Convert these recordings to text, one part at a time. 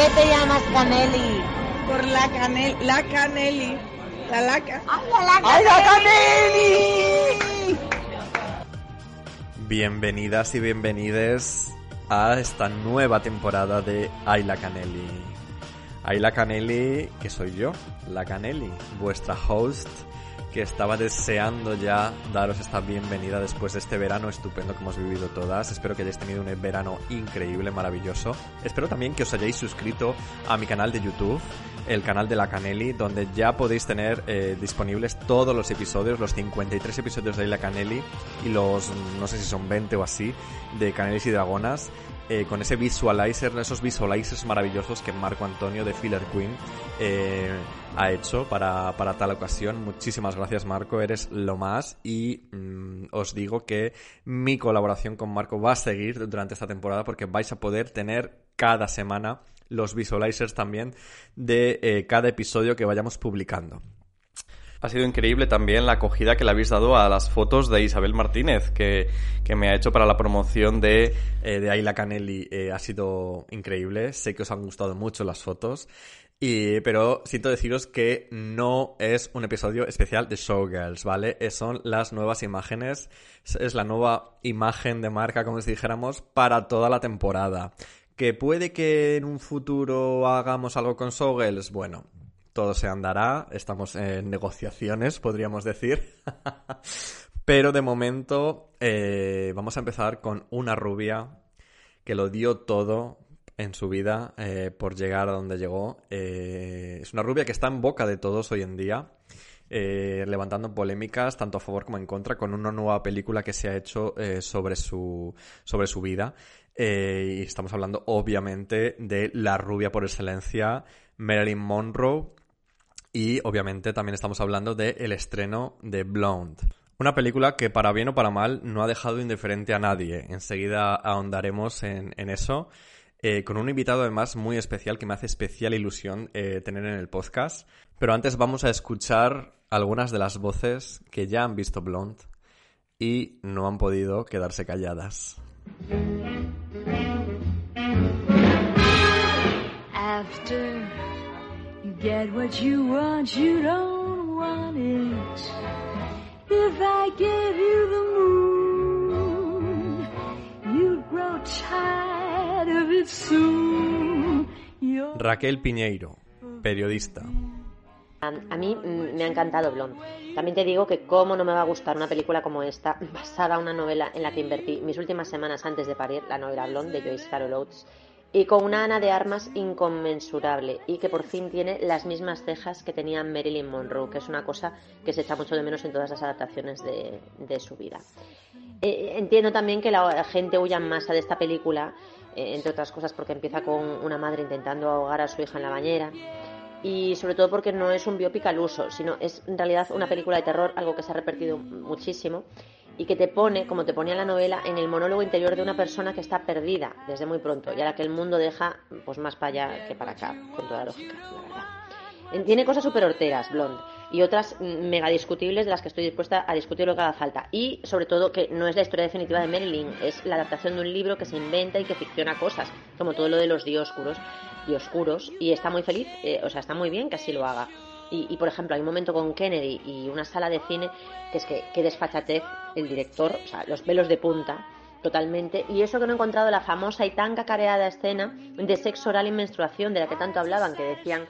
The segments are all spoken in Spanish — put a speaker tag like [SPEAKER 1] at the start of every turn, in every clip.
[SPEAKER 1] qué te llamas Caneli?
[SPEAKER 2] Por la canel, la caneli, la laca.
[SPEAKER 1] ¡Ay, la Caneli!
[SPEAKER 3] Bienvenidas y bienvenides a esta nueva temporada de Ay la Caneli. Ay la Caneli, que soy yo, la Caneli, vuestra host, que estaba deseando ya daros esta bienvenida después de este verano estupendo que hemos vivido todas. Espero que hayáis tenido un verano increíble, maravilloso. Espero también que os hayáis suscrito a mi canal de YouTube, el canal de la Caneli, donde ya podéis tener eh, disponibles todos los episodios, los 53 episodios de la Caneli y los, no sé si son 20 o así, de Canelis y Dragonas. eh, con ese visualizer, esos visualizers maravillosos que Marco Antonio de Filler Queen eh, ha hecho para, para tal ocasión. Muchísimas gracias Marco, eres lo más y mm, os digo que mi colaboración con Marco va a seguir durante esta temporada porque vais a poder tener cada semana los visualizers también de eh, cada episodio que vayamos publicando. Ha sido increíble también la acogida que le habéis dado a las fotos de Isabel Martínez, que, que me ha hecho para la promoción de, eh, de Ayla Canelli. Eh, ha sido increíble. Sé que os han gustado mucho las fotos. Pero siento deciros que no es un episodio especial de Showgirls, ¿vale? Son las nuevas imágenes, es la nueva imagen de marca, como si dijéramos, para toda la temporada. Que puede que en un futuro hagamos algo con Showgirls, bueno, todo se andará, estamos en negociaciones, podríamos decir. Pero de momento eh, vamos a empezar con una rubia que lo dio todo en su vida eh, por llegar a donde llegó. Eh, es una rubia que está en boca de todos hoy en día. eh, levantando polémicas tanto a favor como en contra con una nueva película que se ha hecho sobre su sobre su vida y estamos hablando obviamente de la rubia por excelencia Marilyn Monroe y obviamente también estamos hablando del estreno de Blonde. Una película que para bien o para mal no ha dejado indiferente a nadie. Enseguida ahondaremos en eso. Eh, con un invitado además muy especial que me hace especial ilusión eh, tener en el podcast. Pero antes vamos a escuchar algunas de las voces que ya han visto Blonde y no han podido quedarse calladas.
[SPEAKER 4] After you get what you want, you don't want it. If I you the moon, grow tired
[SPEAKER 3] Raquel Piñeiro, periodista.
[SPEAKER 5] A, mí me ha encantado Blonde. También te digo que cómo no me va a gustar una película como esta, basada en una novela en la que invertí mis últimas semanas antes de parir, la novela Blonde de Joyce Carol Oates, y con una Ana de Armas inconmensurable y que por fin tiene las mismas cejas que tenía Marilyn Monroe, que es una cosa que se echa mucho de menos en todas las adaptaciones de, su vida. Eh, entiendo también que la gente huya en masa de esta película, entre otras cosas porque empieza con una madre intentando ahogar a su hija en la bañera y sobre todo porque no es un biopic al uso, sino es en realidad una película de terror, algo que se ha repetido muchísimo y que te pone, como te ponía la novela, en el monólogo interior de una persona que está perdida desde muy pronto y a la que el mundo deja pues más para allá que para acá, con toda lógica, la verdad. Eh, Tiene cosas súper horteras, Blonde, y otras mega discutibles de las que estoy dispuesta a discutir lo que haga falta. Y sobre todo que no es la historia definitiva de Marilyn, es la adaptación de un libro que se inventa y que ficciona cosas, como todo lo de los dioscuros y oscuros. Y está muy feliz, eh, o sea, está muy bien que así lo haga. Y, y, por ejemplo, hay un momento con Kennedy y una sala de cine que es que, que desfachatez el director, o sea, los pelos de punta, totalmente. Y eso que no he encontrado la famosa y tan cacareada escena de sexo oral y menstruación de la que tanto hablaban, que decían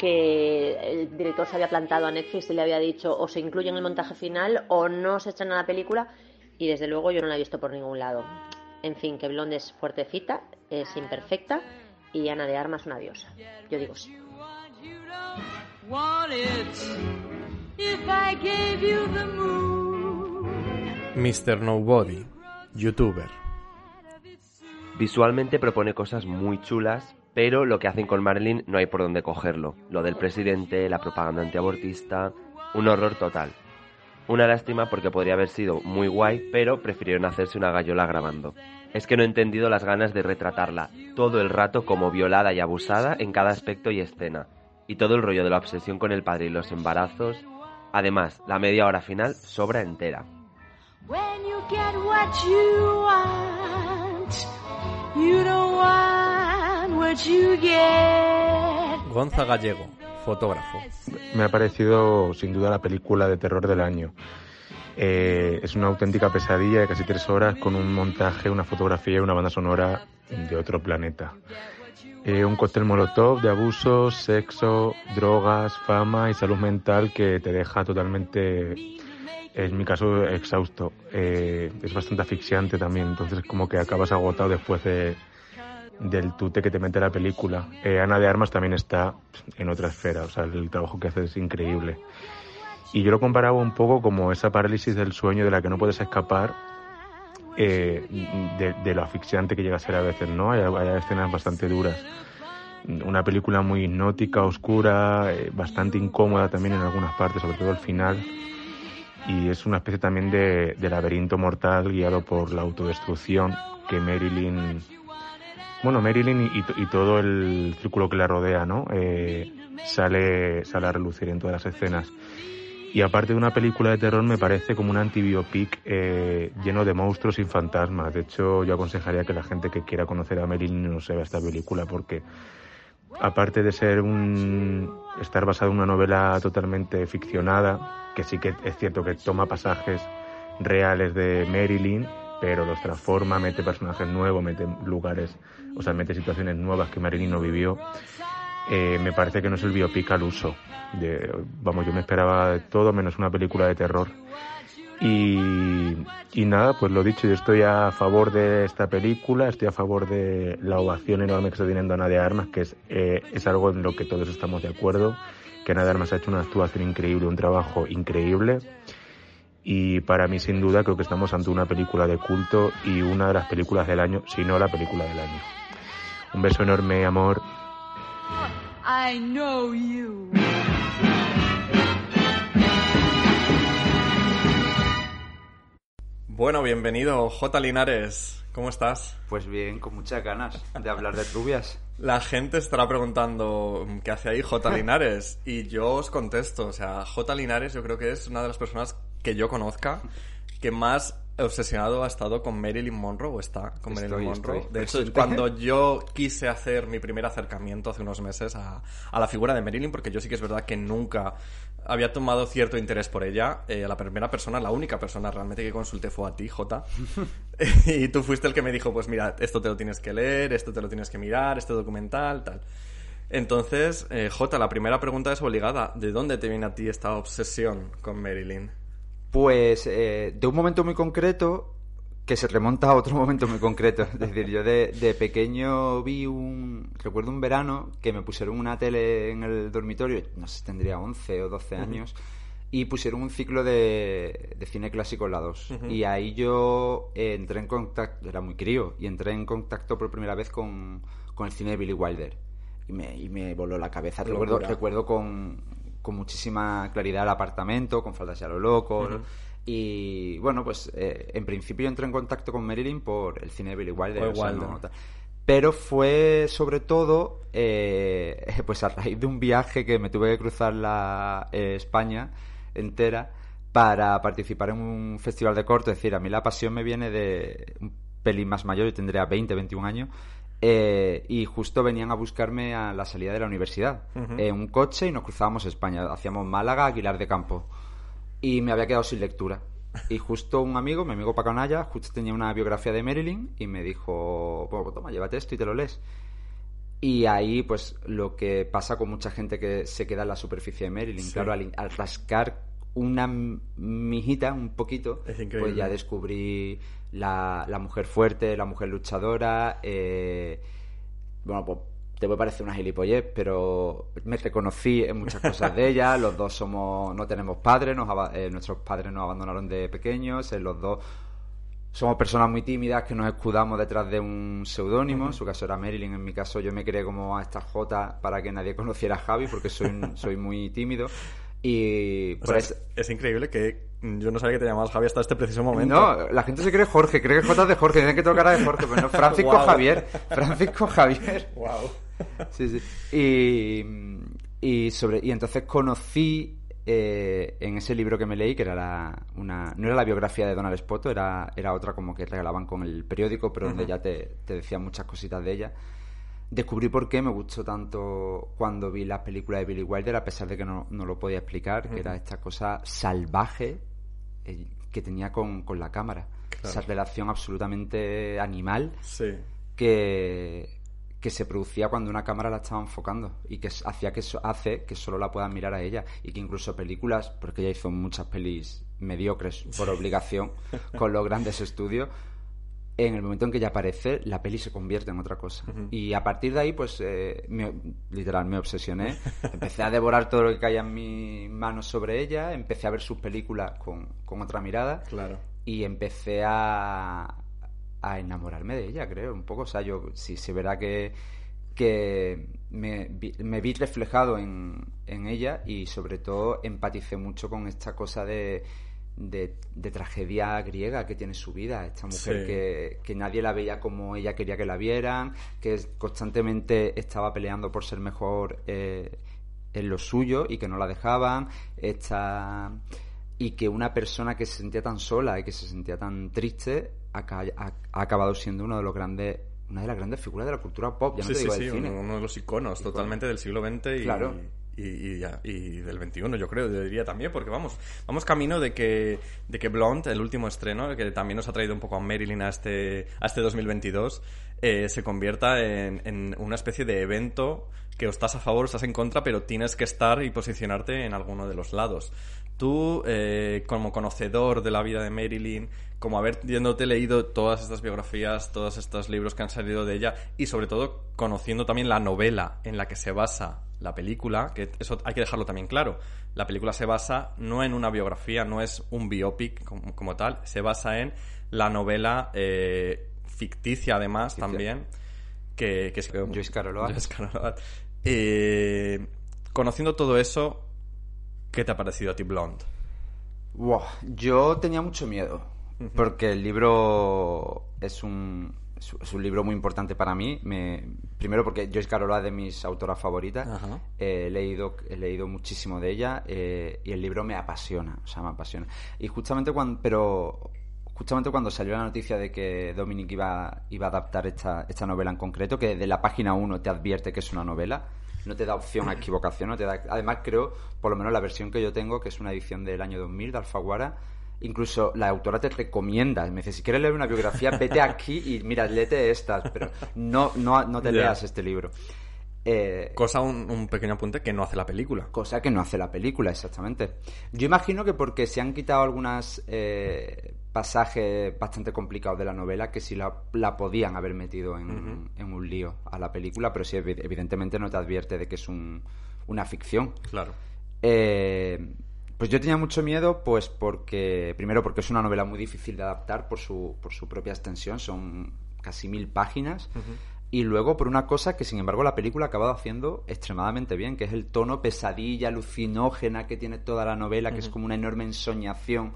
[SPEAKER 5] que el director se había plantado a Netflix y le había dicho o se incluye en el montaje final o no se echan a la película y desde luego yo no la he visto por ningún lado. En fin, que Blonde es fuertecita, es imperfecta y Ana de Armas una diosa. Yo digo sí.
[SPEAKER 3] Mr. Nobody, youtuber.
[SPEAKER 6] Visualmente propone cosas muy chulas, pero lo que hacen con Marilyn no hay por dónde cogerlo. Lo del presidente, la propaganda antiabortista, un horror total. Una lástima porque podría haber sido muy guay, pero prefirieron hacerse una gallola grabando. Es que no he entendido las ganas de retratarla todo el rato como violada y abusada en cada aspecto y escena. Y todo el rollo de la obsesión con el padre y los embarazos. Además, la media hora final sobra entera.
[SPEAKER 3] Gonza Gallego, fotógrafo.
[SPEAKER 7] Me ha parecido sin duda la película de terror del año. Eh, es una auténtica pesadilla de casi tres horas con un montaje, una fotografía y una banda sonora de otro planeta. Eh, un cóctel molotov de abusos, sexo, drogas, fama y salud mental que te deja totalmente, en mi caso, exhausto. Eh, es bastante asfixiante también, entonces como que acabas agotado después de, del tute que te mete la película. Eh, Ana de Armas también está en otra esfera, o sea, el trabajo que hace es increíble. Y yo lo comparaba un poco como esa parálisis del sueño de la que no puedes escapar eh, de, de lo asfixiante que llega a ser a veces, ¿no? Hay, hay escenas bastante duras. Una película muy hipnótica, oscura, eh, bastante incómoda también en algunas partes, sobre todo el final. Y es una especie también de, de laberinto mortal guiado por la autodestrucción que Marilyn, bueno, Marilyn y, y, todo el círculo que la rodea, ¿no? Eh, sale, sale a relucir en todas las escenas. Y aparte de una película de terror, me parece como un antibiopic eh, lleno de monstruos y fantasmas. De hecho, yo aconsejaría que la gente que quiera conocer a Marilyn no se vea esta película porque, aparte de ser un. estar basada en una novela totalmente ficcionada, que sí que es cierto que toma pasajes reales de Marilyn, pero los transforma, mete personajes nuevos, mete lugares, o sea, mete situaciones nuevas que Marilyn no vivió. Eh, me parece que no es el biopic al uso. De, vamos, yo me esperaba todo menos una película de terror. Y, y nada, pues lo dicho, yo estoy a favor de esta película, estoy a favor de la ovación enorme que está teniendo Ana de Armas, que es, eh, es algo en lo que todos estamos de acuerdo, que Ana de Armas ha hecho una actuación increíble, un trabajo increíble. Y para mí, sin duda, creo que estamos ante una película de culto y una de las películas del año, si no la película del año. Un beso enorme, amor.
[SPEAKER 4] I know you.
[SPEAKER 3] Bueno, bienvenido, J. Linares. ¿Cómo estás?
[SPEAKER 8] Pues bien, con muchas ganas de hablar de rubias.
[SPEAKER 3] La gente estará preguntando qué hace ahí J. Linares. Y yo os contesto, o sea, J. Linares yo creo que es una de las personas que yo conozca que más obsesionado ha estado con Marilyn Monroe o está con
[SPEAKER 8] Estoy,
[SPEAKER 3] Marilyn Monroe.
[SPEAKER 8] estoy.
[SPEAKER 3] De hecho, cuando yo quise hacer mi primer acercamiento hace unos meses a, a la figura de Marilyn, porque yo sí que es verdad que nunca había tomado cierto interés por ella, eh, la primera persona, la única persona realmente que consulté fue a ti, Jota. y tú fuiste el que me dijo, pues mira, esto te lo tienes que leer, esto te lo tienes que mirar, este documental, tal. Entonces, eh, Jota, la primera pregunta es obligada. ¿De dónde te viene a ti esta obsesión con Marilyn?
[SPEAKER 8] Pues eh, de un momento muy concreto que se remonta a otro momento muy concreto. Es decir, yo de, de pequeño vi un... Recuerdo un verano que me pusieron una tele en el dormitorio, no sé si tendría 11 o 12 años, y pusieron un ciclo de, de cine clásico en la 2. Y ahí yo eh, entré en contacto, era muy crío, y entré en contacto por primera vez con, con el cine de Billy Wilder. Y me, y me voló la cabeza. Recuerdo, recuerdo con, con muchísima claridad el apartamento, con faldas a lo loco. Y bueno, pues eh, en principio entré en contacto con Marilyn por el cine de Billy Wilder. O sea, no. Pero fue sobre todo eh, pues a raíz de un viaje que me tuve que cruzar la eh, España entera para participar en un festival de corto. Es decir, a mí la pasión me viene de un pelín más mayor, yo tendría 20, 21 años. Eh, y justo venían a buscarme a la salida de la universidad en un coche y nos cruzábamos España. Hacíamos Málaga, Aguilar de Campo y me había quedado sin lectura. Y justo un amigo, mi amigo Pacanaya, justo tenía una biografía de Marilyn y me dijo, bueno, pues toma, llévate esto y te lo lees. Y ahí, pues, lo que pasa con mucha gente que se queda en la superficie de Marilyn.
[SPEAKER 3] Sí.
[SPEAKER 8] Claro, al, al rascar una mijita, un poquito, pues ya descubrí la, la mujer fuerte, la mujer luchadora. eh, bueno, pues te puede parecer una gilipollez, pero me reconocí en muchas cosas de ella. Los dos somos, no tenemos padres, nos eh, nuestros padres nos abandonaron de pequeños. eh, los dos somos personas muy tímidas que nos escudamos detrás de un seudónimo. En su caso era Marilyn, en mi caso yo me creé como a esta J para que nadie conociera a Javi porque soy, soy muy tímido. Y por
[SPEAKER 3] sea,
[SPEAKER 8] eso-
[SPEAKER 3] es, es increíble que yo no sabía que te llamabas Javi hasta este preciso momento.
[SPEAKER 8] no, la gente se cree Jorge, cree que J es de Jorge, tiene que tocar a de Jorge, pero no, Francisco
[SPEAKER 3] Guau.
[SPEAKER 8] Javier, Francisco Javier.
[SPEAKER 3] Wow.
[SPEAKER 8] Sí, sí. Y, y sobre y entonces conocí eh, en ese libro que me leí, que era la, una, no era la biografía de Donald Spoto, era, era otra como que regalaban con el periódico, pero donde ya te, te decían muchas cositas de ella. Descubrí por qué me gustó tanto cuando vi las películas de Billy Wilder, a pesar de que no, no lo podía explicar, que era esta cosa salvaje eh, que tenía con, con la cámara. Esa relación absolutamente animal
[SPEAKER 3] Sí.
[SPEAKER 8] que, que se producía cuando una cámara la estaba enfocando y que hacía que so- hace que solo la puedan mirar a ella y que incluso películas, porque ella hizo muchas pelis mediocres por obligación con los grandes estudios, en el momento en que ella aparece, la peli se convierte en otra cosa. Y a partir de ahí, pues, eh, me- literal, me obsesioné. Empecé a devorar todo lo que caía en mis manos sobre ella, empecé a ver sus películas con, con otra mirada
[SPEAKER 3] Claro.
[SPEAKER 8] y empecé a, a enamorarme de ella, creo, un poco. O sea, yo sí se verá que, que me, vi, me vi reflejado en, en ella y sobre todo empaticé mucho con esta cosa de, de, de tragedia griega que tiene su vida. Esta mujer
[SPEAKER 3] Sí.
[SPEAKER 8] que, que nadie la veía como ella quería que la vieran, que constantemente estaba peleando por ser mejor eh, en lo suyo y que no la dejaban. Esta y que una persona que se sentía tan sola y que se sentía tan triste ha, ca- ha- ha acabado siendo uno de los grandes una de las grandes figuras de la cultura pop ya no
[SPEAKER 3] sí,
[SPEAKER 8] te
[SPEAKER 3] sí,
[SPEAKER 8] digo
[SPEAKER 3] sí,
[SPEAKER 8] del cine
[SPEAKER 3] uno, uno de los iconos totalmente del siglo XX y,
[SPEAKER 8] Claro.
[SPEAKER 3] Y, y y del XXI, yo creo, yo diría también, porque vamos, vamos camino de que, de que Blonde, el último estreno, que también nos ha traído un poco a Marilyn a este, a este 2022, eh, se convierta en, en una especie de evento que o estás a favor o estás en contra, pero tienes que estar y posicionarte en alguno de los lados. Tú, eh, como conocedor de la vida de Marilyn, como habiéndote leído todas estas biografías, todos estos libros que han salido de ella, y sobre todo conociendo también la novela en la que se basa la película, que eso hay que dejarlo también claro. La película se basa no en una biografía, no es un biopic como, como tal, se basa en la novela eh, ficticia además
[SPEAKER 8] Ficticia.
[SPEAKER 3] también, que, que es. Eh, conociendo todo eso, ¿qué te ha parecido a ti Blonde?
[SPEAKER 8] Buah, yo tenía mucho miedo porque el libro es un es un libro muy importante para mí me, primero porque Joyce Carol es de mis autoras favoritas. Eh, he leído he leído muchísimo de ella eh, y el libro me apasiona o sea me apasiona y justamente cuando pero justamente cuando salió la noticia de que Dominic iba, iba a adaptar esta, esta novela en concreto, que de la página 1 te advierte que es una novela, no te da opción a equivocación, no te da... Además creo, por lo menos la versión que yo tengo, que es una edición del año 2000 de Alfaguara, incluso la autora te recomienda, me dice, si quieres leer una biografía, vete aquí y mira, léete estas, pero no, no, no te leas este libro. Eh,
[SPEAKER 3] Cosa, un, un pequeño apunte que no hace la película.
[SPEAKER 8] Cosa que no hace la película, exactamente. Yo imagino que porque se han quitado algunos pasajes bastante complicados de la novela que sí la, la podían haber metido en, en un lío a la película, pero sí, evi- evidentemente no te advierte de que es un- una ficción.
[SPEAKER 3] Claro.
[SPEAKER 8] Eh, pues yo tenía mucho miedo, pues porque, primero porque es una novela muy difícil de adaptar por su, por su propia extensión, son casi mil páginas. Y luego por una cosa que, sin embargo, la película ha acabado haciendo extremadamente bien, que es el tono pesadilla, alucinógena que tiene toda la novela, que es como una enorme ensoñación.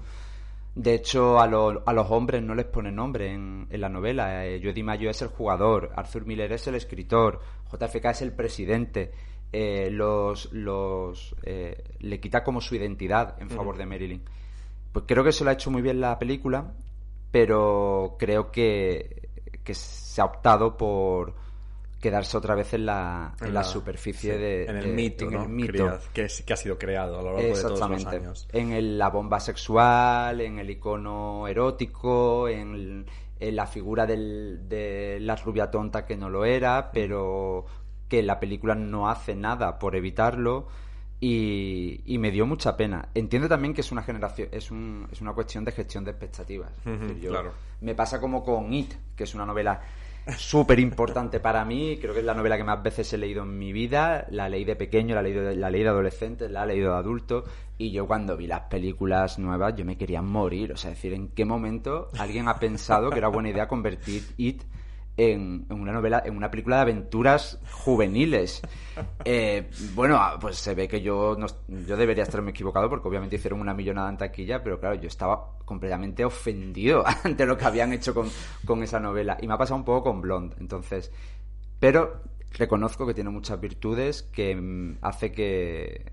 [SPEAKER 8] De hecho, a, lo- a los hombres no les pone nombre en, en la novela. Eh, Jody Mayo es el jugador, Arthur Miller es el escritor, JFK es el presidente. Eh, los, los eh, le quita como su identidad en favor de Marilyn. Pues creo que eso lo ha hecho muy bien la película, pero creo que, que se ha optado por quedarse otra vez en la, en la superficie
[SPEAKER 3] sí,
[SPEAKER 8] de,
[SPEAKER 3] En el
[SPEAKER 8] de-
[SPEAKER 3] mito,
[SPEAKER 8] en
[SPEAKER 3] ¿no?
[SPEAKER 8] el mito.
[SPEAKER 3] Cread- que, es- que ha sido creado a lo largo de todos los
[SPEAKER 8] Exactamente.
[SPEAKER 3] años.
[SPEAKER 8] En el- la bomba sexual, en el icono erótico, en la figura del- de la rubia tonta que no lo era, pero que la película no hace nada por evitarlo. Y, y me dio mucha pena. Entiendo también que es una generación, es, un- es una cuestión de gestión de expectativas. Decir, yo-
[SPEAKER 3] claro.
[SPEAKER 8] Me pasa como con It, que es una novela súper importante para mí. Creo que es la novela que más veces he leído en mi vida. La leí de pequeño, la leí de, la leí de adolescente, la he leído de adulto. Y yo cuando vi las películas nuevas, yo me quería morir. O sea, decir, ¿en qué momento alguien ha pensado que era buena idea convertir It en, en una novela, en una película de aventuras juveniles? Eh, bueno, ah, pues se ve que yo, no- yo debería estarme equivocado porque obviamente hicieron una millonada en taquilla, pero claro, yo estaba completamente ofendido ante lo que habían hecho con, con esa novela. Y me ha pasado un poco con Blonde. Entonces, pero reconozco que tiene muchas virtudes que mm, hace que,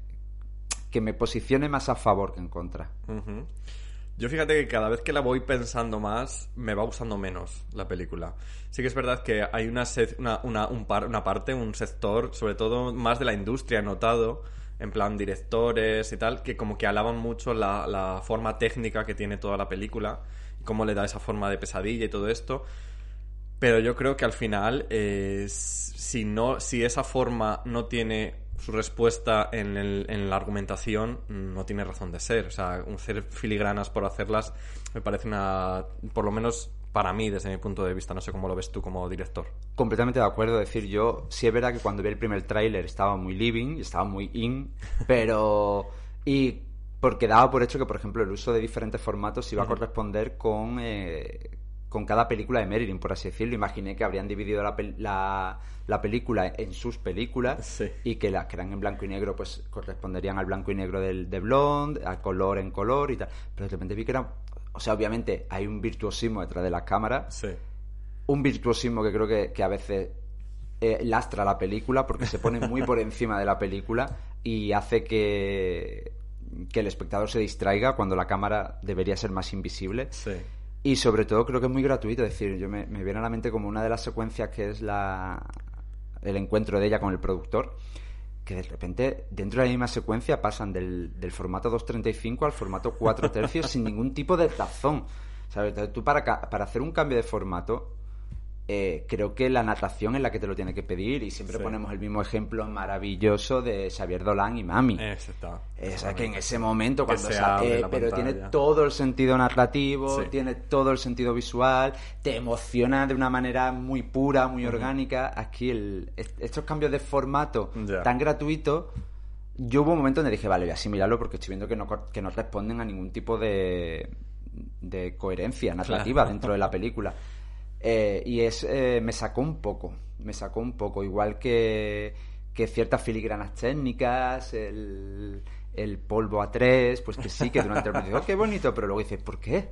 [SPEAKER 8] que me posicione más a favor que en contra.
[SPEAKER 3] Ujú. Yo fíjate que cada vez que la voy pensando más, me va gustando menos la película. Sí que es verdad que hay una, una, una, una parte, un sector, sobre todo más de la industria, notado, en plan directores y tal, que como que alaban mucho la, la forma técnica que tiene toda la película, y cómo le da esa forma de pesadilla y todo esto. Pero yo creo que al final, eh, si, no, si esa forma no tiene su respuesta en, el- en la argumentación, no tiene razón de ser. O sea, un hacer filigranas por hacerlas me parece una. Por lo menos para mí, desde mi punto de vista. No sé cómo lo ves tú como director.
[SPEAKER 8] Completamente de acuerdo. Es decir, yo sí es verdad que cuando vi el primer tráiler estaba muy living, estaba muy in, pero... Y porque daba por hecho que, por ejemplo, el uso de diferentes formatos iba a corresponder con, eh, con cada película de Marilyn, por así decirlo. Imaginé que habrían dividido la, pel- la, la película en sus películas
[SPEAKER 3] Sí.
[SPEAKER 8] y que las que eran en blanco y negro pues corresponderían al blanco y negro del, de Blonde, a color en color y tal. Pero de repente vi que era... O sea, obviamente hay un virtuosismo detrás de las cámaras
[SPEAKER 3] Sí.
[SPEAKER 8] un virtuosismo que creo que, que a veces eh, lastra la película porque se pone muy por encima de la película y hace que, que el espectador se distraiga cuando la cámara debería ser más invisible.
[SPEAKER 3] Sí.
[SPEAKER 8] Y sobre todo creo que es muy gratuito, es decir, yo me, me viene a la mente como una de las secuencias que es la el encuentro de ella con el productor, que de repente dentro de la misma secuencia pasan del, del formato 2.35 al formato 4 tercios sin ningún tipo de razón. ¿Sabes? Tú para, para hacer un cambio de formato, eh, creo que la natación es la que te lo tiene que pedir y siempre
[SPEAKER 3] Sí.
[SPEAKER 8] ponemos el mismo ejemplo maravilloso de Xavier Dolan y Mami.
[SPEAKER 3] Está.
[SPEAKER 8] O sea, que en ese momento, cuando
[SPEAKER 3] se
[SPEAKER 8] eh, pero tiene todo el sentido narrativo,
[SPEAKER 3] Sí.
[SPEAKER 8] tiene todo el sentido visual, te emociona de una manera muy pura, muy orgánica. Aquí, el, est- estos cambios de formato tan gratuitos, yo hubo un momento donde dije, vale, voy a asimilarlo porque estoy viendo que no, que no responden a ningún tipo de, de coherencia narrativa dentro de la película. Eh, y es eh, me sacó un poco, me sacó un poco, igual que, que ciertas filigranas técnicas, el, el polvo a tres, pues que sí, que durante el principio, "Oh, qué bonito, pero luego dices, ¿por qué?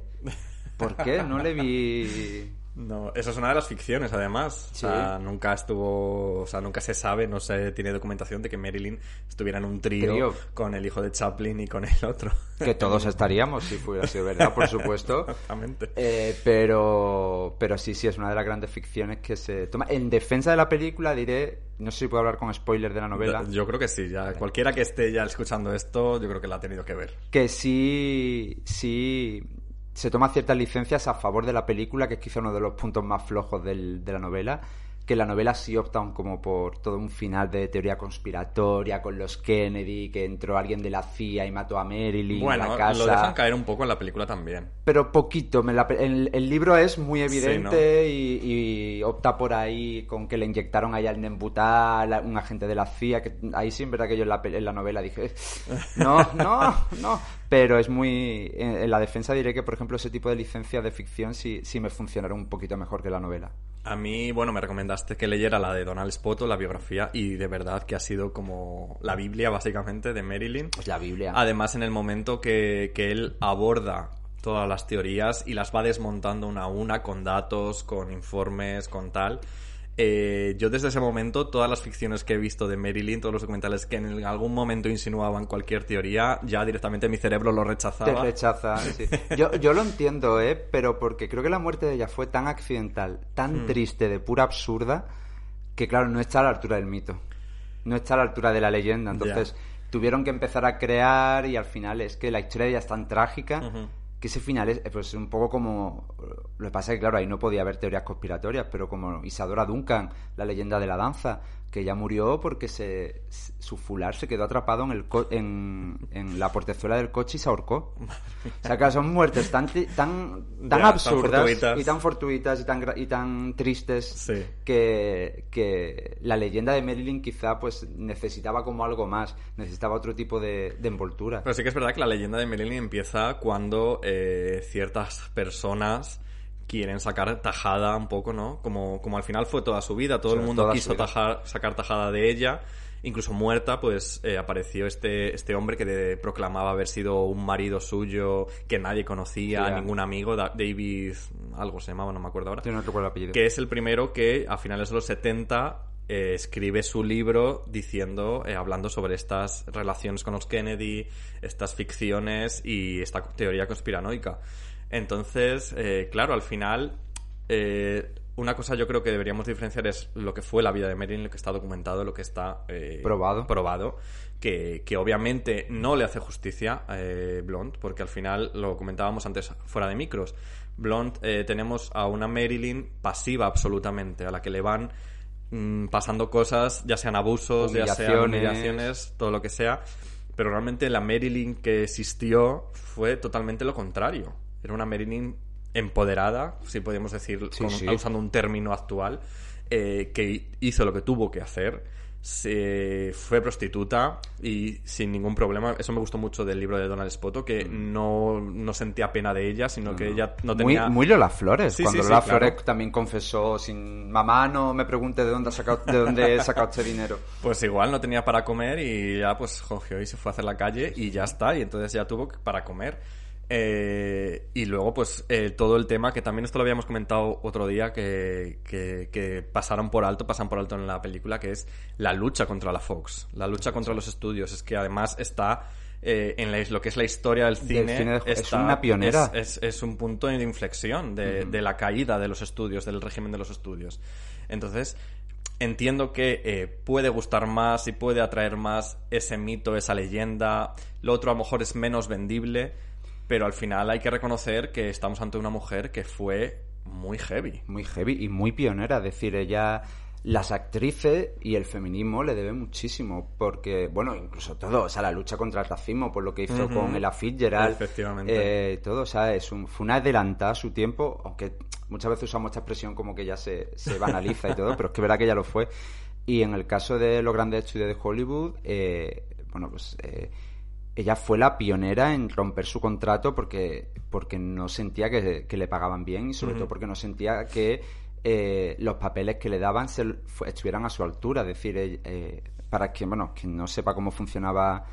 [SPEAKER 8] ¿Por qué? No le vi...
[SPEAKER 3] No, esa es una de las ficciones, además.
[SPEAKER 8] Sí.
[SPEAKER 3] O sea, nunca estuvo, o sea, nunca se sabe, no se tiene documentación de que Marilyn estuviera en un trío,
[SPEAKER 8] Trío.
[SPEAKER 3] con el hijo de Chaplin y con el otro.
[SPEAKER 8] Que todos estaríamos si fuera sido verdad, por supuesto.
[SPEAKER 3] Exactamente.
[SPEAKER 8] Eh, pero, pero sí, sí, es una de las grandes ficciones que se toma. En defensa de la película diré, no sé si puedo hablar con spoiler de la novela,
[SPEAKER 3] Yo, yo creo que sí, ya cualquiera que esté ya escuchando esto, yo creo que la ha tenido que ver.
[SPEAKER 8] que sí, sí se toma ciertas licencias a favor de la película, que es quizá uno de los puntos más flojos del- de la novela, que la novela sí opta como por todo un final de teoría conspiratoria con los Kennedy, que entró alguien de la CIA y mató a Marilyn
[SPEAKER 3] Bueno,
[SPEAKER 8] a la casa.
[SPEAKER 3] lo dejan caer un poco en la película también.
[SPEAKER 8] pero poquito. me la pe- el, el libro es muy evidente
[SPEAKER 3] Sí,
[SPEAKER 8] y, y opta por ahí con que le inyectaron ahí al Nembutal, un agente de la CIA, que ahí sí, en verdad que yo en la, en la novela dije, no, no, no. Pero es muy... En, en la defensa diré que, por ejemplo, ese tipo de licencias de ficción sí, sí me funcionaron un poquito mejor que la novela.
[SPEAKER 3] A mí, bueno, me recomendaste que leyera la de Donald Spoto, la biografía, y de verdad que ha sido como la Biblia, básicamente, de Marilyn.
[SPEAKER 8] Pues la Biblia.
[SPEAKER 3] Además, en el momento que, que él aborda todas las teorías y las va desmontando una a una con datos, con informes, con tal. Eh, yo desde ese momento, todas las ficciones que he visto de Marilyn, todos los documentales que en algún momento insinuaban cualquier teoría, ya directamente mi cerebro lo
[SPEAKER 8] Te
[SPEAKER 3] rechazaba.
[SPEAKER 8] rechaza, sí. Yo, yo lo entiendo, ¿eh? Pero porque creo que la muerte de ella fue tan accidental, tan triste, de pura absurda, que claro, no está a la altura del mito. No está a la altura de la leyenda. Entonces, tuvieron que empezar a crear y al final es que la historia ella es tan trágica. Que ese final es pues, un poco como... Lo que pasa es que, claro, ahí no podía haber teorías conspiratorias, pero como Isadora Duncan, la leyenda de la danza, que ella murió porque se, su fular se quedó atrapado en, el co- en, en la portezuela del coche y se ahorcó. O sea, que son muertes tan, tan, tan
[SPEAKER 3] Ya, tan
[SPEAKER 8] absurdas
[SPEAKER 3] fortuitas.
[SPEAKER 8] y tan fortuitas y tan, y tan tristes
[SPEAKER 3] Sí.
[SPEAKER 8] que, que la leyenda de Marilyn quizá pues necesitaba como algo más, necesitaba otro tipo de, de envoltura.
[SPEAKER 3] Pero sí que es verdad que la leyenda de Marilyn empieza cuando eh, ciertas personas quieren sacar tajada un poco, ¿no? Como, como al final fue toda su vida, todo el mundo quiso tajar- sacar tajada de ella, incluso muerta, pues eh, apareció este, este hombre que de- proclamaba haber sido un marido suyo que nadie conocía, ningún amigo, Da- David, algo se llamaba, no me acuerdo ahora
[SPEAKER 8] Yo no recuerdo el apellido.
[SPEAKER 3] que es el primero que a finales de los 70 eh, escribe su libro diciendo, eh, hablando sobre estas relaciones con los Kennedy, estas ficciones y esta teoría conspiranoica. Entonces, eh, claro, al final, eh, una cosa yo creo que deberíamos diferenciar es lo que fue la vida de Marilyn, lo que está documentado, lo que está eh,
[SPEAKER 8] Probado.
[SPEAKER 3] probado que, que obviamente no le hace justicia a eh, Blonde, porque al final lo comentábamos antes fuera de micros. Blonde eh, tenemos a una Marilyn pasiva absolutamente, a la que le van mm, pasando cosas, ya sean abusos, ya sean
[SPEAKER 8] humillaciones,
[SPEAKER 3] todo lo que sea. Pero realmente la Marilyn que existió fue totalmente lo contrario. Era una Marilyn empoderada, si podemos decir,
[SPEAKER 8] Sí,
[SPEAKER 3] con-
[SPEAKER 8] sí.
[SPEAKER 3] usando un término actual, eh, que hizo lo que tuvo que hacer. Se fue prostituta y sin ningún problema. Eso me gustó mucho del libro de Donald Spoto, que no, no sentía pena de ella, sino que ella no
[SPEAKER 8] Muy,
[SPEAKER 3] tenía.
[SPEAKER 8] muy Lola Flores.
[SPEAKER 3] Sí,
[SPEAKER 8] cuando
[SPEAKER 3] sí, sí,
[SPEAKER 8] Lola
[SPEAKER 3] claro.
[SPEAKER 8] Flores también confesó sin mamá no me pregunte de dónde ha sacado, de dónde he sacado este dinero.
[SPEAKER 3] Pues igual no tenía para comer y ya pues cogió y se fue a hacer la calle y ya está, y entonces ya tuvo para comer. Eh, y luego pues eh, todo el tema, que también esto lo habíamos comentado otro día, que, que, que pasaron por alto, pasan por alto en la película, que es la lucha contra la Fox, la lucha contra los estudios, es que además está... eh, en la- lo que es la historia del cine,
[SPEAKER 8] cine de- es una pionera.
[SPEAKER 3] es- es, es un punto de inflexión de, de la caída de los estudios, del régimen de los estudios. Entonces, entiendo que eh, puede gustar más y puede atraer más ese mito, esa leyenda. Lo otro a lo mejor es menos vendible, pero al final hay que reconocer que estamos ante una mujer que fue muy heavy.
[SPEAKER 8] Muy heavy y muy pionera. Es decir, ella, las actrices y el feminismo le deben muchísimo. Porque, bueno, incluso todo, o sea, la lucha contra el racismo, por lo que hizo
[SPEAKER 3] Ujú.
[SPEAKER 8] con Ella Fitzgerald.
[SPEAKER 3] Efectivamente.
[SPEAKER 8] eh, todo, o sea, es un, fue una adelantada a su tiempo, aunque muchas veces usamos esta expresión como que ya se, se banaliza y todo, pero es que es verdad que ya lo fue. Y en el caso de los grandes estudios de Hollywood, eh, bueno, pues eh, ella fue la pionera en romper su contrato porque, porque no sentía que, que le pagaban bien y sobre todo porque no sentía que eh, los papeles que le daban se, estuvieran a su altura. Es decir, eh, para quien, bueno, quien no sepa cómo funcionaba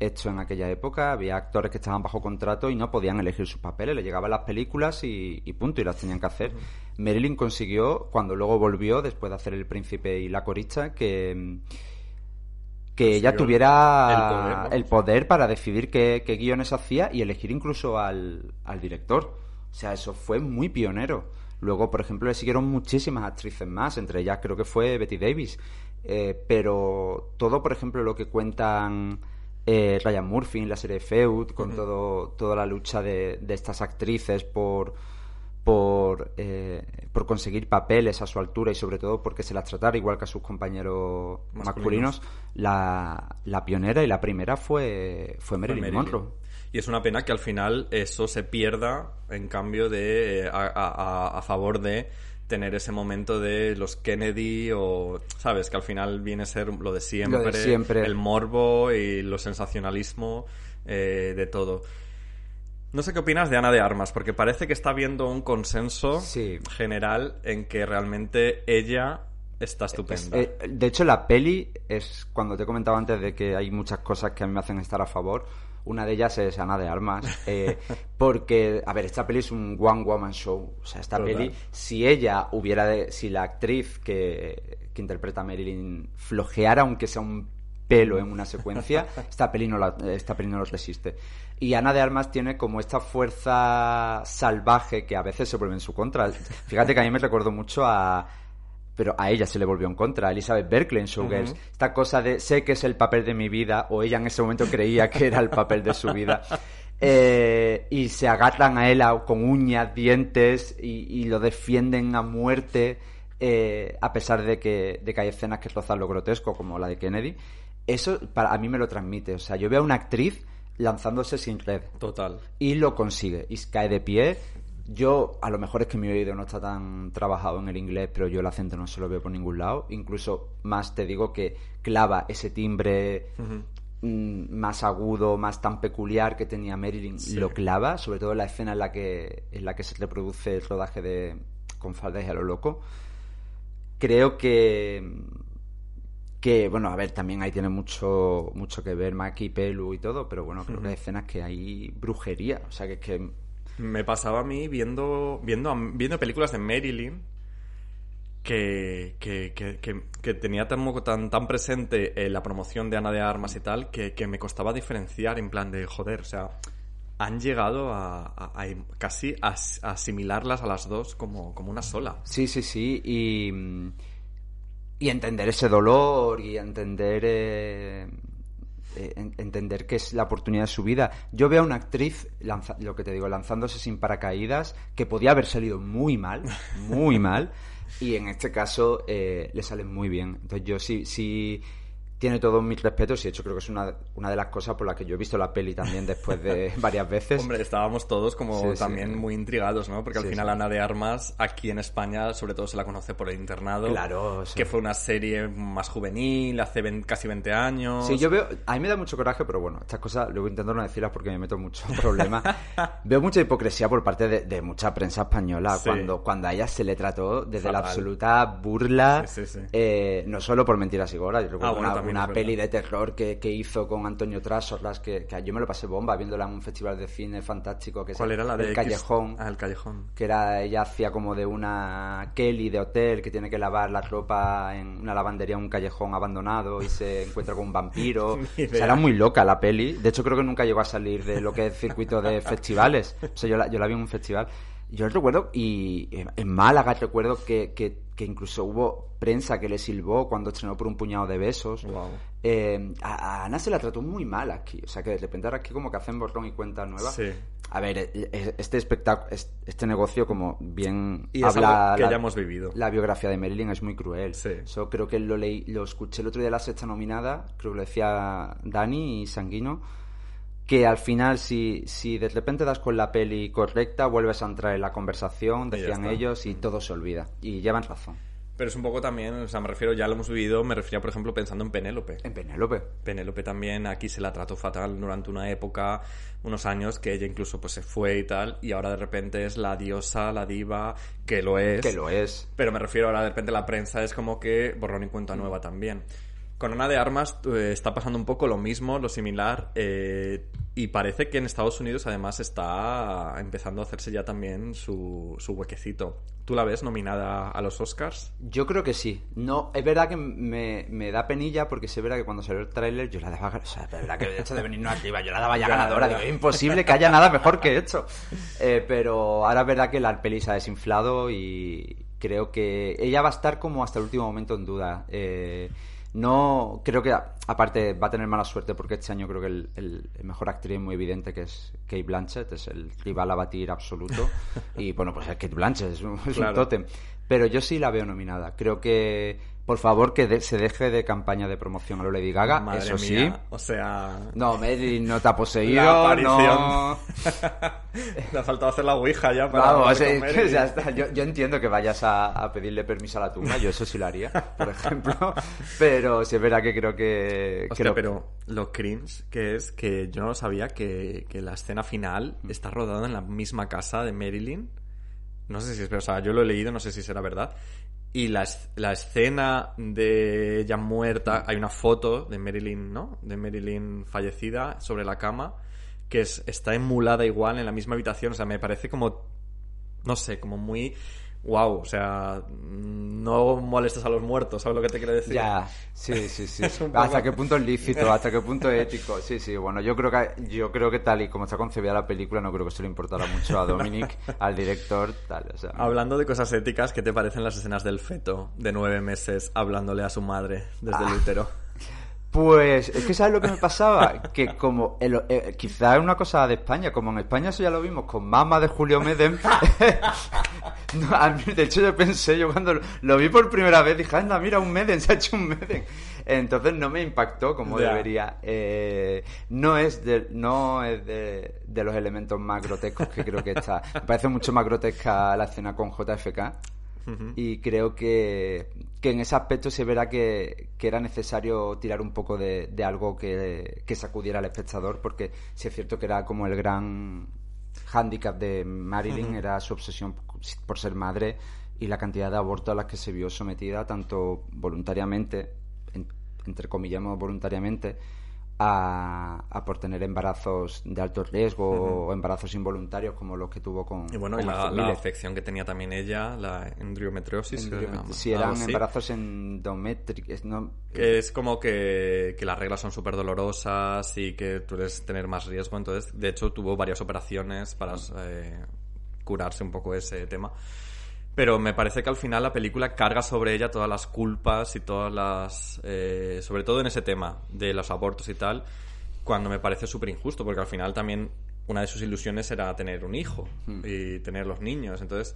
[SPEAKER 8] esto en aquella época, había actores que estaban bajo contrato y no podían elegir sus papeles, le llegaban las películas y, y punto, y las tenían que hacer. Marilyn consiguió, cuando luego volvió, después de hacer El Príncipe y la corista, que, que ella tuviera
[SPEAKER 3] el poder, vamos.
[SPEAKER 8] el poder para decidir qué, qué guiones hacía y elegir incluso al, al director. O sea, eso fue muy pionero. Luego, por ejemplo, le siguieron muchísimas actrices más, entre ellas creo que fue Betty Davis. Eh, pero todo, por ejemplo, lo que cuentan eh, Ryan Murphy en la serie Feud, con todo, toda la lucha de, de estas actrices por por, eh, por conseguir papeles a su altura y sobre todo porque se las tratara igual que a sus compañeros
[SPEAKER 3] Masculinos.
[SPEAKER 8] masculinos, la, la pionera y la primera fue, fue Marilyn,
[SPEAKER 3] Marilyn.
[SPEAKER 8] Monroe.
[SPEAKER 3] Y es una pena que al final eso se pierda en cambio de eh, a, a- a- favor de tener ese momento de los Kennedy o sabes que al final viene a ser lo de siempre,
[SPEAKER 8] siempre.
[SPEAKER 3] el morbo y lo sensacionalismo eh, de todo. No sé qué opinas de Ana de Armas, porque parece que está habiendo un consenso
[SPEAKER 8] Sí.
[SPEAKER 3] general en que realmente ella está estupenda.
[SPEAKER 8] Eh, de hecho, la peli es, cuando te he comentado antes de que hay muchas cosas que a mí me hacen estar a favor, una de ellas es Ana de Armas, eh, porque, a ver, esta peli es un one woman show, o sea, esta
[SPEAKER 3] Total.
[SPEAKER 8] peli, si ella hubiera, de- si la actriz que, que interpreta a Marilyn flojeara, aunque sea un pelo en una secuencia, esta peli no la, esta peli no lo resiste. Y Ana de Armas tiene como esta fuerza salvaje que a veces se vuelve en su contra. Fíjate que a mí me recordó mucho a, pero a ella se le volvió en contra, a Elizabeth Berkley en Showgirls.
[SPEAKER 3] Ujú.
[SPEAKER 8] Esta cosa de sé que es el papel de mi vida, o ella en ese momento creía que era el papel de su vida. Eh, y se agarran a él con uñas, dientes y, y lo defienden a muerte, eh, a pesar de que, de que hay escenas que rozan lo grotesco, como la de Kennedy. Eso para, a mí me lo transmite. O sea, yo veo a una actriz lanzándose sin red
[SPEAKER 3] Total.
[SPEAKER 8] y lo consigue y cae de pie. Yo, a lo mejor es que mi oído no está tan trabajado en el inglés, pero yo el acento no se lo veo por ningún lado. Incluso más te digo que clava ese timbre mm, más agudo, más tan peculiar que tenía Marilyn,
[SPEAKER 3] Sí.
[SPEAKER 8] lo clava, sobre todo en la escena en la que, en la que se reproduce el rodaje de con faldas y a lo loco. Creo que que bueno, a ver, también ahí tiene mucho mucho que ver Maki, Pelu y todo, pero bueno, creo que hay escenas que hay brujería, o sea que es que
[SPEAKER 3] Me pasaba a mí viendo, viendo, viendo películas de Marilyn que, que, que, que- tenía tan, tan, tan presente eh, la promoción de Ana de Armas y tal que, que me costaba diferenciar en plan de, joder, o sea, han llegado a, a- a casi a, a asimilarlas a las dos como, como una sola.
[SPEAKER 8] Sí, sí, sí. Y, mm, y entender ese dolor y entender eh, eh, en- entender que es la oportunidad de su vida. Yo veo a una actriz, lanza- lo que te digo, lanzándose sin paracaídas, que podía haber salido muy mal, muy mal, y en este caso eh, le sale muy bien. Entonces yo sí, sí tiene todos mis respetos y de hecho creo que es una, una de las cosas por las que yo he visto la peli también después de varias veces.
[SPEAKER 3] Hombre, estábamos todos como
[SPEAKER 8] Sí, sí.
[SPEAKER 3] también muy intrigados, ¿no? Porque al
[SPEAKER 8] Sí,
[SPEAKER 3] final
[SPEAKER 8] sí.
[SPEAKER 3] Ana de Armas, aquí en España, sobre todo se la conoce por El Internado.
[SPEAKER 8] Claro, sí.
[SPEAKER 3] Que fue una serie más juvenil, hace ven- casi 20 años.
[SPEAKER 8] Sí, yo veo, a mí me da mucho coraje, pero bueno, estas cosas luego intento no decirlas porque me meto mucho en problemas. veo mucha hipocresía por parte de, de mucha prensa española
[SPEAKER 3] Sí.
[SPEAKER 8] cuando, cuando a ella se le trató desde la
[SPEAKER 3] Fatal.
[SPEAKER 8] absoluta burla,
[SPEAKER 3] Sí, sí, sí.
[SPEAKER 8] eh, no solo por Mentiras y Goras, yo recuerdo
[SPEAKER 3] Ah, bueno,
[SPEAKER 8] una,
[SPEAKER 3] también
[SPEAKER 8] una
[SPEAKER 3] es
[SPEAKER 8] peli de terror que, que hizo con Antonio Trasorlas, que, que yo me lo pasé bomba viéndola en un festival de cine fantástico que es
[SPEAKER 3] ¿Cuál
[SPEAKER 8] el-
[SPEAKER 3] era la de
[SPEAKER 8] El
[SPEAKER 3] X?
[SPEAKER 8] Callejón
[SPEAKER 3] Ah, el Callejón.
[SPEAKER 8] que era ella hacía como de una Kelly de hotel que tiene que lavar la ropa en una lavandería en un callejón abandonado y se encuentra con un vampiro. O sea, era muy loca la peli. De hecho, creo que nunca llegó a salir de lo que es circuito de festivales. O sea, yo la, yo la vi en un festival. Yo recuerdo, y en- en Málaga recuerdo que, que, que incluso hubo prensa que le silbó cuando estrenó por un puñado de besos.
[SPEAKER 3] Wow.
[SPEAKER 8] Eh, a, a Ana se la trató muy mal aquí. O sea, que de repente ahora aquí como que hacen borrón y cuenta nueva.
[SPEAKER 3] Sí.
[SPEAKER 8] A ver, eh, eh, este espectáculo, este negocio, como bien
[SPEAKER 3] Y es
[SPEAKER 8] habla
[SPEAKER 3] algo que
[SPEAKER 8] la,
[SPEAKER 3] ya hemos vivido.
[SPEAKER 8] la biografía de Marilyn, es muy cruel.
[SPEAKER 3] Sí.
[SPEAKER 8] Eso creo que lo leí, lo escuché el otro día de la sexta nominada, creo que lo decía Dani y Sanguino, que al final si, si de repente das con la peli correcta, vuelves a entrar en la conversación, decían ellos, y todo se olvida. Y llevan razón.
[SPEAKER 3] Pero es un poco también, o sea, me refiero, ya lo hemos vivido, me refería, por ejemplo, pensando en Penélope.
[SPEAKER 8] En Penélope.
[SPEAKER 3] Penélope también aquí se la trató fatal durante una época, unos años, que ella incluso pues se fue y tal, y ahora de repente es la diosa, la diva, que lo es.
[SPEAKER 8] Que lo es.
[SPEAKER 3] Pero me refiero ahora de repente la prensa es como que borrón y cuenta nueva también. Con Ana de Armas eh, está pasando un poco lo mismo, lo similar, eh, y parece que en Estados Unidos además está empezando a hacerse ya también su, su huequecito. ¿Tú la ves nominada a los Oscars?
[SPEAKER 8] Yo creo que sí. No, es verdad que me, me da penilla porque se verá que cuando salió el tráiler yo la daba... O sea, es verdad que el hecho de venirnos arriba yo la daba ya
[SPEAKER 3] Ya,
[SPEAKER 8] ganadora. Digo, es imposible que haya nada mejor que esto. Eh, pero ahora es verdad que la peli se ha desinflado y creo que ella va a estar como hasta el último momento en duda. Eh, no, creo que aparte va a tener mala suerte porque este año creo que el, el- el mejor actriz muy evidente que es Kate Blanchett, es el rival a batir absoluto. Y bueno, pues es Kate Blanchett, es un, es un
[SPEAKER 3] Claro.
[SPEAKER 8] tótem. Pero yo sí la veo nominada. Creo que, por favor, que de- se deje de campaña de promoción a lo Lady Gaga,
[SPEAKER 3] Madre
[SPEAKER 8] eso
[SPEAKER 3] mía,
[SPEAKER 8] sí.
[SPEAKER 3] O sea...
[SPEAKER 8] No, Marilyn no te ha poseído,
[SPEAKER 3] La aparición.
[SPEAKER 8] no...
[SPEAKER 3] Le ha faltado hacer la ouija ya para...
[SPEAKER 8] Vamos, es que ya está. Yo, yo entiendo que vayas a, a pedirle permiso a la tumba, yo eso sí lo haría, por ejemplo. Pero sí es verdad que creo que...
[SPEAKER 3] Hostia,
[SPEAKER 8] creo-
[SPEAKER 3] pero lo cringe que es que yo no sabía que, que la escena final
[SPEAKER 8] Mm.
[SPEAKER 3] está rodada en la misma casa de Marilyn. No sé si es verdad, o sea, yo lo he leído, no sé si será verdad. Y la, la escena de ella muerta, hay una foto de Marilyn, ¿no? De Marilyn fallecida sobre la cama, que es, está emulada igual en la misma habitación. O sea, me parece como, no sé, como muy... Wow, o sea, no molestes a los muertos, ¿sabes lo que te quiero decir?
[SPEAKER 8] Ya, sí, sí, sí.
[SPEAKER 3] Poco-
[SPEAKER 8] ¿Hasta qué punto es lícito? ¿Hasta qué punto es ético? Sí, sí, bueno, yo creo que yo creo que tal y como está concebida la película, no creo que se le importará mucho a Dominic, al director, tal, o sea...
[SPEAKER 3] Hablando de cosas éticas, ¿qué te parecen las escenas del feto de nueve meses hablándole a su madre desde el
[SPEAKER 8] Ah.
[SPEAKER 3] útero?
[SPEAKER 8] Pues es que ¿sabes lo que me pasaba? Que como, el- eh, quizá es una cosa de España, como en España eso ya lo vimos con Mama de Julio Medem. No, a mí, de hecho yo pensé, yo cuando lo, lo vi por primera vez dije, anda, mira, un Medem, se ha hecho un Medem. Entonces no me impactó como debería. Eh, no es, de, no es de, de los elementos más grotescos que creo que está. Me parece mucho más grotesca la escena con JFK. Y creo que, que en ese aspecto se verá que, que era necesario tirar un poco de, de algo que, que sacudiera al espectador, porque sí es cierto que era como el gran hándicap de Marilyn, era su obsesión por ser madre y la cantidad de abortos a las que se vio sometida, tanto voluntariamente, en- entre comillas voluntariamente, a, a por tener embarazos de alto riesgo o embarazos involuntarios como los que tuvo con
[SPEAKER 3] Y bueno,
[SPEAKER 8] con
[SPEAKER 3] y la, la afección que tenía también ella, la endometriosis.
[SPEAKER 8] si eran embarazos endométricos no,
[SPEAKER 3] Que es como que, que las reglas son súper dolorosas y que tú debes tener más riesgo. Entonces, de hecho, tuvo varias operaciones para eh, curarse un poco ese tema. Pero me parece que al final la película carga sobre ella todas las culpas y todas las... eh, sobre todo en ese tema de los abortos y tal, cuando me parece súper injusto, porque al final también una de sus ilusiones era tener un hijo y tener los niños. Entonces,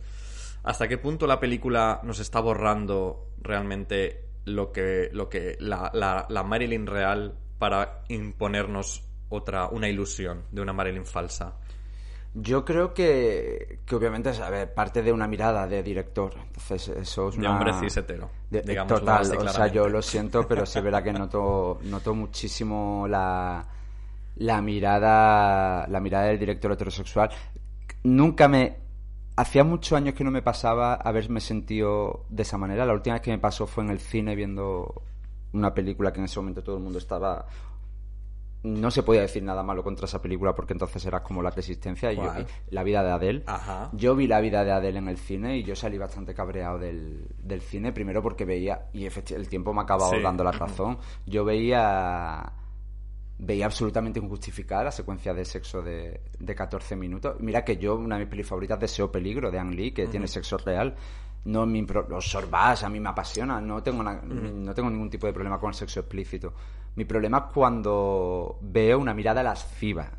[SPEAKER 3] ¿hasta qué punto la película nos está borrando realmente lo que, lo que la, la, la Marilyn real para imponernos otra, una ilusión de una Marilyn falsa?
[SPEAKER 8] Yo creo que, que obviamente es a ver, parte de una mirada de director. Entonces, eso es
[SPEAKER 3] De
[SPEAKER 8] una...
[SPEAKER 3] hombre cis hetero,
[SPEAKER 8] de-
[SPEAKER 3] digámoslo
[SPEAKER 8] total,
[SPEAKER 3] así
[SPEAKER 8] o sea, yo lo siento, pero se verá que noto, noto muchísimo la, la mirada la mirada del director heterosexual. Nunca me... Hacía muchos años que no me pasaba haberme sentido de esa manera. La última vez que me pasó fue en el cine viendo una película que en ese momento todo el mundo estaba no se podía decir nada malo contra esa película porque entonces era como la resistencia y yo la vida de Adele.
[SPEAKER 3] Ajá.
[SPEAKER 8] yo vi la vida de Adele en el cine y yo salí bastante cabreado del, del cine primero porque veía y el tiempo me ha acabado
[SPEAKER 3] Sí.
[SPEAKER 8] dando la razón. Yo veía veía absolutamente injustificada la secuencia de sexo de, de 14 minutos. Mira que yo una de mis pelis favoritas Deseo Peligro de Ang Lee que tiene sexo real no mi los sorbás a mí me apasiona no tengo no tengo ningún tipo de problema con el sexo explícito mi problema es cuando veo una mirada lasciva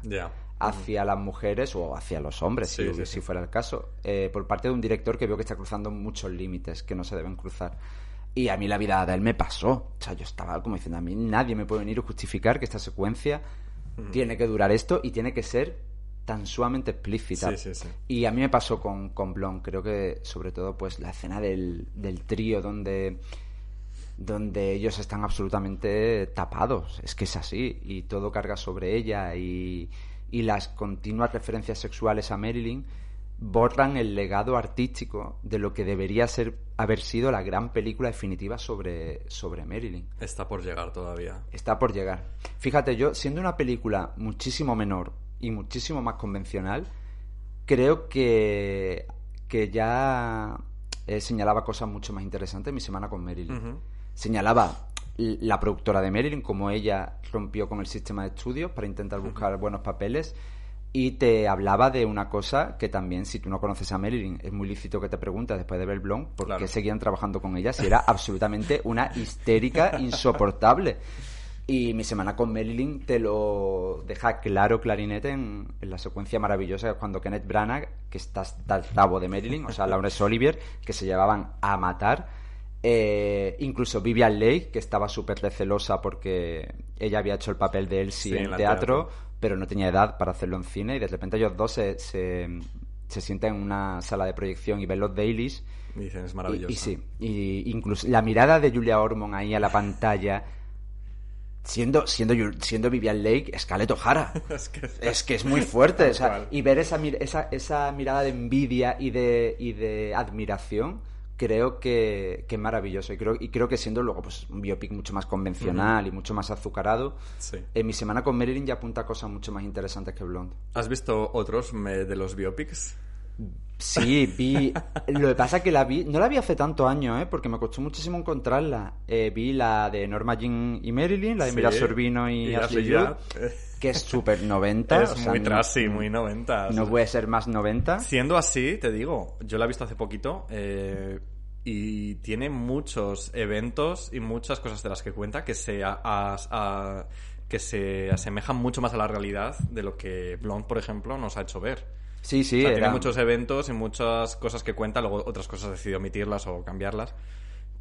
[SPEAKER 8] hacia las mujeres o hacia los hombres,
[SPEAKER 3] Sí,
[SPEAKER 8] si,
[SPEAKER 3] sí,
[SPEAKER 8] si
[SPEAKER 3] sí.
[SPEAKER 8] fuera el caso, eh, por parte de un director que veo que está cruzando muchos límites que no se deben cruzar. Y a mí la vida de él me pasó. O sea, yo estaba como diciendo, a mí nadie me puede venir a justificar que esta secuencia tiene que durar esto y tiene que ser tan sumamente explícita.
[SPEAKER 3] Sí, sí, sí.
[SPEAKER 8] Y a mí me pasó con, con Blonde. Creo que, sobre todo, pues la escena del, del trío donde donde ellos están absolutamente tapados. Es que es así. Y todo carga sobre ella. Y, y las continuas referencias sexuales a Marilyn borran el legado artístico de lo que debería ser haber sido la gran película definitiva sobre, sobre Marilyn.
[SPEAKER 3] Está por llegar todavía.
[SPEAKER 8] Está por llegar. Fíjate, yo, siendo una película muchísimo menor y muchísimo más convencional, creo que, que ya eh, señalaba cosas mucho más interesantes en mi semana con Marilyn. Señalaba la productora de Marilyn, como ella rompió con el sistema de estudios para intentar buscar buenos papeles. Y te hablaba de una cosa que también, si tú no conoces a Marilyn, es muy lícito que te preguntes después de ver Blonde por
[SPEAKER 3] Claro.
[SPEAKER 8] qué seguían trabajando con ella si era absolutamente una histérica insoportable. Y mi semana con Marilyn te lo deja claro, clarinete, en, en la secuencia maravillosa que es cuando Kenneth Branagh, que está hasta el de Marilyn, o sea, Laurence Olivier, que se llevaban a matar. Eh, incluso Vivian Leigh, que estaba súper recelosa porque ella había hecho el papel de Elsie
[SPEAKER 3] Sí,
[SPEAKER 8] en teatro,
[SPEAKER 3] teatro.
[SPEAKER 8] pero no tenía edad para hacerlo en cine. Y de repente ellos dos se, se, se sientan en una sala de proyección y ven los dailies.
[SPEAKER 3] Y dicen, es maravilloso.
[SPEAKER 8] y sí, y incluso la mirada de Julia Ormond ahí a la pantalla, siendo, siendo, siendo Vivian Lake, Scarlett O'Hara.
[SPEAKER 3] Es que,
[SPEAKER 8] Es que es muy fuerte. o sea, y ver esa, esa, esa mirada de envidia y de, y de admiración, creo que, que es maravilloso. Y creo, y creo que siendo luego pues, un biopic mucho más convencional y mucho más azucarado,
[SPEAKER 3] Sí.
[SPEAKER 8] en mi semana con Marilyn ya apunta a cosas mucho más interesantes que Blonde.
[SPEAKER 3] ¿Has visto otros de los biopics?
[SPEAKER 8] Sí, vi. Lo que pasa es que la vi. No la vi hace tantos años, ¿eh? Porque me costó muchísimo encontrarla. Eh, vi la de Norma Jean y Marilyn, la de
[SPEAKER 3] Sí.
[SPEAKER 8] Mira Sorbino y,
[SPEAKER 3] Y
[SPEAKER 8] Ashley Judd. Que es súper 90.
[SPEAKER 3] es
[SPEAKER 8] o sea,
[SPEAKER 3] muy
[SPEAKER 8] no-
[SPEAKER 3] trashy, muy 90.
[SPEAKER 8] No puede ser más 90.
[SPEAKER 3] Siendo así, te digo, yo la he visto hace poquito eh, y tiene muchos eventos y muchas cosas de las que cuenta que se, a- a- que se asemejan mucho más a la realidad de lo que Blonde, por ejemplo, nos ha hecho ver.
[SPEAKER 8] Sí, sí,
[SPEAKER 3] O sea,
[SPEAKER 8] era-
[SPEAKER 3] Tiene muchos eventos y muchas cosas que cuenta, luego otras cosas decidido omitirlas o cambiarlas.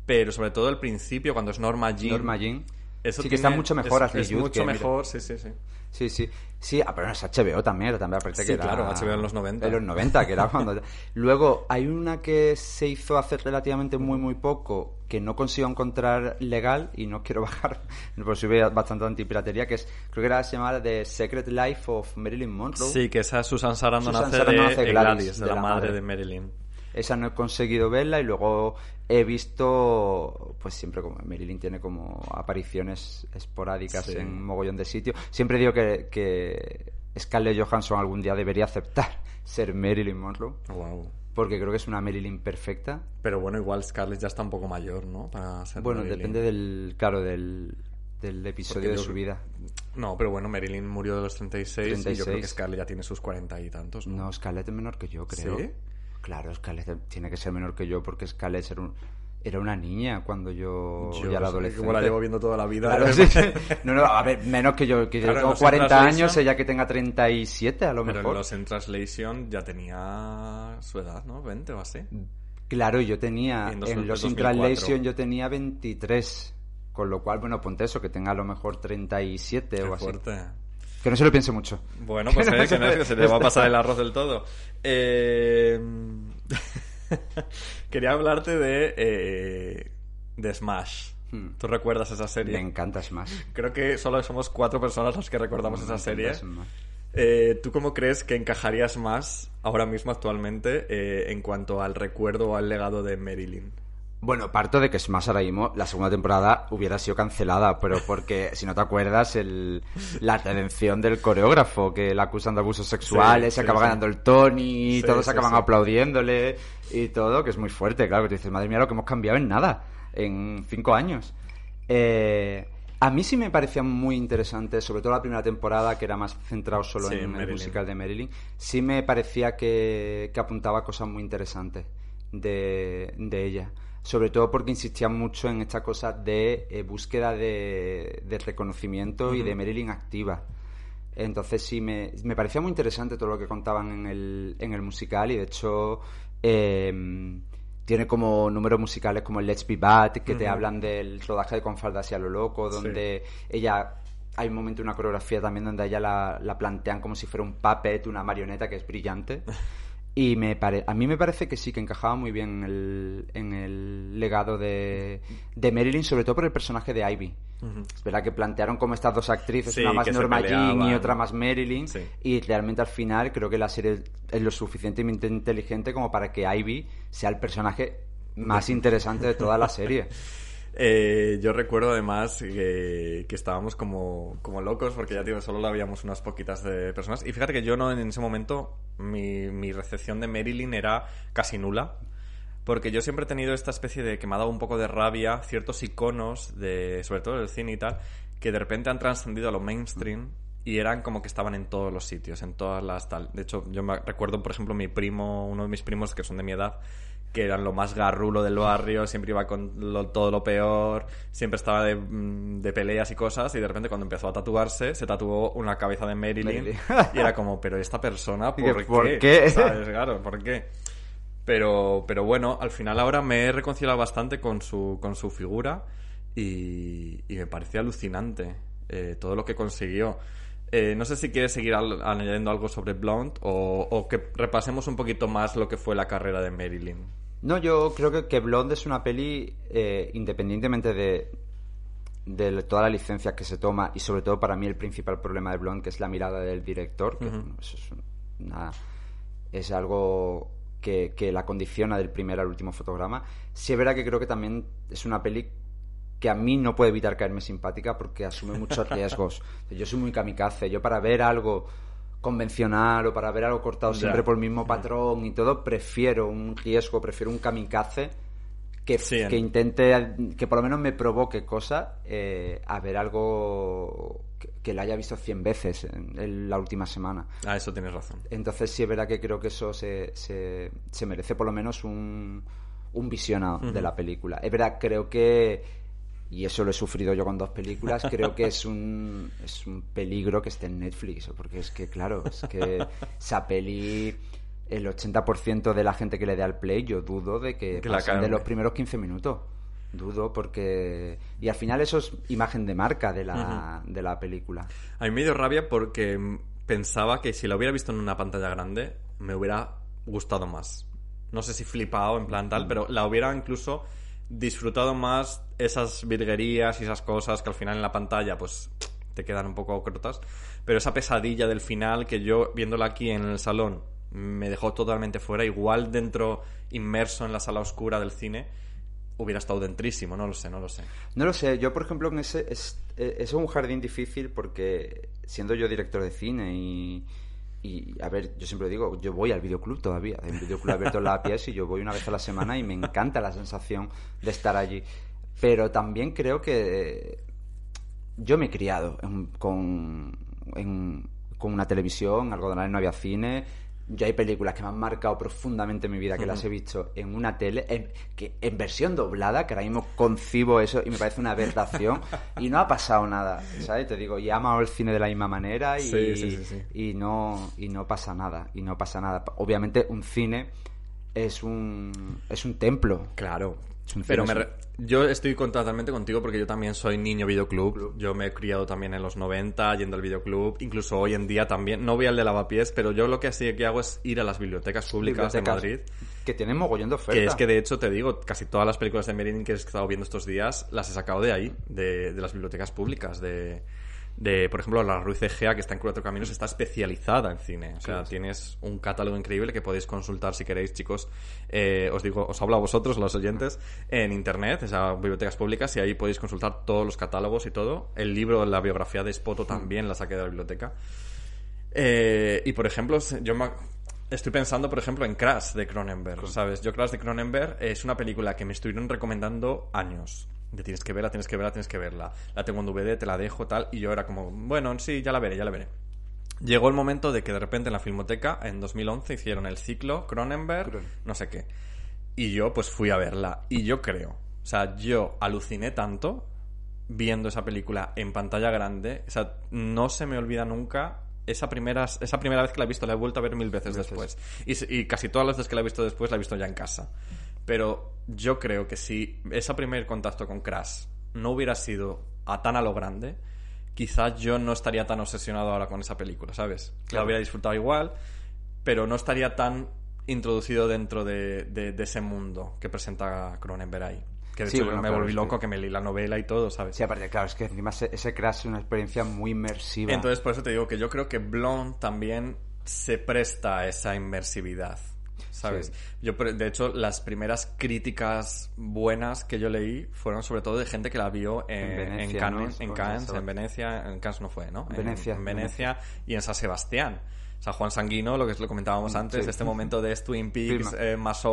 [SPEAKER 3] Pero sobre todo el principio, cuando es Norma Jean.
[SPEAKER 8] Norma Jean.
[SPEAKER 3] Eso
[SPEAKER 8] sí, que está mucho mejor
[SPEAKER 3] es, mucho
[SPEAKER 8] que, mira.
[SPEAKER 3] mejor, sí, sí, sí.
[SPEAKER 8] Sí, sí. Sí, ah, pero no es HBO también, era también aparte
[SPEAKER 3] Sí,
[SPEAKER 8] que era-
[SPEAKER 3] claro, HBO en los 90.
[SPEAKER 8] En los 90, que era cuando... Luego, hay una que se hizo hace relativamente muy, muy poco, que no consigo encontrar legal, y no quiero bajar, por si veo bastante antipiratería, que es, creo que era se llamaba The Secret Life of Marilyn Monroe.
[SPEAKER 3] Sí, que esa Susan Sarandon
[SPEAKER 8] Susan
[SPEAKER 3] hace
[SPEAKER 8] Sarandon
[SPEAKER 3] de
[SPEAKER 8] hace Gladys,
[SPEAKER 3] Gladys, de,
[SPEAKER 8] de
[SPEAKER 3] la,
[SPEAKER 8] la
[SPEAKER 3] madre
[SPEAKER 8] madre.
[SPEAKER 3] de Marilyn.
[SPEAKER 8] Esa no he conseguido verla y luego he visto, pues siempre como Marilyn tiene como apariciones esporádicas
[SPEAKER 3] Sí.
[SPEAKER 8] en mogollón de sitios. Siempre digo que, que Scarlett Johansson algún día debería aceptar ser Marilyn Monroe,
[SPEAKER 3] Wow.
[SPEAKER 8] porque creo que es una Marilyn perfecta.
[SPEAKER 3] Pero bueno, igual Scarlett ya está un poco mayor, ¿no? Para ser
[SPEAKER 8] Bueno,
[SPEAKER 3] Marilyn.
[SPEAKER 8] depende del, claro, del, del episodio de su vida.
[SPEAKER 3] No, pero bueno, Marilyn murió de los 36, y yo creo que
[SPEAKER 8] 36.
[SPEAKER 3] Scarlett ya tiene sus 40 y tantos, ¿no?
[SPEAKER 8] No, Scarlett es menor que yo, creo.
[SPEAKER 3] ¿Sí?
[SPEAKER 8] Claro, Scarlett tiene que ser menor que yo porque Scarlett era, un- era una niña cuando yo,
[SPEAKER 3] Yo
[SPEAKER 8] ya era
[SPEAKER 3] no sé,
[SPEAKER 8] adolescente.
[SPEAKER 3] Como la llevo viendo toda la vida.
[SPEAKER 8] Claro, sí, sí. No, no, a ver, menos que yo, que
[SPEAKER 3] Claro,
[SPEAKER 8] tengo
[SPEAKER 3] los
[SPEAKER 8] 40
[SPEAKER 3] Translation-
[SPEAKER 8] años, ella que tenga 37 a lo
[SPEAKER 3] Pero
[SPEAKER 8] mejor.
[SPEAKER 3] en los en Translation ya tenía su edad, ¿no? 20 o así.
[SPEAKER 8] Claro, yo tenía,
[SPEAKER 3] en dos-
[SPEAKER 8] en los
[SPEAKER 3] 2004.
[SPEAKER 8] Translation yo tenía 23. Con lo cual, bueno, ponte eso, que tenga a lo mejor 37
[SPEAKER 3] Qué
[SPEAKER 8] o así.
[SPEAKER 3] fuerte.
[SPEAKER 8] Que no se lo piense mucho.
[SPEAKER 3] Bueno, pues
[SPEAKER 8] Que no
[SPEAKER 3] eh, que no que se te va a pasar el arroz del todo. Eh, Quería hablarte de, eh, de Smash.
[SPEAKER 8] Hmm.
[SPEAKER 3] ¿Tú recuerdas esa serie?
[SPEAKER 8] Me encanta Smash.
[SPEAKER 3] Creo que solo somos cuatro personas las que recordamos
[SPEAKER 8] Me
[SPEAKER 3] esa serie. Eh, ¿Tú cómo crees que encajarías más ahora mismo actualmente eh, en cuanto al recuerdo o al legado de Marilyn?
[SPEAKER 8] Bueno, parto de que Smash ahora mismo, la segunda temporada hubiera sido cancelada, pero porque, si no te acuerdas, el, la redención del coreógrafo, que la acusan de abusos sexuales,
[SPEAKER 3] Sí,
[SPEAKER 8] se acaba
[SPEAKER 3] sí.
[SPEAKER 8] ganando el Tony, todos acaban aplaudiéndole y todo, que es muy fuerte, claro, que tú dices, madre mía, lo que hemos cambiado en nada, en cinco años. Eh, a mí sí me parecía muy interesante, sobre todo la primera temporada, que era más centrado solo en el musical de Marilyn, sí me parecía que, que apuntaba cosas muy interesantes de, de ella. Sobre todo porque insistía mucho en esta cosa de eh, búsqueda de, de reconocimiento y de Marilyn activa. Entonces sí, me, me parecía muy interesante todo lo que contaban en el, en el musical y de hecho eh, tiene como números musicales como el Let's Be Bad, que te hablan del rodaje de Con Falda hacia lo loco, donde ella... Hay un momento, una coreografía también donde ella la, la plantean como si fuera un puppet, una marioneta que es brillante. Y me pare... a mí me parece que sí, que encajaba muy bien en el, en el legado de, de Marilyn, sobre todo por el personaje de Ivy. Es verdad que plantearon como estas dos actrices,
[SPEAKER 3] Sí,
[SPEAKER 8] una más Norma Jean y otra más Marilyn,
[SPEAKER 3] Sí.
[SPEAKER 8] y realmente al final creo que la serie es lo suficientemente inteligente como para que Ivy sea el personaje más interesante de toda la serie.
[SPEAKER 3] Eh, yo recuerdo además que, estábamos como, como locos porque ya solo la habíamos unas poquitas de personas. Y fíjate que yo no en ese momento, mi, mi recepción de Marilyn era casi nula. Porque yo siempre he tenido esta especie de que me ha dado un poco de rabia ciertos iconos, de, sobre todo del cine y tal, que de repente han trascendido a lo mainstream y eran como que estaban en todos los sitios, en todas las tal. De hecho, yo me recuerdo, por ejemplo, mi primo, uno de mis primos que son de mi edad, que eran lo más garrulo del barrio, siempre iba con lo- todo lo peor, siempre estaba de, mm, de peleas y cosas, y de repente cuando empezó a tatuarse, se tatuó una cabeza de Marilyn,
[SPEAKER 8] Marilyn.
[SPEAKER 3] y era como, pero esta persona, ¿por,
[SPEAKER 8] ¿por
[SPEAKER 3] qué?
[SPEAKER 8] qué?
[SPEAKER 3] ¿Sabes? Claro, ¿por qué? Pero, pero bueno, al final ahora me he reconciliado bastante con su, con su figura y, y me pareció alucinante eh, todo lo que consiguió. Eh, no sé si quieres seguir al- añadiendo algo sobre Blonde o, o que repasemos un poquito más lo que fue la carrera de Marilyn.
[SPEAKER 8] No, yo creo que, que Blonde es una peli, eh, independientemente de, de todas las licencias que se toma, y sobre todo para mí el principal problema de Blonde, que es la mirada del director, que es, una- es algo que, que la condiciona del primer al último fotograma. Sí es verdad que creo que también es una peli que a mí no puede evitar caerme simpática porque asume muchos riesgos. Yo soy muy kamikaze. Yo para ver algo convencional o para ver algo cortado siempre por el mismo patrón y todo, prefiero un riesgo, prefiero un kamikaze que,
[SPEAKER 3] Sí,
[SPEAKER 8] que intente, que por lo menos me provoque cosas eh, a ver algo que, que la haya visto 100 veces en, en la última semana.
[SPEAKER 3] Ah, eso tienes razón.
[SPEAKER 8] Entonces sí es verdad que creo que eso se, se, se merece por lo menos un, un visionado de la película. Es verdad, creo que, y eso lo he sufrido yo con dos películas, creo que es un, es un peligro que esté en Netflix, porque es que, claro, es que esa peli, el 80% de la gente que le dé al play, yo dudo de que,
[SPEAKER 3] Que la
[SPEAKER 8] pasen de los primeros 15 minutos. Dudo porque... Y al final eso es imagen de marca de la, de la película.
[SPEAKER 3] A mí me dio rabia porque pensaba que si lo hubiera visto en una pantalla grande me hubiera gustado más. No sé si flipado en plan tal, pero la hubiera incluso disfrutado más esas virguerías y esas cosas que al final en la pantalla pues te quedan un poco cortas. Pero esa pesadilla del final que yo viéndola aquí en el salón me dejó totalmente fuera. Igual dentro inmerso en la sala oscura del cine, hubiera estado dentrísimo, no lo sé, no lo sé.
[SPEAKER 8] No lo sé, yo por ejemplo en ese es, eh, es un jardín difícil porque siendo yo director de cine y, y a ver, yo siempre digo, yo voy al videoclub todavía, hay un videoclub abierto en la pies y yo voy una vez a la semana y me encanta la sensación de estar allí. Pero también creo que yo me he criado con, con una televisión, algodonales no había cine. Yo hay películas que me han marcado profundamente en mi vida, que las he visto en una tele, en, que, en versión doblada, que ahora mismo concibo eso y me parece una aberración, y no ha pasado nada, ¿sabes? Te digo, y he amado el cine de la misma manera y,
[SPEAKER 3] Sí, sí, sí, sí.
[SPEAKER 8] y no y no pasa nada y no pasa nada obviamente un cine es un es un templo
[SPEAKER 3] Claro. Pero me re- yo estoy totalmente contigo porque yo también soy niño videoclub. Yo me he criado también en los 90 yendo al videoclub. Incluso hoy en día también. No voy al de lavapiés, pero yo lo que sí que hago es ir a las bibliotecas públicas
[SPEAKER 8] bibliotecas
[SPEAKER 3] de Madrid.
[SPEAKER 8] que tienen mogollón de
[SPEAKER 3] Que es que de hecho te digo, casi todas las películas de Merlin que he estado viendo estos días las he sacado de ahí, de, de las bibliotecas públicas, de, de, por ejemplo, la Ruiz Egea, que está en Cuatro Caminos, está especializada en cine. O sea, tienes un catálogo increíble que podéis consultar si queréis, chicos. Eh, os digo, os hablo a vosotros, los oyentes, en internet, esas bibliotecas públicas, y ahí podéis consultar todos los catálogos y todo. El libro, la biografía de Spoto también la saqué de la biblioteca. Eh, y por ejemplo, yo me- estoy pensando, por ejemplo, en Crash de Cronenberg, ¿sabes? Yo Crash de Cronenberg es una película que me estuvieron recomendando años. De tienes que verla, tienes que verla, tienes que verla. La tengo en DVD, te la dejo, tal. Y yo era como, bueno, sí, ya la veré, ya la veré. Llegó el momento de que de repente en la Filmoteca, en 2011, hicieron el ciclo Cronenberg, no sé qué. Y yo pues fui a verla. Y yo creo, o sea, yo aluciné tanto viendo esa película en pantalla grande. O sea, no se me olvida nunca esa primera, esa primera vez que la he visto. La he vuelto a ver mil veces, después. Y casi todas las veces que la he visto después la he visto ya en casa. Pero yo creo que si ese primer contacto con Crash no hubiera sido a tan a lo grande, quizás yo no estaría tan obsesionado ahora con esa película, ¿sabes? La hubiera disfrutado igual, pero no estaría tan introducido dentro de, de- de ese mundo que presenta Cronenberg ahí. Que de
[SPEAKER 8] Sí,
[SPEAKER 3] hecho
[SPEAKER 8] bueno,
[SPEAKER 3] me
[SPEAKER 8] claro,
[SPEAKER 3] volví loco
[SPEAKER 8] que-
[SPEAKER 3] que... me leí la novela y todo, ¿sabes?
[SPEAKER 8] sí aparte claro es que encima ese, ese Crash es una experiencia muy inmersiva
[SPEAKER 3] Entonces, por eso te digo que yo creo que Blonde también se presta a esa inmersividad. ¿Sabes?
[SPEAKER 8] Sí.
[SPEAKER 3] Yo, de hecho, las primeras críticas buenas que yo leí fueron sobre todo de gente que la vio en,
[SPEAKER 8] En
[SPEAKER 3] Cannes,
[SPEAKER 8] ¿no?
[SPEAKER 3] en Cannes, en Venecia, en Cannes no fue, ¿no? En-
[SPEAKER 8] Venecia,
[SPEAKER 3] En, Venecia y en San Sebastián. O sea, Juan Sanguino, lo que es- lo comentábamos antes,
[SPEAKER 8] sí.
[SPEAKER 3] este momento de Twin Peaks, eh, más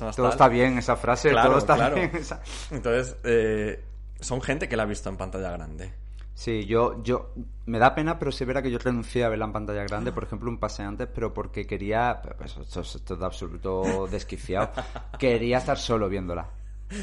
[SPEAKER 3] más
[SPEAKER 8] todo
[SPEAKER 3] tal.
[SPEAKER 8] está bien esa frase
[SPEAKER 3] Claro,
[SPEAKER 8] todo está
[SPEAKER 3] claro.
[SPEAKER 8] bien esa-
[SPEAKER 3] Entonces, eh, son gente que la ha visto en pantalla grande.
[SPEAKER 8] Sí, yo, yo, me da pena, pero se verá que yo renuncié a verla en pantalla grande, por ejemplo, un pase antes, pero porque quería, pues, esto, es- esto es de absoluto desquiciado, quería estar solo viéndola.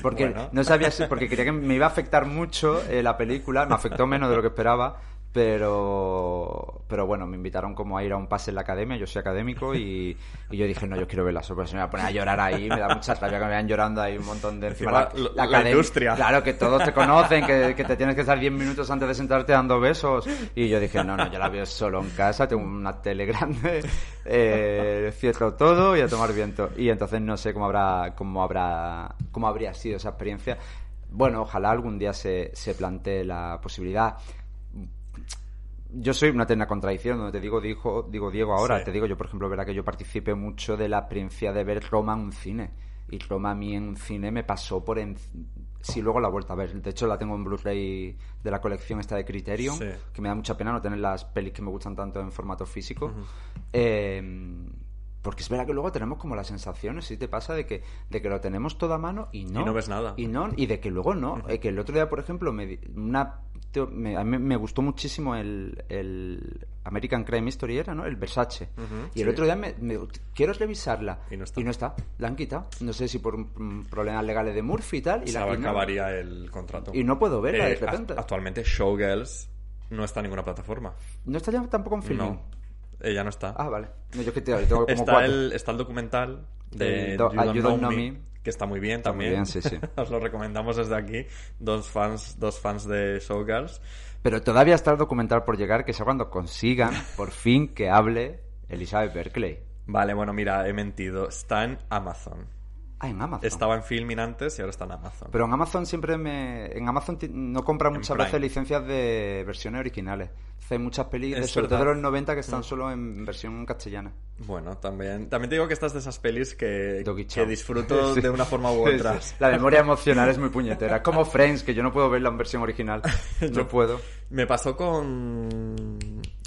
[SPEAKER 8] Porque
[SPEAKER 3] Bueno.
[SPEAKER 8] no sabía si, porque quería que me iba a afectar mucho eh, la película, me afectó menos de lo que esperaba, pero, pero bueno, me invitaron como a ir a un pase en la academia, yo soy académico, y, y yo dije, no, yo quiero verla solo, porque se me va a poner a llorar ahí, me da mucha rabia que me vayan llorando ahí un montón de encima.
[SPEAKER 3] Encima, lo- la
[SPEAKER 8] academia-
[SPEAKER 3] industria.
[SPEAKER 8] Claro, que todos te conocen, que, que te tienes que estar 10 minutos antes de sentarte dando besos. Y yo dije, no, no, yo la veo solo en casa, tengo una tele grande, eh, cierro todo y a tomar viento. Y entonces no sé cómo habrá, cómo habrá, cómo habría sido esa experiencia. Bueno, ojalá algún día se, se plantee la posibilidad. Yo soy una eterna contradicción, donde te digo, digo, digo Diego ahora,
[SPEAKER 3] Sí.
[SPEAKER 8] te digo yo, por ejemplo, verá que yo participé mucho de la experiencia de ver Roma en un cine. Y Roma a mí en un cine me pasó por... En... Sí, luego la he vuelto a ver. De hecho, la tengo en Blu-ray de la colección esta de Criterion,
[SPEAKER 3] Sí.
[SPEAKER 8] que me da mucha pena no tener las pelis que me gustan tanto en formato físico. Eh, porque es verdad que luego tenemos como las sensaciones, si te pasa, de que, de que lo tenemos todo a mano y no.
[SPEAKER 3] Y no ves nada.
[SPEAKER 8] Y no, y de que luego no. Eh, que el otro día, por ejemplo, me, una, me- a mí me gustó muchísimo el, el American Crime History, era, ¿no? El Versace. Y el
[SPEAKER 3] sí.
[SPEAKER 8] otro día me, me- quiero revisarla.
[SPEAKER 3] Y no está.
[SPEAKER 8] La han quitado. No sé si por un- problemas legales de Murphy y tal. Y,
[SPEAKER 3] se
[SPEAKER 8] la, y no-
[SPEAKER 3] acabaría el contrato.
[SPEAKER 8] y no puedo verla de
[SPEAKER 3] Eh,
[SPEAKER 8] repente.
[SPEAKER 3] act- Actualmente Showgirls no está en ninguna plataforma.
[SPEAKER 8] no está ya tampoco en filming.
[SPEAKER 3] No, ella no está.
[SPEAKER 8] Ah, vale. No, yo es que te- tengo como
[SPEAKER 3] está,
[SPEAKER 8] cuatro.
[SPEAKER 3] el, está el documental de
[SPEAKER 8] do-
[SPEAKER 3] You Don't,
[SPEAKER 8] ah, You
[SPEAKER 3] Know,
[SPEAKER 8] Don't Know
[SPEAKER 3] Me,
[SPEAKER 8] Me.
[SPEAKER 3] que está muy bien
[SPEAKER 8] Está muy
[SPEAKER 3] también.
[SPEAKER 8] bien, sí, sí.
[SPEAKER 3] Os lo recomendamos desde aquí. Dos fans, dos fans de Showgirls.
[SPEAKER 8] Pero todavía está el documental por llegar, que sea cuando consigan, por fin, que hable Elizabeth Berkeley.
[SPEAKER 3] Vale, bueno, mira, he mentido. Está en Amazon.
[SPEAKER 8] Ah, en Amazon.
[SPEAKER 3] Estaba en Filmin antes y ahora está en Amazon.
[SPEAKER 8] Pero en Amazon siempre me... En Amazon no compran
[SPEAKER 3] En
[SPEAKER 8] muchas veces licencias de versiones originales. Hay muchas películas, sobre todo de los 90, que están
[SPEAKER 3] Mm.
[SPEAKER 8] solo en versión castellana.
[SPEAKER 3] Bueno, también, también te digo que estas de esas pelis que, que disfruto
[SPEAKER 8] Sí.
[SPEAKER 3] de una forma u otra.
[SPEAKER 8] sí. La memoria emocional es muy puñetera. Es como Friends, que yo no puedo verla en versión original. No puedo.
[SPEAKER 3] Me pasó con,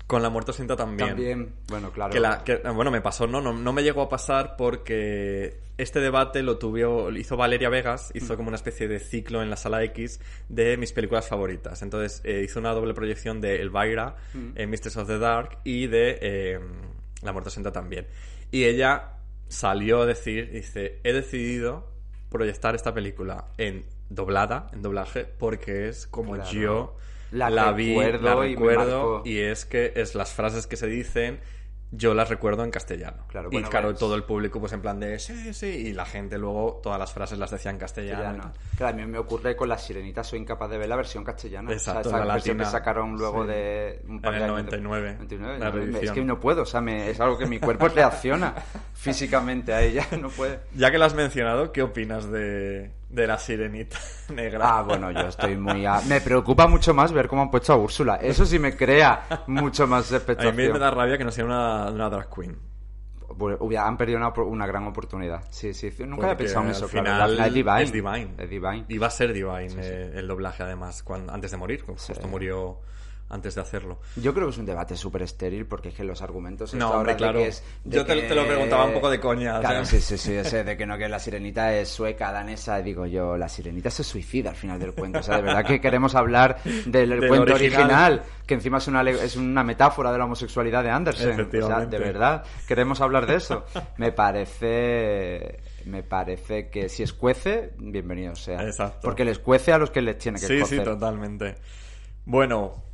[SPEAKER 3] con La Muerte Cinta también.
[SPEAKER 8] También, bueno, claro.
[SPEAKER 3] Que la- que- bueno, me pasó, no, no, no me llegó a pasar porque este debate lo tuvo, hizo Valeria Vegas, hizo como una especie de ciclo en la sala X de mis películas favoritas. Entonces eh, hizo una doble proyección de Elvira,
[SPEAKER 8] Mm.
[SPEAKER 3] eh, Mistress of the Dark y de eh, La Muerte Senta también. Y ella salió a decir, dice, he decidido proyectar esta película en doblada, en doblaje, porque es como
[SPEAKER 8] Claro.
[SPEAKER 3] yo
[SPEAKER 8] La
[SPEAKER 3] la, vi,
[SPEAKER 8] recuerdo
[SPEAKER 3] la
[SPEAKER 8] y
[SPEAKER 3] recuerdo y es que es las frases que se dicen yo las recuerdo en castellano.
[SPEAKER 8] Claro,
[SPEAKER 3] y
[SPEAKER 8] bueno,
[SPEAKER 3] claro,
[SPEAKER 8] ves.
[SPEAKER 3] todo el público pues en plan de sí, sí, y la gente luego todas las frases las decía en castellano.
[SPEAKER 8] Ya
[SPEAKER 3] y
[SPEAKER 8] no.
[SPEAKER 3] tal.
[SPEAKER 8] Claro, a mí me ocurre con La Sirenita, soy incapaz de ver la versión castellana.
[SPEAKER 3] Exacto,
[SPEAKER 8] o sea, esa
[SPEAKER 3] la
[SPEAKER 8] versión
[SPEAKER 3] latina.
[SPEAKER 8] que sacaron luego
[SPEAKER 3] Sí.
[SPEAKER 8] de un par
[SPEAKER 3] En el
[SPEAKER 8] años
[SPEAKER 3] 99,
[SPEAKER 8] después. 99,
[SPEAKER 3] la
[SPEAKER 8] no, es que no puedo, o sea, me- es algo que mi cuerpo reacciona físicamente a ella, no puede.
[SPEAKER 3] Ya que lo has mencionado, ¿qué opinas de, de la sirenita negra?
[SPEAKER 8] Ah, bueno, yo estoy muy... a- Me preocupa mucho más ver cómo han puesto a Úrsula. Eso sí me crea mucho más
[SPEAKER 3] A
[SPEAKER 8] expectación.
[SPEAKER 3] mí me da rabia que no sea una, una drag queen.
[SPEAKER 8] Bueno, hubiera- han perdido una, una gran oportunidad. Sí, sí, nunca había
[SPEAKER 3] Porque
[SPEAKER 8] pensado en
[SPEAKER 3] al
[SPEAKER 8] eso,
[SPEAKER 3] final
[SPEAKER 8] claro. Al final es Divine.
[SPEAKER 3] Es Divine.
[SPEAKER 8] Es Divine.
[SPEAKER 3] Iba a ser Divine eh, el doblaje, además, cuando, antes de morir.
[SPEAKER 8] Sí.
[SPEAKER 3] Justo murió antes de hacerlo.
[SPEAKER 8] Yo creo que es un debate súper estéril porque es que los argumentos
[SPEAKER 3] No, hombre, claro.
[SPEAKER 8] que es
[SPEAKER 3] Yo te-
[SPEAKER 8] que-
[SPEAKER 3] te lo preguntaba un poco de coña, o
[SPEAKER 8] Claro,
[SPEAKER 3] sea.
[SPEAKER 8] sí, sí, sí, ese de que no que la sirenita es sueca, danesa, digo yo, la sirenita se suicida al final del cuento, o sea, de verdad que queremos hablar del,
[SPEAKER 3] Del
[SPEAKER 8] cuento
[SPEAKER 3] original.
[SPEAKER 8] original. que encima es una es una metáfora de la homosexualidad de Andersen, o sea, de verdad, queremos hablar de eso. Me parece me parece que si escuece, bienvenido sea.
[SPEAKER 3] Exacto.
[SPEAKER 8] Porque les cuece a los que les tiene que
[SPEAKER 3] Sí, sí, totalmente. Bueno,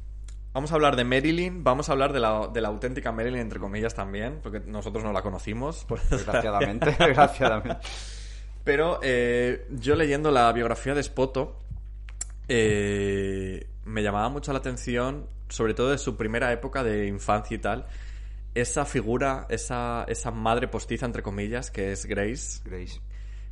[SPEAKER 3] vamos a hablar de Marilyn, vamos a hablar de la, de la auténtica Marilyn, entre comillas, también, porque nosotros no la conocimos. por
[SPEAKER 8] Desgraciadamente, desgraciadamente.
[SPEAKER 3] Pero eh, yo leyendo la biografía de Spoto, eh, me llamaba mucho la atención, sobre todo de su primera época de infancia y tal, esa figura, esa, esa madre postiza, entre comillas, que es Grace.
[SPEAKER 8] Grace.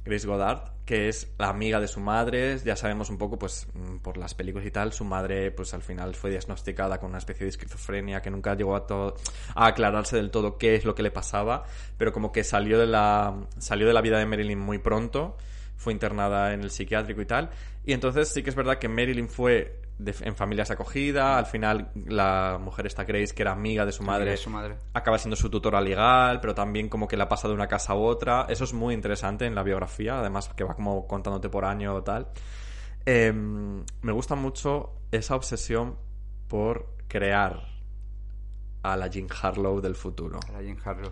[SPEAKER 3] Grace Goddard, que es la amiga de su madre, ya sabemos un poco, pues, mm, por las películas y tal, su madre, pues, al final fue diagnosticada con una especie de esquizofrenia que nunca llegó a, a aclararse del todo qué es lo que le pasaba, pero como que salió de la, salió de la vida de Marilyn muy pronto, fue internada en el psiquiátrico y tal, y entonces sí que es verdad que Marilyn fue de- en familias de acogida, al final la mujer esta Grace, que era amiga de su madre,
[SPEAKER 8] su madre.
[SPEAKER 3] acaba siendo su tutora legal, pero también como que la pasa de una casa a otra. Eso es muy interesante en la biografía, además que va como contándote por año o tal. Eh, me gusta mucho esa obsesión por crear a la Jean Harlow del futuro.
[SPEAKER 8] A la Jean Harlow.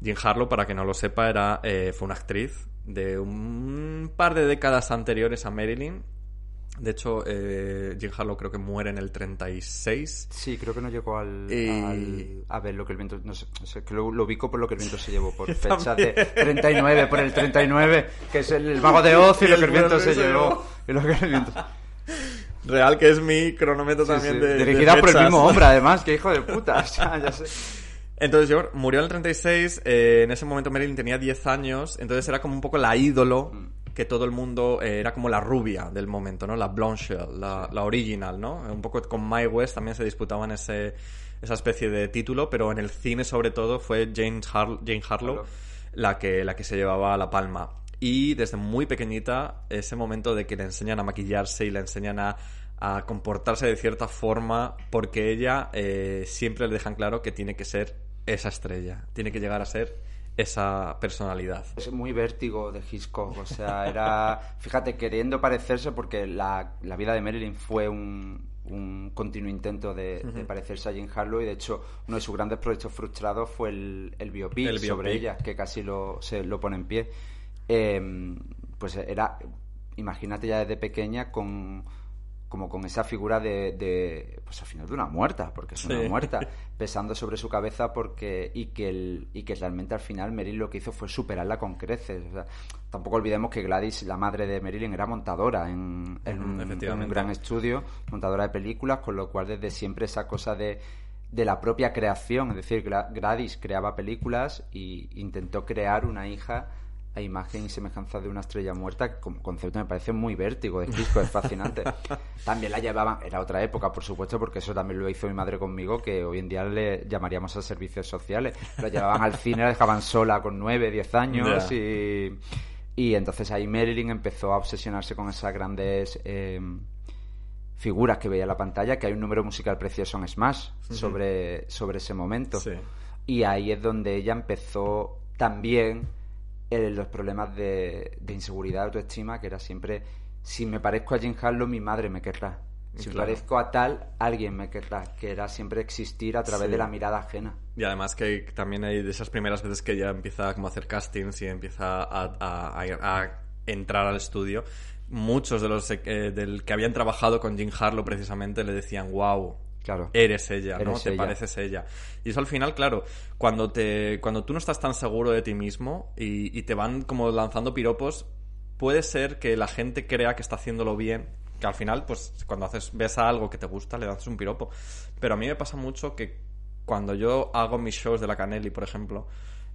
[SPEAKER 3] Jean Harlow, para que no lo sepa, era, eh, fue una actriz de un par de décadas anteriores a Marilyn. De hecho, eh, Jean Harlow creo que muere en el 36.
[SPEAKER 8] Sí, creo que no llegó al,
[SPEAKER 3] Y-
[SPEAKER 8] al- a ver lo que el viento no sé, no sé, que lo, lo ubico por lo que el viento se llevó por fecha
[SPEAKER 3] También.
[SPEAKER 8] de 39 por el 39 que es el, el mago de Oz y
[SPEAKER 3] Y
[SPEAKER 8] lo que el viento se
[SPEAKER 3] se
[SPEAKER 8] llevó y lo que el viento
[SPEAKER 3] Real, que es mi cronómetro
[SPEAKER 8] Sí,
[SPEAKER 3] también
[SPEAKER 8] sí.
[SPEAKER 3] de. de
[SPEAKER 8] dirigida por el mismo hombre además que hijo de puta o sea, ya sé.
[SPEAKER 3] Entonces, yo murió en el 36. eh, en ese momento Marilyn tenía 10 años. Entonces era como un poco la ídolo
[SPEAKER 8] Mm.
[SPEAKER 3] Que todo el mundo. eh, era como la rubia del momento, ¿no? La Blanche, la, la original, ¿no? Un poco con My West también se disputaban ese, esa especie de título. Pero en el cine, sobre todo, fue Jane, Har- Jane Harlow la que, la que se llevaba la palma. Y desde muy pequeñita, ese momento de que le enseñan a maquillarse y le enseñan a, a comportarse de cierta forma, porque ella eh, siempre le dejan claro que tiene que ser esa estrella, tiene que llegar a ser esa personalidad.
[SPEAKER 8] Es muy vértigo de Hitchcock, o sea, era, fíjate, queriendo parecerse porque la, la vida de Marilyn fue un, un continuo intento de, de parecerse a Jean Harlow y de hecho uno de sus grandes proyectos frustrados fue el, el biopic,
[SPEAKER 3] El
[SPEAKER 8] sobre
[SPEAKER 3] biopic.
[SPEAKER 8] ella, que casi lo, se lo pone en pie. Eh, pues era, imagínate ya desde pequeña con como con esa figura de, de, pues al final de una muerta, porque es una muerta, pesando sobre su cabeza porque y que el, y que realmente al final Meryl lo que hizo fue superarla con creces. O sea, tampoco olvidemos que Gladys, la madre de Marilyn, era montadora en, un, en
[SPEAKER 3] efectivamente.
[SPEAKER 8] un gran estudio, montadora de películas, con lo cual desde siempre esa cosa de de la propia creación, es decir, Gladys creaba películas y intentó crear una hija a imagen y semejanza de una estrella muerta, como concepto me parece muy vértigo de disco, es fascinante. también la llevaban, era otra época, por supuesto, porque eso también lo hizo mi madre conmigo, que hoy en día le llamaríamos a servicios sociales. La llevaban al cine, la dejaban sola con nueve, diez años
[SPEAKER 3] Ya.
[SPEAKER 8] y, y entonces ahí Marilyn empezó a obsesionarse con esas grandes... eh, figuras que veía en la pantalla, que hay un número musical precioso en Smash sobre, sobre ese momento.
[SPEAKER 3] Sí.
[SPEAKER 8] Y ahí es donde ella empezó también eh, los problemas de, de inseguridad, de autoestima, que era siempre, si me parezco a Jim Harlow, mi madre me querrá. Si me
[SPEAKER 3] Claro.
[SPEAKER 8] parezco a tal, alguien me querrá. Que era siempre existir a través
[SPEAKER 3] Sí.
[SPEAKER 8] de la mirada ajena.
[SPEAKER 3] Y además que también hay de esas primeras veces que ella empieza como a hacer castings y empieza a, a- a- a entrar al estudio. Muchos de los eh, del que habían trabajado con Jim Harlow precisamente le decían, wow,
[SPEAKER 8] Claro.
[SPEAKER 3] eres ella, ¿no?
[SPEAKER 8] Eres
[SPEAKER 3] Te
[SPEAKER 8] ella.
[SPEAKER 3] pareces ella. Y eso al final, claro, cuando te cuando tú no estás tan seguro de ti mismo y, y te van como lanzando piropos, puede ser que la gente crea que está haciéndolo bien, que al final, pues cuando haces ves a algo que te gusta, le lanzas un piropo. Pero a mí me pasa mucho que cuando yo hago mis shows de la Canelli, por ejemplo,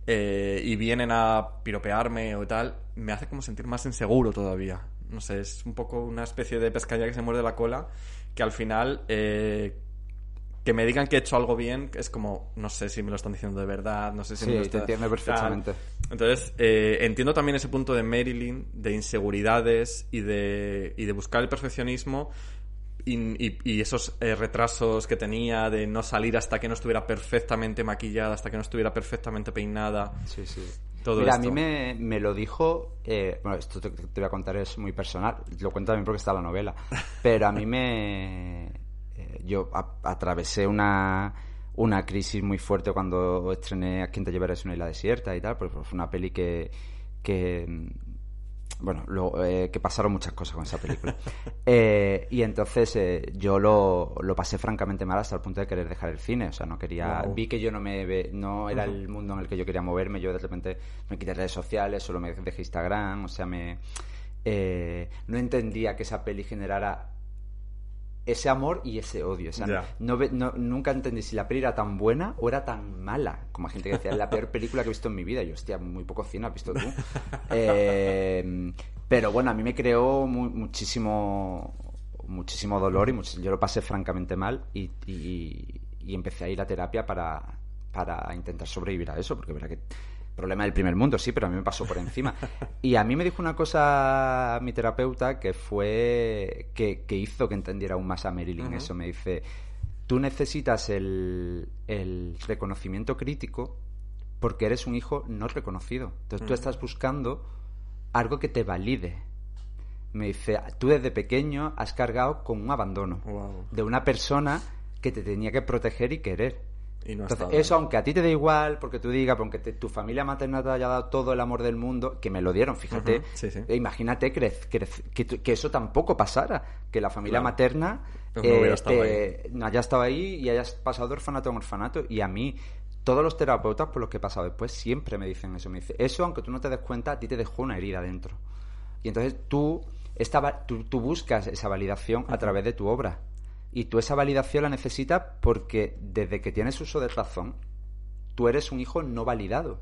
[SPEAKER 3] eh, y vienen a piropearme o tal, me hace como sentir más inseguro todavía. No sé, es un poco una especie de pescadilla que se muerde la cola, que al final eh, que me digan que he hecho algo bien es como, no sé si me lo están diciendo de verdad, no sé si
[SPEAKER 8] Sí,
[SPEAKER 3] me lo
[SPEAKER 8] te
[SPEAKER 3] está-
[SPEAKER 8] entiendo perfectamente.
[SPEAKER 3] Entonces, eh, entiendo también ese punto de Marilyn, de inseguridades y de, y de buscar el perfeccionismo y, y- y esos eh, retrasos que tenía de no salir hasta que no estuviera perfectamente maquillada, hasta que no estuviera perfectamente peinada.
[SPEAKER 8] Sí, sí.
[SPEAKER 3] Todo
[SPEAKER 8] Mira,
[SPEAKER 3] esto.
[SPEAKER 8] a mí me, me lo dijo. eh, bueno, esto te, te voy a contar, es muy personal. Lo cuento también porque está la novela. Pero a mí me. Eh, yo a- atravesé una, una crisis muy fuerte cuando estrené A quien te llevarás una isla desierta y tal, porque fue una peli que. que mm, bueno, lo- eh, que pasaron muchas cosas con esa película. Eh, y entonces eh, yo lo, lo pasé francamente mal hasta el punto de querer dejar el cine. O sea, no quería.
[SPEAKER 3] Wow.
[SPEAKER 8] Vi que yo no me no era el mundo en el que yo quería moverme. Yo de repente me quité redes sociales, solo me dejé Instagram. O sea, me. no entendía que esa peli generara ese amor y ese odio. O sea, no, no- nunca entendí si la peli era tan buena o era tan mala. Como hay gente que decía, es la peor película que he visto en mi vida. Yo, hostia, muy poco cine has visto tú. Eh, pero bueno, a mí me creó mu- muchísimo muchísimo dolor y yo lo pasé francamente mal y, y- y empecé a ir a terapia para, para intentar sobrevivir a eso, porque verá que problema del primer mundo, sí, pero a mí me pasó por encima. Y a mí me dijo una cosa mi terapeuta que fue que, que hizo que entendiera aún más a Marilyn eso. Me dice, tú necesitas el, el reconocimiento crítico porque eres un hijo no reconocido. Entonces tú estás buscando algo que te valide. Me dice, tú desde pequeño has cargado con un abandono
[SPEAKER 3] Wow.
[SPEAKER 8] de una persona que te tenía que proteger y querer.
[SPEAKER 3] Y no ha
[SPEAKER 8] Entonces, eso, aunque a ti te dé igual, porque tú digas, porque te- tu familia materna te haya dado todo el amor del mundo, que me lo dieron, fíjate.
[SPEAKER 3] Sí, sí.
[SPEAKER 8] E imagínate crec- crec- que, eso tampoco pasara, que la familia
[SPEAKER 3] Claro.
[SPEAKER 8] materna
[SPEAKER 3] Pues
[SPEAKER 8] haya estado ahí y hayas pasado de orfanato en orfanato. Y a mí, todos los terapeutas por los que he pasado después siempre me dicen eso. Me dice, eso, aunque tú no te des cuenta, a ti te dejó una herida dentro. Y entonces tú, esta, tú buscas esa validación a través de tu obra. Y tú esa validación la necesitas porque desde que tienes uso de razón, tú eres un hijo no validado.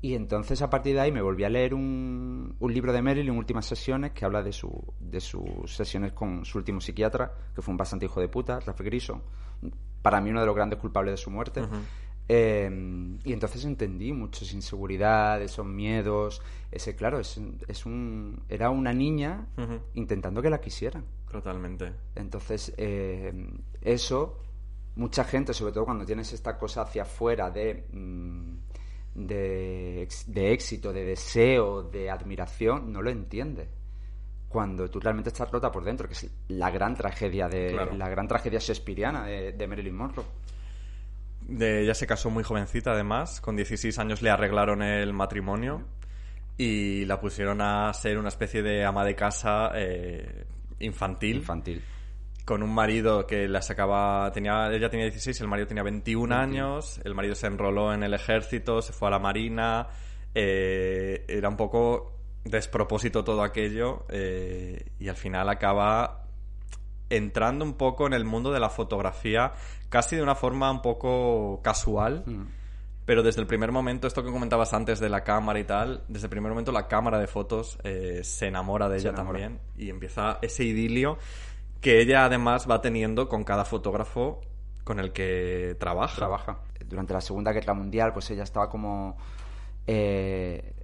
[SPEAKER 8] Y entonces a partir de ahí me volví a leer un, un libro de Marilyn, Últimas Sesiones, que habla de, su, de sus sesiones con su último psiquiatra, que fue un bastante hijo de puta, Ralph Grison. Para mí uno de los grandes culpables de su muerte. Eh, y entonces entendí muchas inseguridades, esos miedos. Ese, claro, es, es un, era una niña intentando que la quisieran.
[SPEAKER 3] Totalmente.
[SPEAKER 8] Entonces, eh, eso, mucha gente, sobre todo cuando tienes esta cosa hacia afuera de, mm, de, éxito, de deseo, de admiración, no lo entiende. Cuando tú realmente estás rota por dentro, que es la gran tragedia de
[SPEAKER 3] Claro.
[SPEAKER 8] la gran tragedia shakespeariana de, de Marilyn Monroe.
[SPEAKER 3] De, ella se casó muy jovencita, además. Con 16 años le arreglaron el matrimonio y la pusieron a ser una especie de ama de casa eh, infantil.
[SPEAKER 8] Infantil.
[SPEAKER 3] Con un marido que la sacaba. Tenía, ella tenía 16, el marido tenía 21 años. El marido se enroló en el ejército, se fue a la marina. eh, era un poco despropósito todo aquello. eh, y al final acaba entrando un poco en el mundo de la fotografía, casi de una forma un poco casual,
[SPEAKER 8] Mm.
[SPEAKER 3] Pero desde el primer momento, esto que comentabas antes de la cámara y tal, desde el primer momento la cámara de fotos eh, se enamora de ella
[SPEAKER 8] enamora.
[SPEAKER 3] también y empieza ese idilio que ella además va teniendo con cada fotógrafo con el que trabaja.
[SPEAKER 8] trabaja. Durante la Segunda Guerra Mundial, pues ella estaba como eh,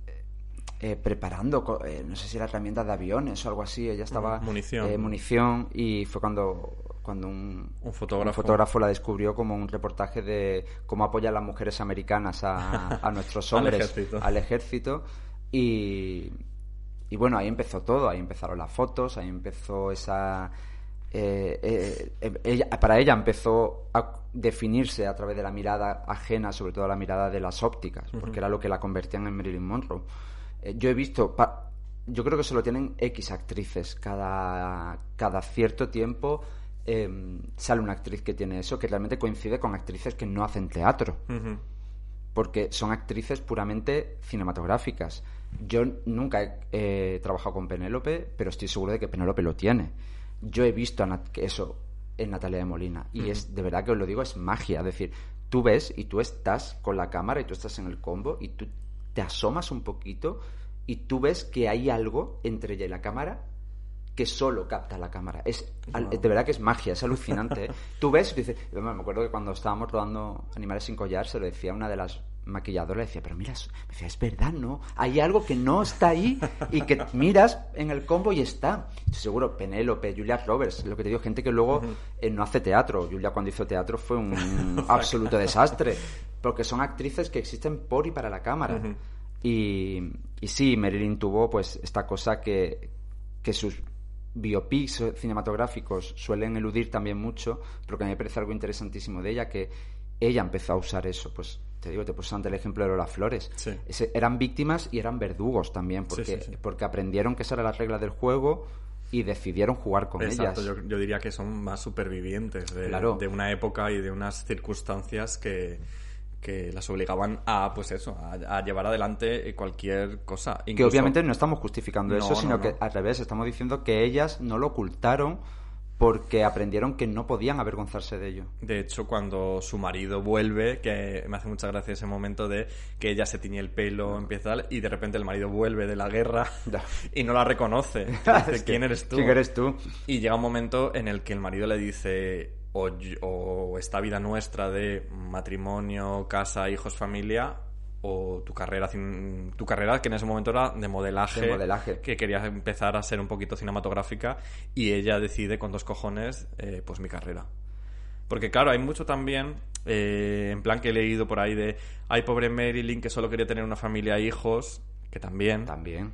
[SPEAKER 8] eh, preparando, eh, no sé si era herramientas de aviones o algo así. Ella estaba
[SPEAKER 3] Mm, munición.
[SPEAKER 8] eh, munición y fue cuando cuando un,
[SPEAKER 3] Un fotógrafo.
[SPEAKER 8] fotógrafo la descubrió como un reportaje de cómo apoyan las mujeres americanas a, a nuestros
[SPEAKER 3] Al
[SPEAKER 8] hombres
[SPEAKER 3] ejército.
[SPEAKER 8] al ejército y, y bueno, ahí empezó todo, ahí empezaron las fotos, ahí empezó esa... eh, eh, eh, ella- para ella empezó a definirse a través de la mirada ajena, sobre todo la mirada de las ópticas, porque era lo que la convertían en Marilyn Monroe. Eh, yo he visto, pa- yo creo que solo tienen X actrices, cada, cada cierto tiempo eh, sale una actriz que tiene eso, que realmente coincide con actrices que no hacen teatro porque son actrices puramente cinematográficas. Yo nunca he eh, trabajado con Penélope, pero estoy seguro de que Penélope lo tiene. Yo he visto a eso en Natalia de Molina y es de verdad que os lo digo, es magia. Es decir, tú ves y tú estás con la cámara y tú estás en el combo y tú te asomas un poquito y tú ves que hay algo entre ella y la cámara que solo capta la cámara. Es al- de verdad que es magia, es alucinante. ¿eh? Tú ves y dices, me acuerdo que cuando estábamos rodando Animales sin collar se lo decía una de las maquilladoras, le decía, pero mira, me decía, es verdad, ¿no? Hay algo que no está ahí y que miras en el combo y está. Estoy seguro, Penélope, Julia Roberts, lo que te digo, gente que luego eh, no hace teatro. Julia cuando hizo teatro fue un absoluto desastre, porque son actrices que existen por y para la cámara. Y, y sí, Marilyn tuvo pues esta cosa que, que sus biopics cinematográficos suelen eludir también mucho, pero que a mí me parece algo interesantísimo de ella, que ella empezó a usar eso. Pues te digo, te puse ante el ejemplo de Lola Flores.
[SPEAKER 3] Sí.
[SPEAKER 8] Ese- eran víctimas y eran verdugos también, porque,
[SPEAKER 3] Sí, sí, sí.
[SPEAKER 8] porque aprendieron que esa era la regla del juego y decidieron jugar con
[SPEAKER 3] Exacto,
[SPEAKER 8] ellas.
[SPEAKER 3] yo, yo diría que son más supervivientes de,
[SPEAKER 8] Claro.
[SPEAKER 3] de una época y de unas circunstancias que, que las obligaban a, pues eso, a, a llevar adelante cualquier cosa.
[SPEAKER 8] Que obviamente no estamos justificando
[SPEAKER 3] No,
[SPEAKER 8] eso,
[SPEAKER 3] no,
[SPEAKER 8] sino
[SPEAKER 3] no.
[SPEAKER 8] que al revés, estamos diciendo que ellas no lo ocultaron porque aprendieron que no podían avergonzarse de ello.
[SPEAKER 3] De hecho, cuando su marido vuelve, que me hace mucha gracia ese momento de que ella se tiñe el pelo, empieza y de repente el marido vuelve de la guerra y no la reconoce. Dice, ¿quién eres tú?
[SPEAKER 8] ¿Quién eres tú?
[SPEAKER 3] Y llega un momento en el que el marido le dice o esta vida nuestra de matrimonio, casa, hijos, familia o tu carrera tu carrera que en ese momento era de modelaje,
[SPEAKER 8] De modelaje.
[SPEAKER 3] que quería empezar a ser un poquito cinematográfica y ella decide con dos cojones eh, pues mi carrera porque claro, hay mucho también, eh, en plan que he leído por ahí de, ay, pobre Marilyn que solo quería tener una familia e hijos, que también,
[SPEAKER 8] También.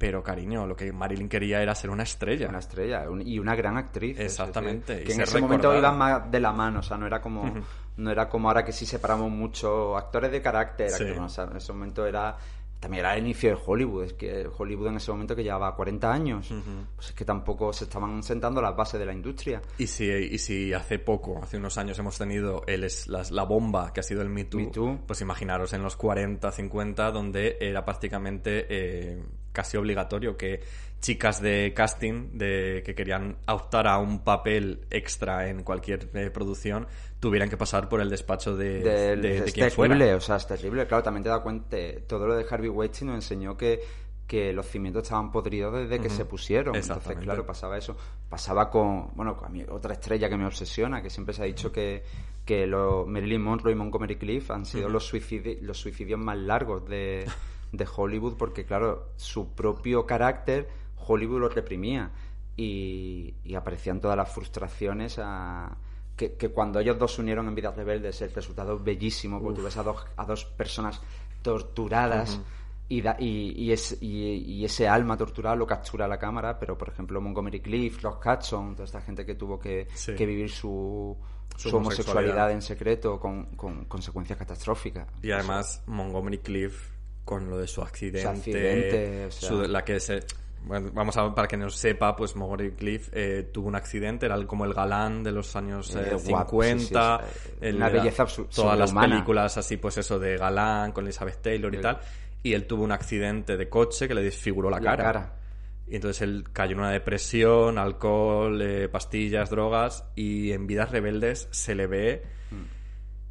[SPEAKER 3] Pero cariño, lo que Marilyn quería era ser una estrella.
[SPEAKER 8] Una estrella un- y una gran actriz. es
[SPEAKER 3] Exactamente, y
[SPEAKER 8] que en ese momento iban más de la mano, o sea, no era como, no era como ahora que sí separamos mucho actores de carácter.
[SPEAKER 3] Sí.
[SPEAKER 8] actores, o sea, en ese momento era. También era el inicio de Hollywood, es que Hollywood en ese momento que llevaba 40 años, pues es que tampoco se estaban sentando las bases de la industria.
[SPEAKER 3] Y si, y si hace poco, hace unos años hemos tenido el, las- la bomba que ha sido el Me Too,
[SPEAKER 8] Me Too.
[SPEAKER 3] pues imaginaros en los 40, 50, donde era prácticamente eh, casi obligatorio que chicas de casting de que querían optar a un papel extra en cualquier eh, producción tuvieran que pasar por el despacho de, de, de
[SPEAKER 8] es
[SPEAKER 3] quien fuera.
[SPEAKER 8] terrible, o sea, es terrible. Claro, también te das cuenta, todo lo de Harvey Weinstein nos enseñó que, que los cimientos estaban podridos desde que se pusieron. Entonces, claro, pasaba eso. Pasaba con, bueno, con a mí otra estrella que me obsesiona, que siempre se ha dicho que, que lo- Marilyn Monroe y Montgomery Cliff han sido los, suicidi- los suicidios más largos de, de Hollywood, porque, claro, su propio carácter Hollywood lo reprimía. Y, y aparecían todas las frustraciones a que, que cuando ellos dos se unieron en Vidas Rebeldes el resultado es bellísimo porque tú ves a dos, a dos personas torturadas y, da- y, y es- y- y ese alma torturada lo captura la cámara pero por ejemplo Montgomery Cliff, Rock Hudson toda esta gente que tuvo que,
[SPEAKER 3] Sí.
[SPEAKER 8] que vivir su,
[SPEAKER 3] Su
[SPEAKER 8] su homosexualidad
[SPEAKER 3] homosexualidad
[SPEAKER 8] en secreto con, con consecuencias catastróficas
[SPEAKER 3] Y además Montgomery Cliff con lo de su accidente,
[SPEAKER 8] accidente, o sea-
[SPEAKER 3] su- la que se bueno, vamos a para que no sepa, pues Montgomery Cliff eh, tuvo un accidente, era como el galán de los años
[SPEAKER 8] Eh,
[SPEAKER 3] eh,
[SPEAKER 8] guapo,
[SPEAKER 3] 50,
[SPEAKER 8] sí, sí, es, eh, una belleza absu-
[SPEAKER 3] todas las películas así, pues eso de galán con Elizabeth Taylor y tal, y él tuvo un accidente de coche que le desfiguró la,
[SPEAKER 8] La
[SPEAKER 3] cara.
[SPEAKER 8] cara.
[SPEAKER 3] Y entonces él cayó en una depresión, alcohol, eh, pastillas, drogas, y en Vidas Rebeldes se le ve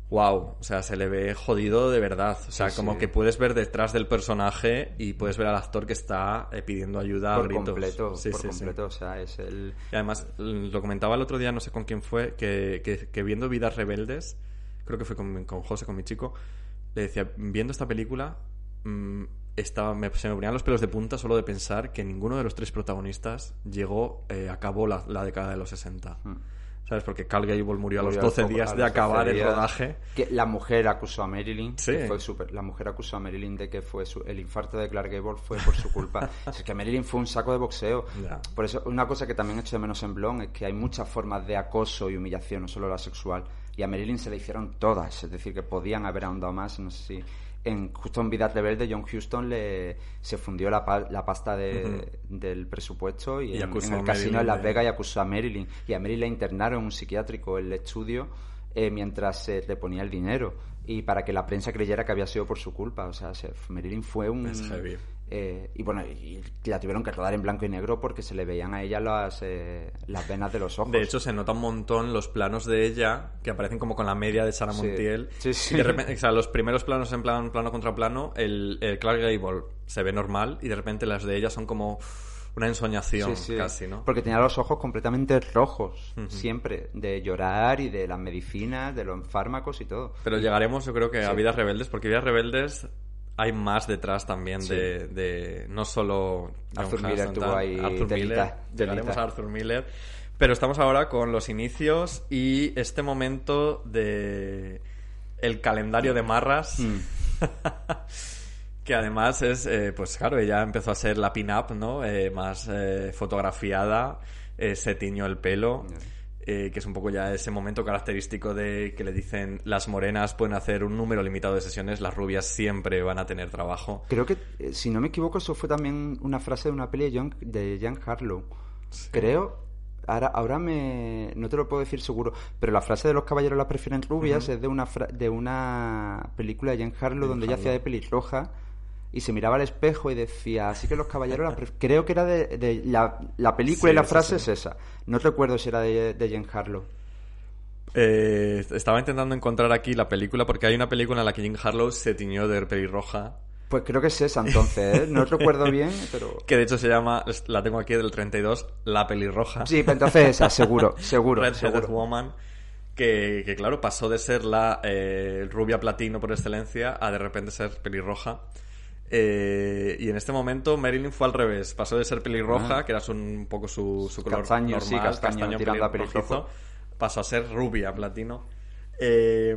[SPEAKER 3] wow, o sea, se le ve jodido de verdad. O sea,
[SPEAKER 8] Sí,
[SPEAKER 3] como
[SPEAKER 8] sí.
[SPEAKER 3] que puedes ver detrás del personaje y puedes ver al actor que está eh, pidiendo ayuda a
[SPEAKER 8] por
[SPEAKER 3] gritos.
[SPEAKER 8] completo,
[SPEAKER 3] Sí,
[SPEAKER 8] por
[SPEAKER 3] sí, sí.
[SPEAKER 8] completo, o sea, es el...
[SPEAKER 3] Y además, lo comentaba el otro día, no sé con quién fue, que, que- que viendo Vidas Rebeldes, creo que fue con, con José, con mi chico, le decía, viendo esta película, mm, estaba, me- se me ponían los pelos de punta solo de pensar que ninguno de los tres protagonistas llegó, eh, acabó la, la década de los 60. ¿Sabes? Porque Carl Gable murió a los
[SPEAKER 8] Hmm. Murió
[SPEAKER 3] 12
[SPEAKER 8] poco-
[SPEAKER 3] días de
[SPEAKER 8] los 12
[SPEAKER 3] acabar el rodaje.
[SPEAKER 8] Que la mujer acusó a Marilyn.
[SPEAKER 3] Sí.
[SPEAKER 8] que fue súper- la mujer acusó a Marilyn de que fue su- el infarto de Clark Gable fue por su culpa. es que Marilyn fue un saco de boxeo.
[SPEAKER 3] Ya.
[SPEAKER 8] Por eso, una cosa que también echo de menos en Blonde es que hay muchas formas de acoso y humillación, no solo la sexual. Y a Marilyn se le hicieron todas. Es decir, que podían haber ahondado más. No sé si. En, justo en Vidas Rebelde, John Huston le, se fundió la, pa- la pasta de- del presupuesto y,
[SPEAKER 3] Y
[SPEAKER 8] en,
[SPEAKER 3] acusó
[SPEAKER 8] en
[SPEAKER 3] a
[SPEAKER 8] el casino en Las
[SPEAKER 3] de-
[SPEAKER 8] Vegas y acusó a Marilyn. Y a Marilyn la internaron en un psiquiátrico en el estudio eh, mientras se le ponía el dinero. Y para que la prensa creyera que había sido por su culpa. O sea, se- Marilyn fue un...
[SPEAKER 3] Es heavy.
[SPEAKER 8] Eh, y bueno, y la tuvieron que rodar en blanco y negro porque se le veían a ella las, eh, las venas de los ojos.
[SPEAKER 3] De hecho, se nota un montón los planos de ella que aparecen como con la media de Sarah
[SPEAKER 8] Sí.
[SPEAKER 3] Montiel.
[SPEAKER 8] Sí, sí.
[SPEAKER 3] Y de repente, o sea, los primeros planos en plan plano contra plano, el, el Clark Gable se ve normal y de repente las de ella son como una ensoñación
[SPEAKER 8] Sí, sí.
[SPEAKER 3] casi, ¿no?
[SPEAKER 8] Porque tenía los ojos completamente rojos, siempre, de llorar y de las medicinas, de los fármacos y todo.
[SPEAKER 3] Pero llegaremos, yo creo que a. Vidas Rebeldes, porque Vidas Rebeldes hay más detrás también
[SPEAKER 8] Sí.
[SPEAKER 3] de, de no solo
[SPEAKER 8] Arthur Miller
[SPEAKER 3] Huston,
[SPEAKER 8] tuvo
[SPEAKER 3] tal,
[SPEAKER 8] ahí
[SPEAKER 3] Arthur Miller, llegaremos a Arthur Miller, pero estamos ahora con los inicios y este momento de el calendario de marras.
[SPEAKER 8] Mm.
[SPEAKER 3] que además es, eh, pues claro, ella empezó a ser la pin-up, ¿no? Eh, más eh, fotografiada, se tiñó el pelo, eh, que es un poco ya ese momento característico de que le dicen las morenas pueden hacer un número limitado de sesiones, las rubias siempre van a tener trabajo.
[SPEAKER 8] Creo que, eh, si no me equivoco, eso fue también una frase de una peli de John, de Jan Harlow. Creo, ahora, ahora me, no te lo puedo decir seguro, pero la frase de los caballeros las prefieren rubias es de una, fra- de una película de Jan Harlow donde ella hacía de pelirroja y se miraba al espejo y decía, así que los caballeros las pref-". Creo que era de, de la, la película
[SPEAKER 3] Sí,
[SPEAKER 8] y la frase
[SPEAKER 3] sí.
[SPEAKER 8] es esa. No recuerdo si era de, de Jan Harlow.
[SPEAKER 3] Eh, estaba intentando encontrar aquí la película porque hay una película en la que Jim Harlow se tiñó de pelirroja
[SPEAKER 8] Pues creo que es esa entonces, ¿eh? No recuerdo bien, pero...
[SPEAKER 3] que de hecho se llama, la tengo aquí del 32, La pelirroja.
[SPEAKER 8] Sí, pero entonces esa, seguro, seguro,
[SPEAKER 3] Red
[SPEAKER 8] seguro.
[SPEAKER 3] Woman, que, que, claro, pasó de ser la eh, rubia platino por excelencia a de repente ser pelirroja. Eh, y en este momento Marilyn fue al revés, pasó de ser pelirroja,
[SPEAKER 8] Ah.
[SPEAKER 3] que era su- un poco su, su color
[SPEAKER 8] Castaño,
[SPEAKER 3] normal,
[SPEAKER 8] sí, castaño,
[SPEAKER 3] pelirrojizo, pasó a ser rubia platino. Eh,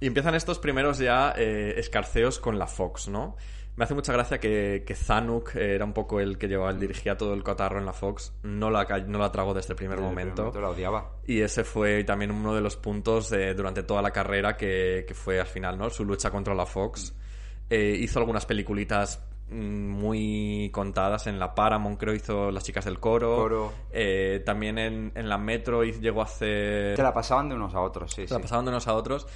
[SPEAKER 3] y empiezan estos primeros ya eh, escarceos con la Fox, ¿no? Me hace mucha gracia que, que Zanuck era un poco el que llevaba, el dirigía todo el cotarro en la Fox. No la, no la tragó desde el primer
[SPEAKER 8] Desde el
[SPEAKER 3] momento.
[SPEAKER 8] la odiaba.
[SPEAKER 3] Y ese fue también uno de los puntos de- durante toda la carrera que, que fue al final, ¿no? Su lucha contra la Fox. Eh, hizo algunas peliculitas mm, muy contadas en la Paramount, creo, hizo Las chicas del coro.
[SPEAKER 8] Coro.
[SPEAKER 3] Eh, también en, en la Metro llegó a hacer...
[SPEAKER 8] Te la pasaban de unos a otros, sí,
[SPEAKER 3] Se la pasaban de unos a otros.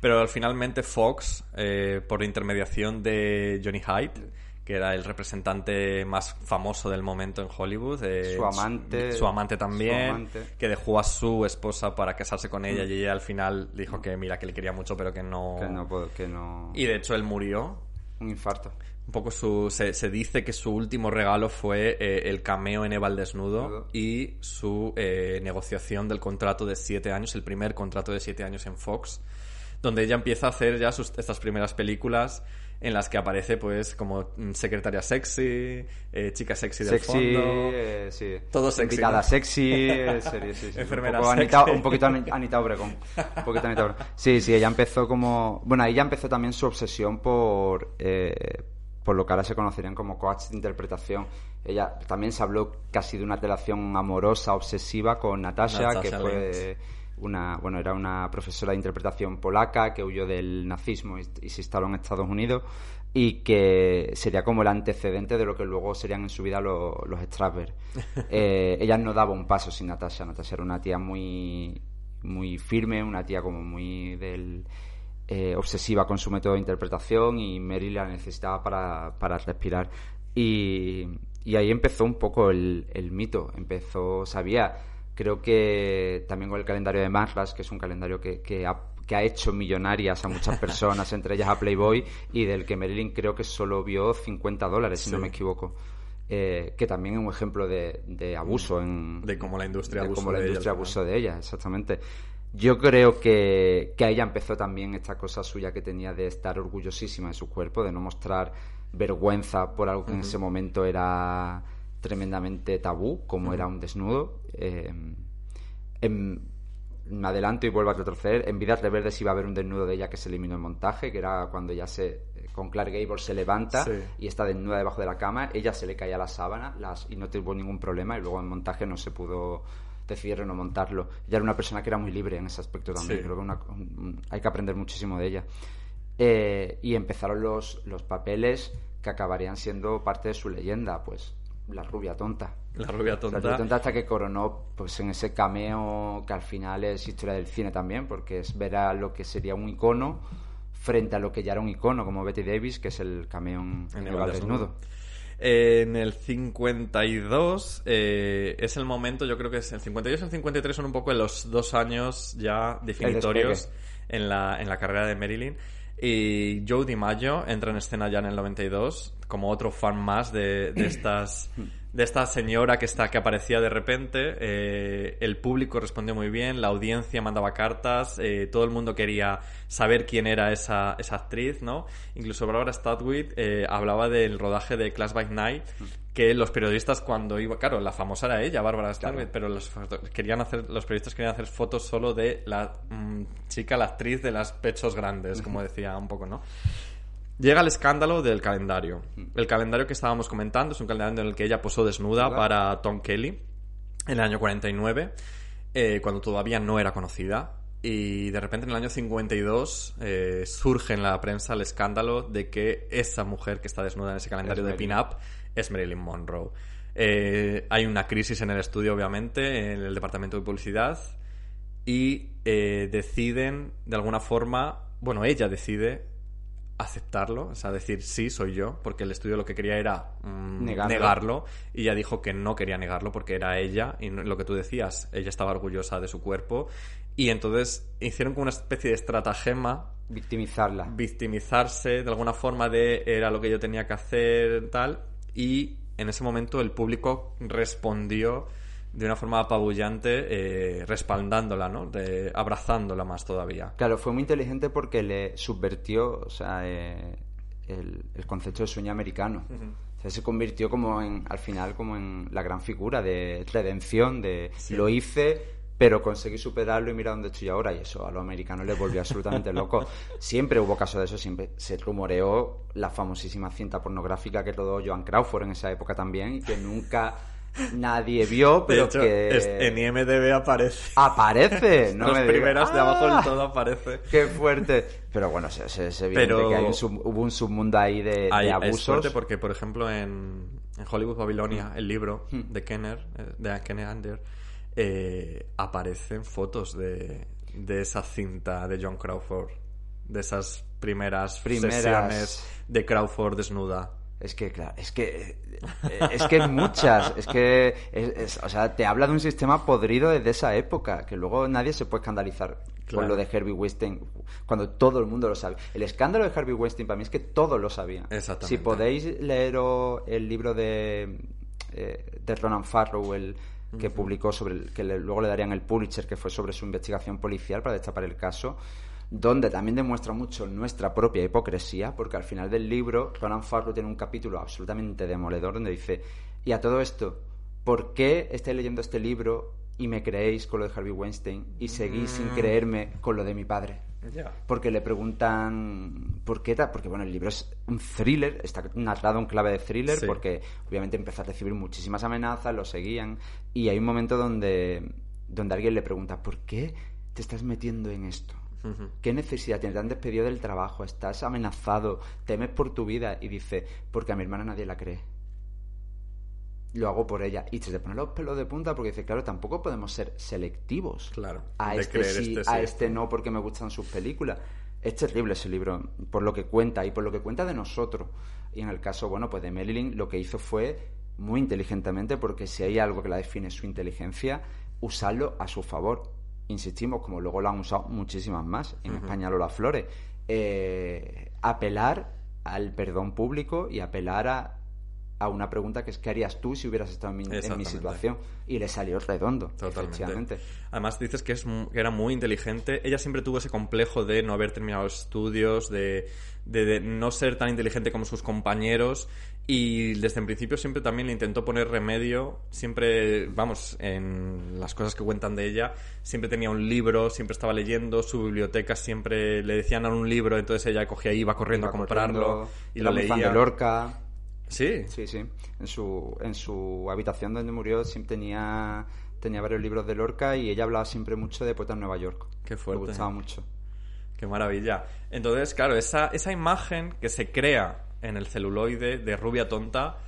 [SPEAKER 3] Pero finalmente Fox, eh, por intermediación de Johnny Hyde, que era el representante más famoso del momento en Hollywood. eh,
[SPEAKER 8] Su amante.
[SPEAKER 3] Su, amante también.
[SPEAKER 8] Su amante.
[SPEAKER 3] Que dejó a su esposa para casarse con ella y ella al final dijo que mira, que le quería mucho, pero que no...
[SPEAKER 8] Que no, que no...
[SPEAKER 3] Y de hecho él murió.
[SPEAKER 8] Un infarto.
[SPEAKER 3] Un poco su... Se, se dice que su último regalo fue eh, el cameo en Eva al desnudo
[SPEAKER 8] Desnudo.
[SPEAKER 3] y su eh, negociación del contrato de siete años, el primer contrato de siete años en Fox, donde ella empieza a hacer ya sus, estas primeras películas en las que aparece pues como mm, secretaria sexy, eh, chica sexy del
[SPEAKER 8] Sexy,
[SPEAKER 3] fondo.
[SPEAKER 8] eh, sí.
[SPEAKER 3] Todo sexy,
[SPEAKER 8] Invitada
[SPEAKER 3] ¿no?
[SPEAKER 8] sexy, eh, serie, sí, sí.
[SPEAKER 3] Enfermera
[SPEAKER 8] un, poco
[SPEAKER 3] sexy.
[SPEAKER 8] Anita, un poquito Ani- Anita Obregón. Un poquito Anita Obregón. Sí, sí, ella empezó como... Bueno, ya empezó también su obsesión por... eh, por lo que ahora se conocerían como coach de interpretación. Ella también se habló casi de una relación amorosa, obsesiva con Natasha,
[SPEAKER 3] Natasha
[SPEAKER 8] que fue. Una, bueno, era una profesora de interpretación polaca que huyó del nazismo y, y se instaló en Estados Unidos y que sería como el antecedente de lo que luego serían en su vida lo- los Strasberg. Eh, ella no daba un paso sin Natasha. Natasha era una tía muy, muy firme, una tía como muy del, eh, obsesiva con su método de interpretación y Mary la necesitaba para, para respirar. Y, y ahí empezó un poco el, el mito. Empezó, sabía, creo que también con el calendario de Marlas, que es un calendario que, que, ha- que ha hecho millonarias a muchas personas, entre ellas a Playboy, y del que Marilyn creo que solo vio 50 dólares, si no me equivoco. Eh, que también es un ejemplo de, de abuso en,
[SPEAKER 3] De cómo la industria
[SPEAKER 8] de cómo la
[SPEAKER 3] de ella
[SPEAKER 8] industria
[SPEAKER 3] final.
[SPEAKER 8] abusó de ella, exactamente. Yo creo que, que a ella empezó también esta cosa suya que tenía de estar orgullosísima de su cuerpo, de no mostrar vergüenza por algo que en ese momento era tremendamente tabú, como era un desnudo. Eh, en- me adelanto y vuelvo a retroceder. En Vidas Verdes iba a haber un desnudo de ella que se eliminó en montaje, que era cuando ya se con Clark Gable se levanta
[SPEAKER 3] Sí.
[SPEAKER 8] y está desnuda debajo de la cama, ella se le caía la sábana las, y no tuvo ningún problema y luego en montaje no se pudo decidir no montarlo. Ella era una persona que era muy libre en ese aspecto también,
[SPEAKER 3] Sí.
[SPEAKER 8] creo que una- un- hay que aprender muchísimo de ella. Eh, y empezaron los, los papeles que acabarían siendo parte de su leyenda, pues la rubia tonta.
[SPEAKER 3] La rubia
[SPEAKER 8] La
[SPEAKER 3] tonta.
[SPEAKER 8] rubia tonta hasta que coronó pues en ese cameo que al final es historia del cine también, porque es ver a lo que sería un icono frente a lo que ya era un icono como Betty Davis, que es el cameo en,
[SPEAKER 3] el desnudo.
[SPEAKER 8] desnudo.
[SPEAKER 3] Eh, en el 52 eh, es el momento, yo creo que es el 52 y el 53 son un poco los dos años ya definitorios en la, en la carrera de Marilyn. Y Joe DiMaggio entra en escena ya en el 92 como otro fan más de, de estas de esta señora que está que aparecía de repente. Eh, el público respondió muy bien, la audiencia mandaba cartas, eh, todo el mundo quería saber quién era esa, esa actriz, ¿no? Incluso Barbara Statwick eh, hablaba del rodaje de Class by Night, que los periodistas cuando iba, claro, la famosa era ella, Barbara Statwick, pero los, querían hacer, los periodistas querían hacer fotos solo de la mm, chica, la actriz de los pechos grandes, como decía un poco, ¿no? Llega el escándalo del calendario. El calendario que estábamos comentando es un calendario en el que ella posó desnuda
[SPEAKER 8] ¿Verdad?
[SPEAKER 3] para Tom Kelly en el año 49, eh, cuando todavía no era conocida. Y de repente en el año 52 eh, surge en la prensa el escándalo de que esa mujer que está desnuda en ese calendario de pin-up es Marilyn Monroe. Eh, hay una crisis en el estudio, obviamente, en el departamento de publicidad y eh, deciden, de alguna forma, bueno, ella decide aceptarlo, o sea, decir sí, soy yo, porque el estudio lo que quería era mm,
[SPEAKER 8] Negarlo.
[SPEAKER 3] negarlo y ella dijo que no quería negarlo porque era ella y lo que tú decías, ella estaba orgullosa de su cuerpo y entonces hicieron como una especie de estratagema
[SPEAKER 8] Victimizarla.
[SPEAKER 3] victimizarse de alguna forma de era lo que yo tenía que hacer tal y en ese momento el público respondió de una forma apabullante eh, respaldándola, ¿no? De, abrazándola más todavía.
[SPEAKER 8] Claro, fue muy inteligente porque le subvertió o sea, eh, el, el concepto de sueño americano. O sea, se convirtió como en, al final, como en la gran figura de redención, de lo hice, pero conseguí superarlo y mira dónde estoy ahora. Y eso a los americanos les volvió absolutamente loco. Siempre hubo caso de eso, siempre se rumoreó la famosísima cinta pornográfica que rodó Joan Crawford en esa época también y que nunca nadie vio, pero
[SPEAKER 3] de hecho,
[SPEAKER 8] que...
[SPEAKER 3] es- en IMDB aparece.
[SPEAKER 8] Aparece, no
[SPEAKER 3] Las
[SPEAKER 8] me
[SPEAKER 3] primeras de abajo
[SPEAKER 8] ¡Ah!
[SPEAKER 3] del todo aparece.
[SPEAKER 8] Qué fuerte. Pero bueno, es, es- es evidente
[SPEAKER 3] Pero-
[SPEAKER 8] que hay un sub- hubo un submundo ahí de, de
[SPEAKER 3] Hay- es
[SPEAKER 8] abusos.
[SPEAKER 3] fuerte porque, por ejemplo, en, en Hollywood Babilonia, el libro
[SPEAKER 8] Hmm.
[SPEAKER 3] de Kenner, eh, de Kenner Ander, eh, aparecen fotos de, de esa cinta de John Crawford, de esas primeras,
[SPEAKER 8] Primeras.
[SPEAKER 3] sesiones de Crawford desnuda.
[SPEAKER 8] Es que, claro, es que eh, es que muchas, es que, es- es- o sea, te habla de un sistema podrido desde esa época, que luego nadie se puede escandalizar
[SPEAKER 3] Claro.
[SPEAKER 8] con lo de Harvey Weinstein, cuando todo el mundo lo sabe. El escándalo de Harvey Weinstein para mí es que todos lo sabían.
[SPEAKER 3] Exactamente.
[SPEAKER 8] Si podéis leeros el libro de, eh, de Ronan Farrow, el que publicó sobre el, que le- luego le darían el Pulitzer, que fue sobre su investigación policial para destapar el caso, donde también demuestra mucho nuestra propia hipocresía, porque al final del libro Ronan Farrow tiene un capítulo absolutamente demoledor donde dice, y a todo esto, ¿por qué estáis leyendo este libro y me creéis con lo de Harvey Weinstein y seguís sin creerme con lo de mi padre? Porque le preguntan por qué porque bueno, el libro es un thriller, está narrado en clave de thriller,
[SPEAKER 3] Sí.
[SPEAKER 8] porque obviamente empezó a recibir muchísimas amenazas, lo seguían, y hay un momento donde, donde alguien le pregunta, ¿por qué te estás metiendo en esto? ¿Qué necesidad tienes? Te han despedido del trabajo, estás amenazado, temes por tu vida, y dice, porque a mi hermana nadie la cree. Lo hago por ella. Y se te ponen los pelos de punta porque dice, claro, tampoco podemos ser selectivos
[SPEAKER 3] Claro.
[SPEAKER 8] a este sí,
[SPEAKER 3] este
[SPEAKER 8] a este no porque me gustan sus películas. Es terrible ese libro, por lo que cuenta y por lo que cuenta de nosotros. Y en el caso, bueno, pues de Marilyn lo que hizo fue muy inteligentemente, porque si hay algo que la define su inteligencia, usarlo a su favor. Insistimos, como luego lo han usado muchísimas más, en España Lola Flores, eh, apelar al perdón público y apelar a, a una pregunta que es ¿qué harías tú si hubieras estado en mi, en mi situación? Y le salió redondo,
[SPEAKER 3] Totalmente.
[SPEAKER 8] efectivamente.
[SPEAKER 3] Además dices que, es, que era muy inteligente. Ella siempre tuvo ese complejo de no haber terminado estudios, de, de- de no ser tan inteligente como sus compañeros. Y desde el principio siempre también le intentó poner remedio. Siempre, vamos, en las cosas que cuentan de ella, siempre tenía un libro, siempre estaba leyendo, su biblioteca siempre le decían a un libro, entonces ella cogía y iba corriendo
[SPEAKER 8] Iba
[SPEAKER 3] a comprarlo
[SPEAKER 8] corriendo,
[SPEAKER 3] y lo
[SPEAKER 8] muy fan
[SPEAKER 3] leía.
[SPEAKER 8] de Lorca.
[SPEAKER 3] Sí,
[SPEAKER 8] Sí, sí. En su, en su habitación donde murió siempre tenía, tenía varios libros de Lorca y ella hablaba siempre mucho de poetas en Nueva York.
[SPEAKER 3] Qué fuerte.
[SPEAKER 8] Le gustaba mucho.
[SPEAKER 3] Qué maravilla. Entonces, claro, esa, esa imagen que se crea en el celuloide de rubia tonta,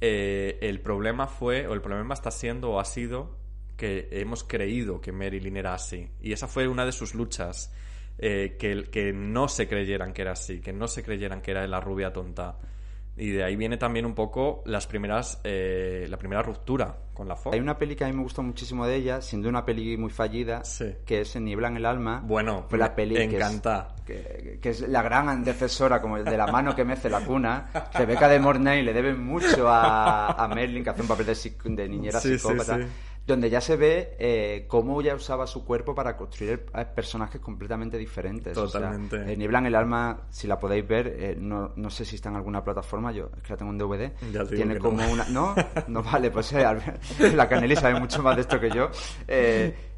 [SPEAKER 3] eh, el problema fue, o el problema está siendo, o ha sido, que hemos creído que Marilyn era así. Y esa fue una de sus luchas. eh, que, que no se creyeran que era así, que no se creyeran que era la rubia tonta. Y de ahí viene también un poco las primeras, eh, la primera ruptura con la Fox.
[SPEAKER 8] Hay una peli que a mí me gustó muchísimo de ella, siendo una peli muy fallida,
[SPEAKER 3] Sí.
[SPEAKER 8] que es En Niebla en el alma.
[SPEAKER 3] Bueno,
[SPEAKER 8] fue la
[SPEAKER 3] me
[SPEAKER 8] peli que es-
[SPEAKER 3] encanta.
[SPEAKER 8] Que, que es la gran antecesora, como el de la mano que mece la cuna. Rebeca de Mornay le debe mucho a, a Merlin, que hace un papel de, de niñera
[SPEAKER 3] sí,
[SPEAKER 8] psicópata.
[SPEAKER 3] sí.
[SPEAKER 8] Donde ya se ve eh, cómo ella usaba su cuerpo para construir eh, personajes completamente diferentes. O sea,
[SPEAKER 3] Totalmente.
[SPEAKER 8] eh, el alma, si la podéis ver, eh, no, no sé si está en alguna plataforma, yo es que la tengo en DVD.
[SPEAKER 3] Ya te
[SPEAKER 8] Tiene como
[SPEAKER 3] no.
[SPEAKER 8] una. No, no vale, pues la Canelli sabe mucho más de esto que yo.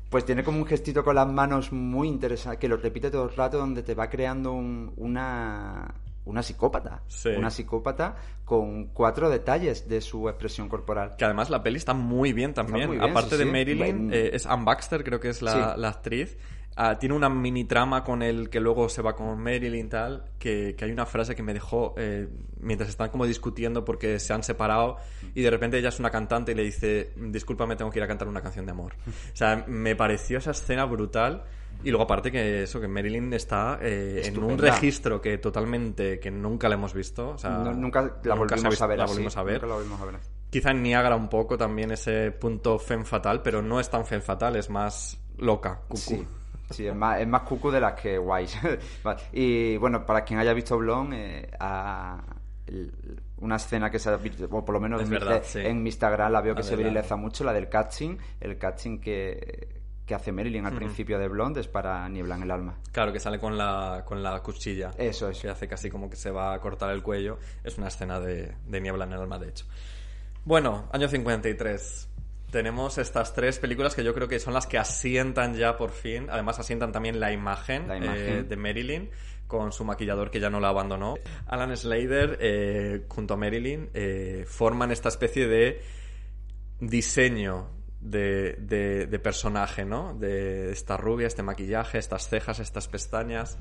[SPEAKER 8] Pues tiene como un gestito con las manos muy interesante, que lo repite todo el rato, donde te va creando un- una, una psicópata.
[SPEAKER 3] Sí.
[SPEAKER 8] Una psicópata con cuatro detalles de su expresión corporal.
[SPEAKER 3] Que además la peli está muy bien también.
[SPEAKER 8] muy bien,
[SPEAKER 3] Aparte
[SPEAKER 8] sí,
[SPEAKER 3] de. Marilyn, eh, es Anne Baxter, creo que es la, la actriz. Ah, tiene una mini trama con el que luego se va con Marilyn y tal, que, que hay una frase que me dejó eh, mientras están como discutiendo porque se han separado y de repente ella es una cantante y le dice, discúlpame, tengo que ir a cantar una canción de amor. O sea, me pareció esa escena brutal y luego aparte que eso, que Marilyn está eh, en un registro que totalmente, que nunca la hemos visto. O sea,
[SPEAKER 8] No- nunca la
[SPEAKER 3] nunca
[SPEAKER 8] volvimos
[SPEAKER 3] visto-
[SPEAKER 8] a ver
[SPEAKER 3] la
[SPEAKER 8] así,
[SPEAKER 3] volvimos a ver.
[SPEAKER 8] nunca la volvimos a ver.
[SPEAKER 3] Quizá en Niágara un poco también ese punto femme fatal, pero no es tan femme fatal, es más loca, cucú.
[SPEAKER 8] Sí, sí, es más, es más cucu de las que guays. Y bueno, para quien haya visto Blon, eh, una escena que se ha visto, o por lo menos en, mi-
[SPEAKER 3] verdad, sí.
[SPEAKER 8] en mi Instagram la veo que se viriliza mucho, la del catching, el catching que, que hace Marilyn al principio de Blonde es para Niebla en el alma.
[SPEAKER 3] Claro, que sale con la, con la cuchilla.
[SPEAKER 8] Eso es.
[SPEAKER 3] Que hace casi como que se va a cortar el cuello. Es una escena de, de niebla en el alma, de hecho. Bueno, año 53. Tenemos estas tres películas que yo creo que son las que asientan ya por fin. Además, asientan también la imagen,
[SPEAKER 8] La imagen.
[SPEAKER 3] eh, de Marilyn con su maquillador que ya no la abandonó. Alan Slater, eh, junto a Marilyn, eh, forman esta especie de diseño de, de- de personaje, ¿no? De esta rubia, este maquillaje, estas cejas, estas pestañas.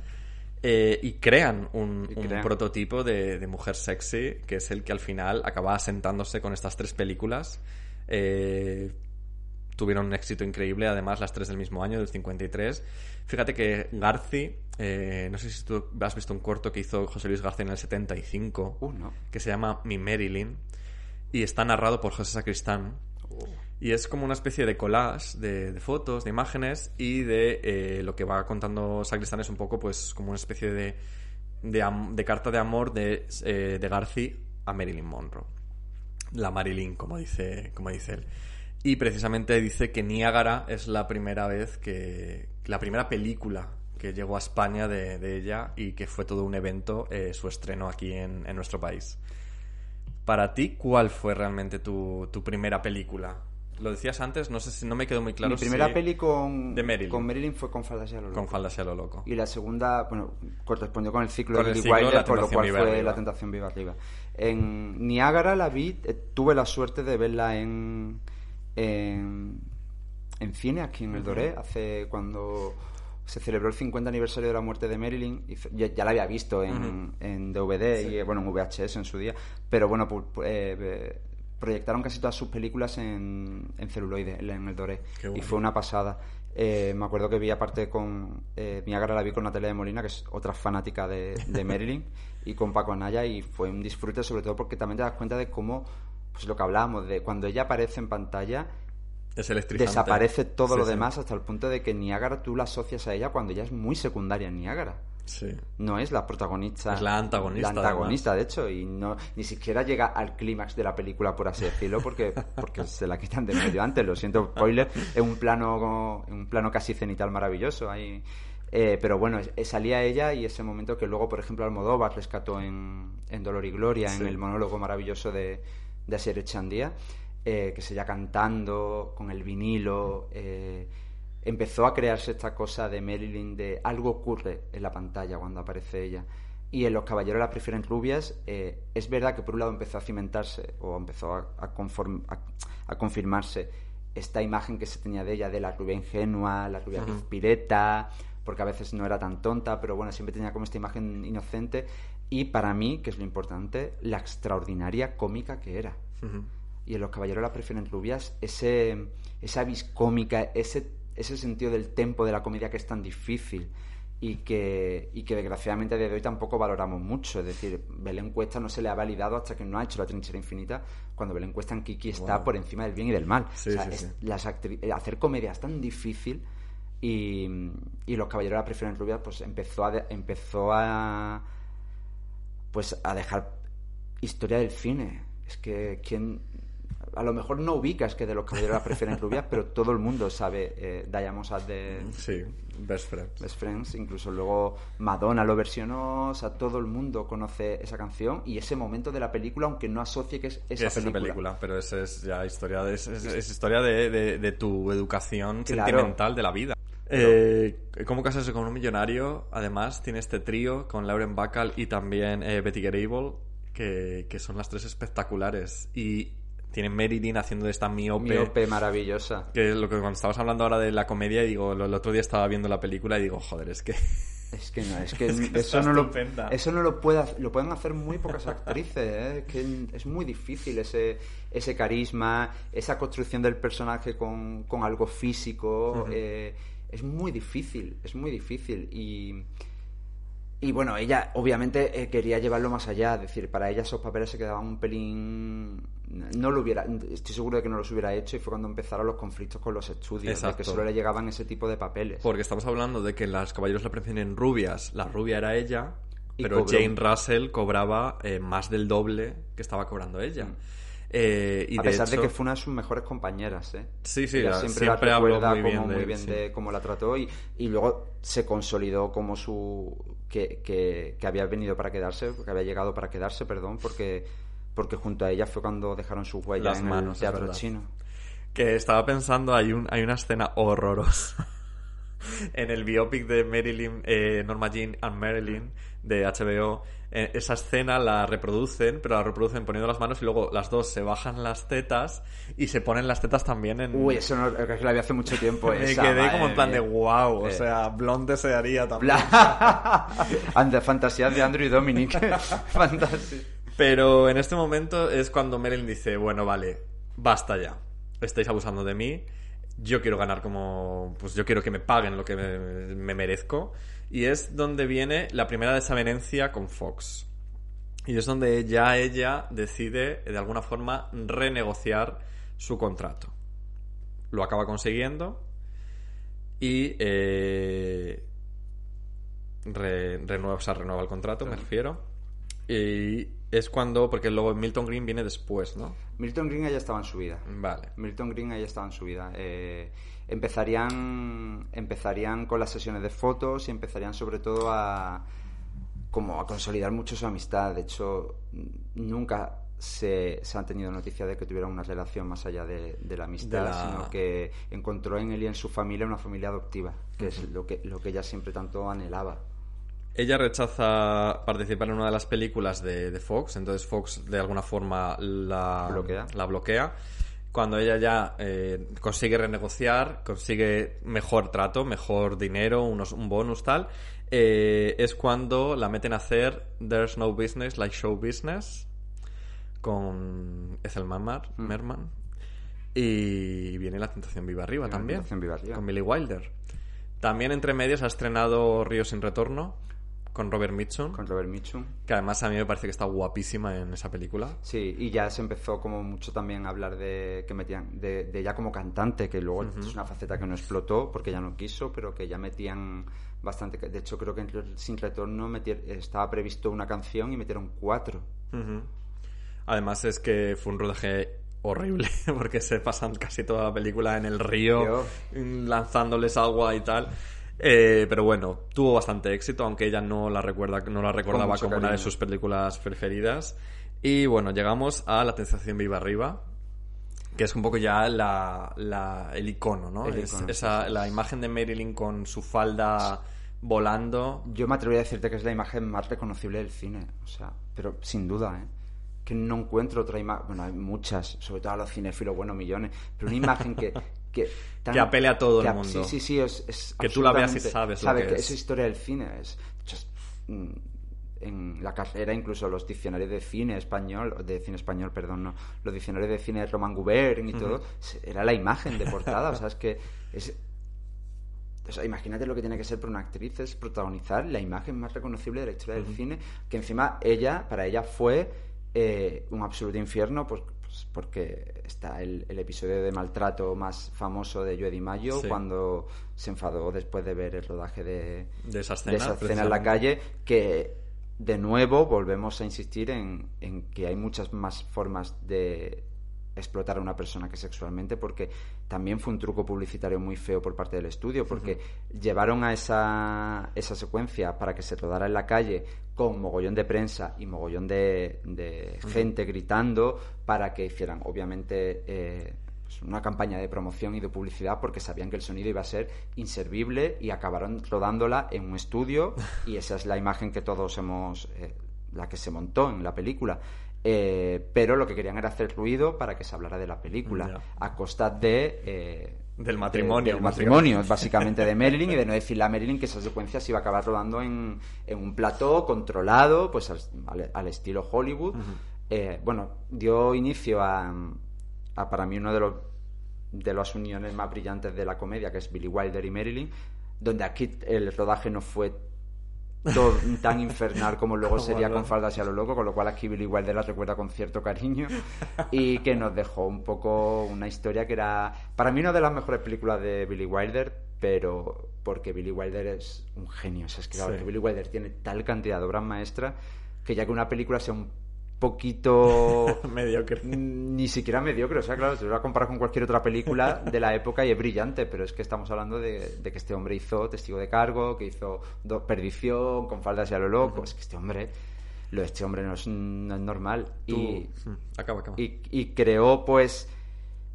[SPEAKER 3] eh, y crean un,
[SPEAKER 8] Y
[SPEAKER 3] un
[SPEAKER 8] crean.
[SPEAKER 3] prototipo de, de mujer sexy, que es el que al final acaba asentándose con estas tres películas. Eh, tuvieron un éxito increíble, además las tres del mismo año, del 53. Fíjate que Garci, eh, no sé si tú has visto un corto que hizo José Luis García en el 75,
[SPEAKER 8] Uh, no.
[SPEAKER 3] que se llama Mi Marilyn, y está narrado por José Sacristán. Y es como una especie de collage de, fotos, de imágenes, y de eh, lo que va contando Sacristán es un poco, pues, como una especie de, de, de carta de amor de, eh, de Garci a Marilyn Monroe. La Marilyn, como dice, como dice él. Y precisamente dice que Niágara es la primera vez que. la primera película que llegó a España de, de ella y que fue todo un evento eh, su estreno aquí en, en nuestro país. Para ti, ¿cuál fue realmente tu, tu primera película? Lo decías antes, no sé si no me quedó muy claro.
[SPEAKER 8] Mi primera
[SPEAKER 3] si-
[SPEAKER 8] peli con,
[SPEAKER 3] de Marilyn.
[SPEAKER 8] con Marilyn fue con Faldas y a lo
[SPEAKER 3] Con
[SPEAKER 8] loco.
[SPEAKER 3] lo loco.
[SPEAKER 8] Y la segunda, bueno, correspondió con el ciclo
[SPEAKER 3] Con
[SPEAKER 8] de Billy Wilder, por lo cual fue
[SPEAKER 3] arriba.
[SPEAKER 8] La Tentación Viva Arriba. En Niágara la vi, eh, tuve la suerte de verla en, en, en cine, aquí en el Doré, hace cuando se celebró el 50 aniversario de la muerte de Marilyn. y ya, la había visto en, en DVD y, eh, bueno, en VHS en su día, pero bueno, pu- pu- eh, eh, proyectaron casi todas sus películas en, en celuloide, en el Doré. Y fue una pasada. Eh, me acuerdo que vi aparte con eh, Niágara la vi con Natalia de Molina, que es otra fanática de, de Marilyn, y con Paco Anaya, y fue un disfrute sobre todo porque también te das cuenta de cómo, pues lo que hablábamos, de cuando ella aparece en pantalla,
[SPEAKER 3] Es
[SPEAKER 8] desaparece todo
[SPEAKER 3] Sí,
[SPEAKER 8] lo
[SPEAKER 3] sí.
[SPEAKER 8] demás hasta el punto de que Niágara tú la asocias a ella cuando ella es muy secundaria en Niágara.
[SPEAKER 3] Sí.
[SPEAKER 8] No es la protagonista.
[SPEAKER 3] Es la antagonista,
[SPEAKER 8] La antagonista, de hecho, y no ni siquiera llega al clímax de la película, por así decirlo, porque, porque se la quitan de medio antes. Lo siento, spoiler. Es un plano, un plano casi cenital maravilloso. Ahí. Eh, pero bueno, salía ella y ese momento que luego, por ejemplo, Almodóvar rescató en, en Dolor y Gloria,
[SPEAKER 3] Sí.
[SPEAKER 8] en el monólogo maravilloso de, de Asier Echandía, eh, que se ya cantando con el vinilo. eh, empezó a crearse esta cosa de Marilyn de algo ocurre en la pantalla cuando aparece ella. Y en Los Caballeros la prefieren rubias, eh, es verdad que por un lado empezó a cimentarse o empezó a, a conform- a- a confirmarse esta imagen que se tenía de ella, de la rubia ingenua, la rubia pireta, porque a veces no era tan tonta, pero bueno, siempre tenía como esta imagen inocente. Y para mí, que es lo importante, la extraordinaria cómica que era y en Los Caballeros las prefieren rubias, ese, esa vis cómica, ese, ese sentido del tempo de la comedia que es tan difícil y que, y que desgraciadamente a día de hoy tampoco valoramos mucho. Es decir, Belén Cuesta no se le ha validado hasta que no ha hecho la trinchera infinita, cuando Belén Cuesta en Kiki está
[SPEAKER 3] Wow.
[SPEAKER 8] por encima del bien y del mal.
[SPEAKER 3] Sí,
[SPEAKER 8] O sea,
[SPEAKER 3] sí,
[SPEAKER 8] es-
[SPEAKER 3] sí.
[SPEAKER 8] las actri- eh, hacer comedia es tan difícil y, y Los Caballeros las prefieren rubias pues empezó a, de- empezó a pues a dejar historia del cine. Es que quien a lo mejor no ubicas que de los caballeros prefieren rubias, pero todo el mundo sabe eh, Diane Mossad de
[SPEAKER 3] Sí, best friends.
[SPEAKER 8] Best Friends, incluso luego Madonna lo versionó, o sea, todo el mundo conoce esa canción y ese momento de la película, aunque no asocie que es esa
[SPEAKER 3] es
[SPEAKER 8] película.
[SPEAKER 3] película, pero esa es ya historia de, es, es- es historia de, de- de tu educación
[SPEAKER 8] Claro.
[SPEAKER 3] sentimental de la vida. Eh, ¿Cómo casarse con un millonario? Además, tiene este trío con Lauren Bacall y también eh, Betty Grable, que, que son las tres espectaculares. Y tienen Marilyn haciendo de esta miope.
[SPEAKER 8] Miope maravillosa.
[SPEAKER 3] Que lo que cuando estabas hablando ahora de la comedia, digo, lo- el otro día estaba viendo la película y digo, joder, es que.
[SPEAKER 8] Es que no, es que,
[SPEAKER 3] Es que
[SPEAKER 8] eso, no lo, eso no lo puede, lo pueden hacer muy pocas actrices, ¿eh? Es que es muy difícil ese, ese carisma, esa construcción del personaje con, con algo físico, eh, es muy difícil, es muy difícil y... Y bueno, ella obviamente eh, quería llevarlo más allá, es decir, para ella esos papeles se quedaban un pelín... No lo hubiera, estoy seguro de que no los hubiera hecho y fue cuando empezaron los conflictos con los estudios, de que solo le llegaban ese tipo de papeles.
[SPEAKER 3] Porque estamos hablando de que las caballeros la prefieren rubias. La rubia era ella,
[SPEAKER 8] Y
[SPEAKER 3] pero
[SPEAKER 8] cobró.
[SPEAKER 3] Jane Russell cobraba eh, más del doble que estaba cobrando ella.
[SPEAKER 8] Mm.
[SPEAKER 3] Eh, y
[SPEAKER 8] a
[SPEAKER 3] de
[SPEAKER 8] pesar
[SPEAKER 3] hecho-
[SPEAKER 8] de que fue una de sus mejores compañeras, ¿eh?
[SPEAKER 3] Sí, sí,
[SPEAKER 8] Ella siempre,
[SPEAKER 3] siempre
[SPEAKER 8] la recuerda
[SPEAKER 3] muy bien de
[SPEAKER 8] muy
[SPEAKER 3] él,
[SPEAKER 8] bien
[SPEAKER 3] sí.
[SPEAKER 8] de cómo la trató y, y luego se consolidó como su que, que, que había venido para quedarse, que había llegado para quedarse, perdón, porque porque junto a ella fue cuando dejaron sus huellas
[SPEAKER 3] Las
[SPEAKER 8] en
[SPEAKER 3] manos,
[SPEAKER 8] el teatro chino.
[SPEAKER 3] Que estaba pensando, hay, un, hay una escena horrorosa en el biopic de Marilyn, eh, Norma Jean and Marilyn de HBO. Eh, esa escena la reproducen, pero la reproducen poniendo las manos y luego las dos se bajan las tetas y se ponen las tetas también en...
[SPEAKER 8] Uy, eso no, es que la vi hace mucho tiempo.
[SPEAKER 3] Me
[SPEAKER 8] esa,
[SPEAKER 3] quedé como en plan de wow, o
[SPEAKER 8] Eh.
[SPEAKER 3] sea, Blonde desearía también.
[SPEAKER 8] Ande, fantasías de Andrew y Dominic. Fantasía.
[SPEAKER 3] Pero en este momento es cuando Marilyn dice, bueno, vale, basta ya. Estáis abusando de mí. Yo quiero ganar como... Pues yo quiero que me paguen lo que me, me merezco. Y es donde viene la primera desavenencia con Fox. Y es donde ya ella decide, de alguna forma, renegociar su contrato. Lo acaba consiguiendo. Y... Eh, re- renueva, o sea, renueva el contrato, me refiero. Y es cuando, porque luego Milton Green viene después, ¿no?
[SPEAKER 8] Milton Green ya estaba en su vida.
[SPEAKER 3] Vale.
[SPEAKER 8] Milton Green ya estaba en su vida. Eh, empezarían, empezarían con las sesiones de fotos y empezarían sobre todo a como a consolidar mucho su amistad. De hecho, nunca se, se han tenido noticias de que tuvieran una relación más allá de, de la amistad,
[SPEAKER 3] De la-
[SPEAKER 8] sino que encontró en él y en su familia una familia adoptiva, que es lo que, lo que ella siempre tanto anhelaba.
[SPEAKER 3] Ella rechaza participar en una de las películas de, de Fox, entonces Fox de alguna forma la
[SPEAKER 8] Bloquea.
[SPEAKER 3] La bloquea. Cuando ella ya eh, consigue renegociar, consigue mejor trato, mejor dinero, unos, un bonus tal, eh, es cuando la meten a hacer There's No Business Like Show Business con Ethel Merman,
[SPEAKER 8] Mm.
[SPEAKER 3] Merman. y viene La Tentación Viva Arriba
[SPEAKER 8] La
[SPEAKER 3] también,
[SPEAKER 8] Tentación Viva Arriba.
[SPEAKER 3] con Billy Wilder. También entre medios ha estrenado Río sin Retorno con Robert Mitchum,
[SPEAKER 8] con Robert Mitchum.
[SPEAKER 3] que además a mí me parece que está guapísima en esa película.
[SPEAKER 8] Sí, y ya se empezó como mucho también a hablar de que metían de, de ella como cantante, que luego es una faceta que no explotó porque ya no quiso, pero que ya metían bastante. De hecho, creo que en Sin Retorno metier- estaba previsto una canción y metieron cuatro.
[SPEAKER 3] Además es que fue un rodaje horrible porque se pasan casi toda la película en el río lanzándoles agua y tal. Eh, pero bueno, tuvo bastante éxito, aunque ella no la recuerda, no la recordaba como una de
[SPEAKER 8] cariño.
[SPEAKER 3] sus películas preferidas. Y bueno, llegamos a La Tentación Viva Arriba, que es un poco ya la, la- el icono, ¿no?
[SPEAKER 8] El
[SPEAKER 3] Es
[SPEAKER 8] icono,
[SPEAKER 3] esa,
[SPEAKER 8] sí,
[SPEAKER 3] la imagen de Marilyn con su falda volando.
[SPEAKER 8] Yo me atrevería a decirte que es la imagen más reconocible del cine, o sea, pero sin duda, ¿eh? Que no encuentro otra imagen, bueno, hay muchas, sobre todo a los cinéfilos, bueno, millones, pero una imagen que... Que, tan-
[SPEAKER 3] Que apele a todo el
[SPEAKER 8] que
[SPEAKER 3] mundo.
[SPEAKER 8] Sí, sí, sí, es... es
[SPEAKER 3] Que tú la veas y sabes lo
[SPEAKER 8] sabe
[SPEAKER 3] que
[SPEAKER 8] que
[SPEAKER 3] es.
[SPEAKER 8] es historia del cine, es... mm, en la carrera incluso los diccionarios de cine español de cine español perdón no los diccionarios de cine de Roman Gubern y todo era la imagen de portada o sea es que es o sea, imagínate lo que tiene que ser para una actriz es protagonizar la imagen más reconocible de la historia del cine, que encima ella, para ella fue eh, un absoluto infierno, pues, pues porque está el, el episodio de maltrato más famoso de Joe Di Maggio,
[SPEAKER 3] Sí.
[SPEAKER 8] cuando se enfadó después de ver el rodaje de,
[SPEAKER 3] De esa escena,
[SPEAKER 8] de esa escena en la calle, que de nuevo volvemos a insistir en, en que hay muchas más formas de explotar a una persona que sexualmente porque también fue un truco publicitario muy feo por parte del estudio porque llevaron a esa, esa secuencia para que se rodara en la calle con mogollón de prensa y mogollón de, de gente gritando para que hicieran obviamente eh, pues, una campaña de promoción y de publicidad porque sabían que el sonido iba a ser inservible y acabaron rodándola en un estudio y esa es la imagen que todos hemos eh, la que se montó en la película Eh, pero lo que querían era hacer ruido para que se hablara de la película a costa de eh,
[SPEAKER 3] Del matrimonio,
[SPEAKER 8] de- del matrimonio básicamente. de Marilyn y de no decirle a Marilyn que esa secuencia se iba a acabar rodando en, en un plató controlado pues al, al- al estilo Hollywood. Eh, bueno dio inicio a, a para mí uno de los de las uniones más brillantes de la comedia que es Billy Wilder y Marilyn donde aquí el rodaje no fue tan infernal como luego sería con faldas y a lo loco, con lo cual aquí Billy Wilder la recuerda con cierto cariño y que nos dejó un poco una historia que era para mí una de las mejores películas de Billy Wilder, pero porque Billy Wilder es un genio, o sea, es que, claro,
[SPEAKER 3] Sí.
[SPEAKER 8] que Billy Wilder tiene tal cantidad de obras maestras que ya que una película sea un poquito
[SPEAKER 3] Mediocre.
[SPEAKER 8] Ni siquiera mediocre, o sea, claro, se lo voy a comparar con cualquier otra película de la época y es brillante, pero es que estamos hablando de, de que este hombre hizo Testigo de Cargo, que hizo Do- Perdición, con faldas y a lo loco, es que este hombre, lo de este hombre no es, no es normal.
[SPEAKER 3] Tú-
[SPEAKER 8] Y,
[SPEAKER 3] Mm, Acaba, acaba.
[SPEAKER 8] y, y creó, pues,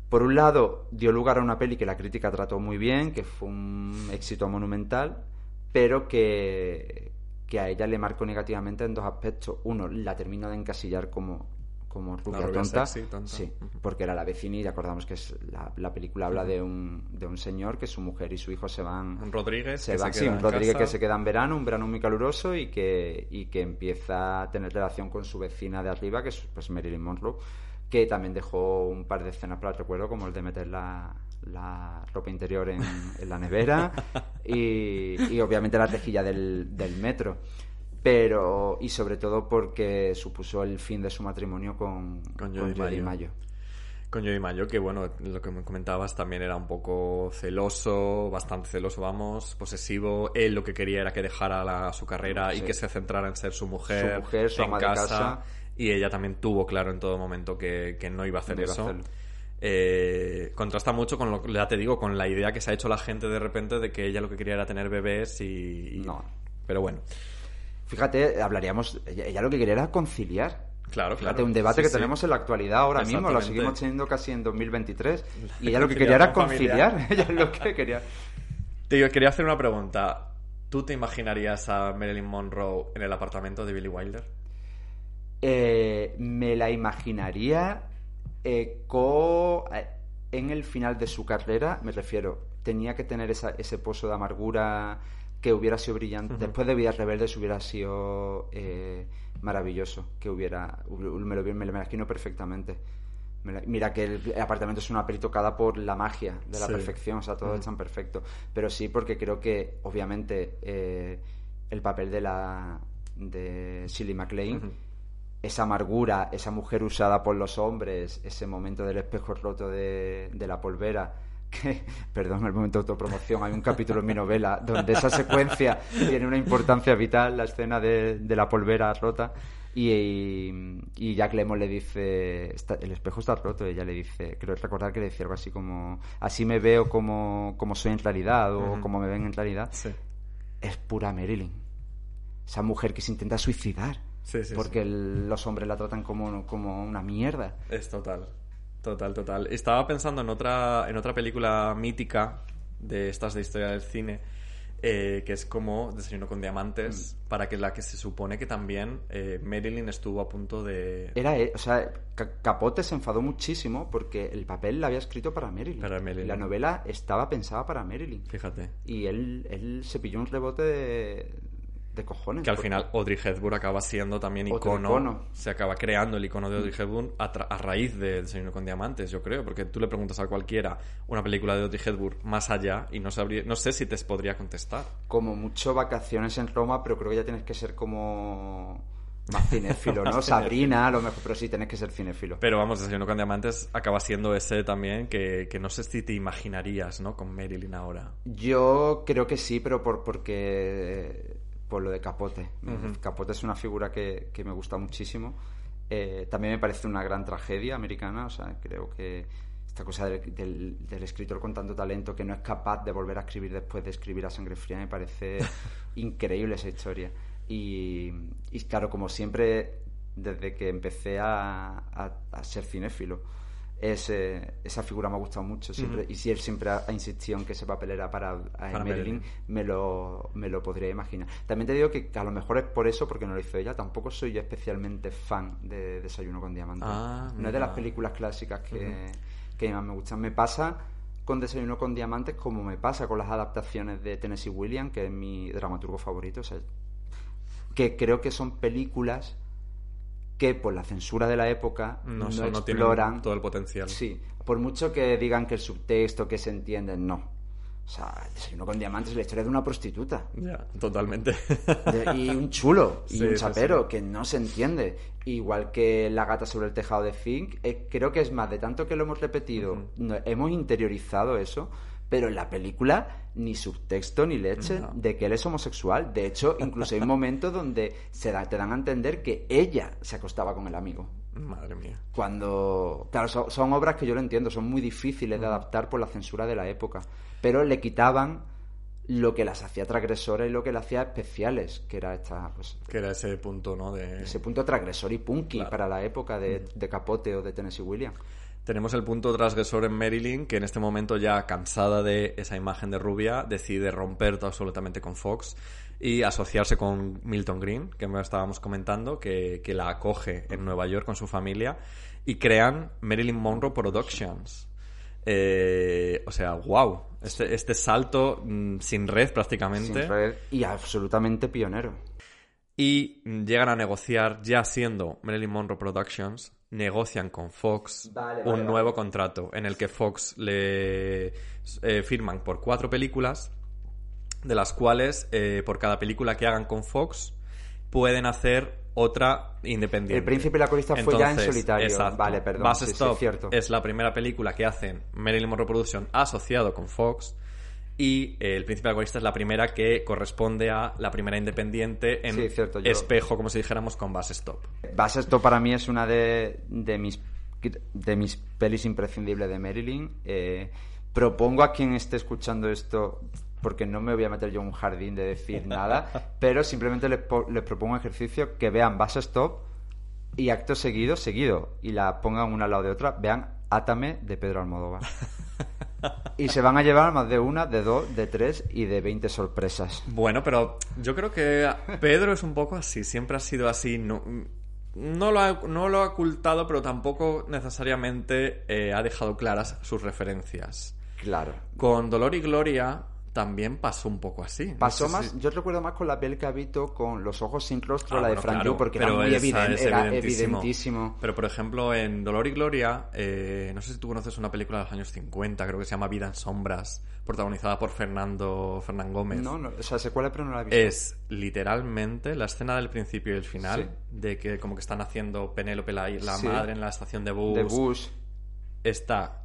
[SPEAKER 8] por un lado, dio lugar a una peli que la crítica trató muy bien, que fue un éxito monumental, pero que, que a ella le marcó negativamente en dos aspectos. Uno, la terminó de encasillar como, como rubia,
[SPEAKER 3] rubia
[SPEAKER 8] tonta.
[SPEAKER 3] sexy, tonta.
[SPEAKER 8] Sí, porque era la vecina y acordamos que es la, la película habla de un, de un señor que su mujer y su hijo se van
[SPEAKER 3] Un Rodríguez
[SPEAKER 8] se
[SPEAKER 3] que
[SPEAKER 8] va,
[SPEAKER 3] se
[SPEAKER 8] sí, un Rodríguez
[SPEAKER 3] casa.
[SPEAKER 8] que se queda en verano, un verano muy caluroso y que, y que empieza a tener relación con su vecina de arriba, que es pues, Marilyn Monroe, que también dejó un par de escenas para el recuerdo, como el de meter la, la ropa interior en, en la nevera y, y obviamente la rejilla del, del metro. Pero, y sobre todo porque supuso el fin de su matrimonio con,
[SPEAKER 3] Con
[SPEAKER 8] con
[SPEAKER 3] Joe Di
[SPEAKER 8] Joe Di
[SPEAKER 3] Maggio.
[SPEAKER 8] Maggio.
[SPEAKER 3] Con Joey Mayo, que bueno, lo que me comentabas también era un poco celoso, bastante celoso, vamos, posesivo. Él lo que quería era que dejara la- su carrera y que se centrara en ser su mujer,
[SPEAKER 8] Su mujer, su
[SPEAKER 3] en
[SPEAKER 8] ama de casa.
[SPEAKER 3] Y ella también tuvo claro en todo momento que, que no iba a hacer
[SPEAKER 8] No iba a
[SPEAKER 3] eso. Eh, contrasta mucho con lo que ya te digo, con la idea que se ha hecho la gente de repente de que ella lo que quería era tener bebés y. y-
[SPEAKER 8] No.
[SPEAKER 3] Pero bueno,
[SPEAKER 8] Fíjate, hablaríamos, ella, lo que quería era conciliar.
[SPEAKER 3] claro,
[SPEAKER 8] Fíjate,
[SPEAKER 3] claro.
[SPEAKER 8] un debate
[SPEAKER 3] Sí,
[SPEAKER 8] que
[SPEAKER 3] sí.
[SPEAKER 8] tenemos en la actualidad ahora mismo, lo seguimos teniendo casi en 2023. Y ella lo que quería era conciliar. ella lo que quería.
[SPEAKER 3] Te digo, quería hacer una pregunta. ¿Tú te imaginarías a Marilyn Monroe en el apartamento de Billy Wilder?
[SPEAKER 8] Eh, me la imaginaría eh, co- eh, en el final de su carrera, me refiero, tenía que tener esa- ese pozo de amargura que hubiera sido brillante. Después de Vidas Rebeldes hubiera sido eh, maravilloso, que hubiera, me lo, me lo imagino perfectamente. Mira que el apartamento es una peli tocada por la magia de la
[SPEAKER 3] Sí.
[SPEAKER 8] perfección, o sea, todo es tan perfecto. Pero sí, porque creo que, obviamente, eh, el papel de la de Shirley MacLaine, esa amargura, esa mujer usada por los hombres, ese momento del espejo roto de, de la polvera, que, perdón, el momento de autopromoción, hay un capítulo en mi novela donde esa secuencia tiene una importancia vital, la escena de, de la polvera rota. Y, y Jack Lemmon le dice, "Está- el espejo está roto, y ella le dice, creo recordar que le decía algo así como, así me veo como, como soy en realidad, o
[SPEAKER 3] Ujú.
[SPEAKER 8] como me ven en realidad.
[SPEAKER 3] Sí.
[SPEAKER 8] Es pura Marilyn. Esa mujer que se intenta suicidar.
[SPEAKER 3] Sí, sí,
[SPEAKER 8] porque el- los hombres la tratan como, como una mierda.
[SPEAKER 3] Es total. Total, total. Estaba pensando en otra, en otra película mítica de estas de historia del cine, eh, que es como Desayuno con Diamantes,
[SPEAKER 8] Mm.
[SPEAKER 3] para que la que se supone que también eh, Marilyn estuvo a punto de...
[SPEAKER 8] Era, eh, o sea, Ca- Capote se enfadó muchísimo porque el papel la había escrito para Marilyn.
[SPEAKER 3] Para Marilyn.
[SPEAKER 8] La novela estaba pensada para Marilyn.
[SPEAKER 3] Fíjate.
[SPEAKER 8] Y él, él se pilló un rebote de, de cojones.
[SPEAKER 3] Que al final Audrey Hepburn acaba siendo también icono,
[SPEAKER 8] icono.
[SPEAKER 3] Se acaba creando el icono de Audrey Hepburn a, raíz de Desayuno con Diamantes, yo creo. Porque tú le preguntas a cualquiera una película de Audrey Hepburn más allá y no, sabría, no sé si te podría contestar.
[SPEAKER 8] Como mucho vacaciones en Roma, pero creo que ya tienes que ser como más cinéfilo, ¿no?
[SPEAKER 3] Más
[SPEAKER 8] Sabrina, a lo mejor, pero sí tienes que ser cinéfilo.
[SPEAKER 3] Pero vamos, Desayuno con Diamantes acaba siendo ese también que, que no sé si te imaginarías, ¿no? Con Marilyn ahora.
[SPEAKER 8] Yo creo que sí, pero por porque por lo de Capote.
[SPEAKER 3] Ujú.
[SPEAKER 8] Capote es una figura que, que me gusta muchísimo. Eh, también me parece una gran tragedia americana. O sea, creo que esta cosa del, del- del escritor con tanto talento que no es capaz de volver a escribir después de escribir a sangre fría me parece increíble esa historia. Y, y claro, como siempre, desde que empecé a, a- a ser cinéfilo, ese- esa figura me ha gustado mucho siempre. Y si él siempre ha, ha insistido en que ese papel era para, a
[SPEAKER 3] Para
[SPEAKER 8] Marilyn, me lo, me lo podría imaginar. También te digo que a lo mejor es por eso, porque no lo hizo ella. Tampoco soy yo especialmente fan de Desayuno con Diamantes.
[SPEAKER 3] Ah,
[SPEAKER 8] no es de las películas clásicas que, que más me gustan. Me pasa con Desayuno con Diamantes como me pasa con las adaptaciones de Tennessee Williams, que es mi dramaturgo favorito. O sea, que creo que son películas que por la censura de la época
[SPEAKER 3] No,
[SPEAKER 8] no,
[SPEAKER 3] no
[SPEAKER 8] exploran
[SPEAKER 3] todo el potencial.
[SPEAKER 8] Sí, por mucho que digan que el subtexto, que se entiende, no. O sea, Desayuno con Diamantes es la historia de una prostituta.
[SPEAKER 3] Ya, totalmente.
[SPEAKER 8] De- y un chulo y
[SPEAKER 3] Sí,
[SPEAKER 8] un chapero
[SPEAKER 3] sí.
[SPEAKER 8] que no se entiende. Igual que La gata sobre el tejado de Fink, eh, creo que es más, de tanto que lo hemos repetido, hemos interiorizado eso, pero en la película ni subtexto ni leche
[SPEAKER 3] No.
[SPEAKER 8] de que él es homosexual. De hecho, incluso hay momentos donde se da- te dan a entender que ella se acostaba con el amigo.
[SPEAKER 3] Madre mía.
[SPEAKER 8] Cuando. Claro, son, son obras que yo lo entiendo, son muy difíciles de adaptar por la censura de la época. Pero le quitaban lo que las hacía transgresoras y lo que las hacía especiales, que era esta, pues,
[SPEAKER 3] Que era ese punto, ¿no? De...
[SPEAKER 8] ese punto transgresor y punky
[SPEAKER 3] Claro.
[SPEAKER 8] para la época de, de Capote o de Tennessee Williams.
[SPEAKER 3] Tenemos el punto transgresor en Marilyn, que en este momento ya cansada de esa imagen de rubia, decide romper absolutamente con Fox y asociarse con Milton Green, que me estábamos comentando, que, que la acoge en Nueva York con su familia, y crean Marilyn Monroe Productions. Eh, o sea, wow, este, este salto mm, sin red prácticamente.
[SPEAKER 8] Sin red y absolutamente pionero.
[SPEAKER 3] Y llegan a negociar, ya siendo Marilyn Monroe Productions, negocian con Fox
[SPEAKER 8] Vale,
[SPEAKER 3] un nuevo
[SPEAKER 8] vale.
[SPEAKER 3] contrato en el que Fox le eh, firman por cuatro películas, de las cuales eh, por cada película que hagan con Fox pueden hacer otra independiente.
[SPEAKER 8] El Príncipe y la Corista fue ya en solitario.
[SPEAKER 3] exacto.
[SPEAKER 8] Vale, perdón.
[SPEAKER 3] Bus
[SPEAKER 8] sí, sí,
[SPEAKER 3] Stop
[SPEAKER 8] es cierto.
[SPEAKER 3] es la primera película que hacen Marilyn Monroe Production asociado con Fox. Y eh, El Príncipe Alcoholista es la primera que corresponde a la primera independiente en
[SPEAKER 8] Sí, cierto, yo-
[SPEAKER 3] espejo, como si dijéramos, con Bus Stop.
[SPEAKER 8] Bas esto para mí es una de, de mis de mis pelis imprescindibles de Marilyn. Eh, propongo a quien esté escuchando esto, porque no me voy a meter yo en un jardín de decir nada, pero simplemente les, les propongo un ejercicio que vean Bus Stop y acto seguido, seguido, y la pongan una al lado de otra, vean Átame de Pedro Almodóvar. Y se van a llevar más de una, de dos, de tres y de 20 sorpresas.
[SPEAKER 3] Bueno, pero yo creo que Pedro es un poco así, siempre ha sido así. No, no, lo, ha, no lo ha ocultado, pero tampoco necesariamente eh, ha dejado claras sus referencias.
[SPEAKER 8] Claro.
[SPEAKER 3] Con Dolor y Gloria también pasó un poco así. No
[SPEAKER 8] Pasó
[SPEAKER 3] sé
[SPEAKER 8] más,
[SPEAKER 3] si-
[SPEAKER 8] yo recuerdo más con la piel que habito con los ojos sin rostro,
[SPEAKER 3] Ah,
[SPEAKER 8] la de
[SPEAKER 3] bueno,
[SPEAKER 8] Frank
[SPEAKER 3] claro,
[SPEAKER 8] porque era muy evidente, era
[SPEAKER 3] evidentísimo.
[SPEAKER 8] evidentísimo.
[SPEAKER 3] Pero por ejemplo, en Dolor y Gloria, eh, no sé si tú conoces una película de los años 50, creo que se llama Vida en Sombras, protagonizada por Fernando Fernán Gómez.
[SPEAKER 8] No, no, o sea, sé cuál es, pero no la he visto.
[SPEAKER 3] Es literalmente la escena del principio y el final,
[SPEAKER 8] Sí.
[SPEAKER 3] de que como que están haciendo Penélope la, la
[SPEAKER 8] Sí.
[SPEAKER 3] madre en la estación de bus.
[SPEAKER 8] de Bush.
[SPEAKER 3] Está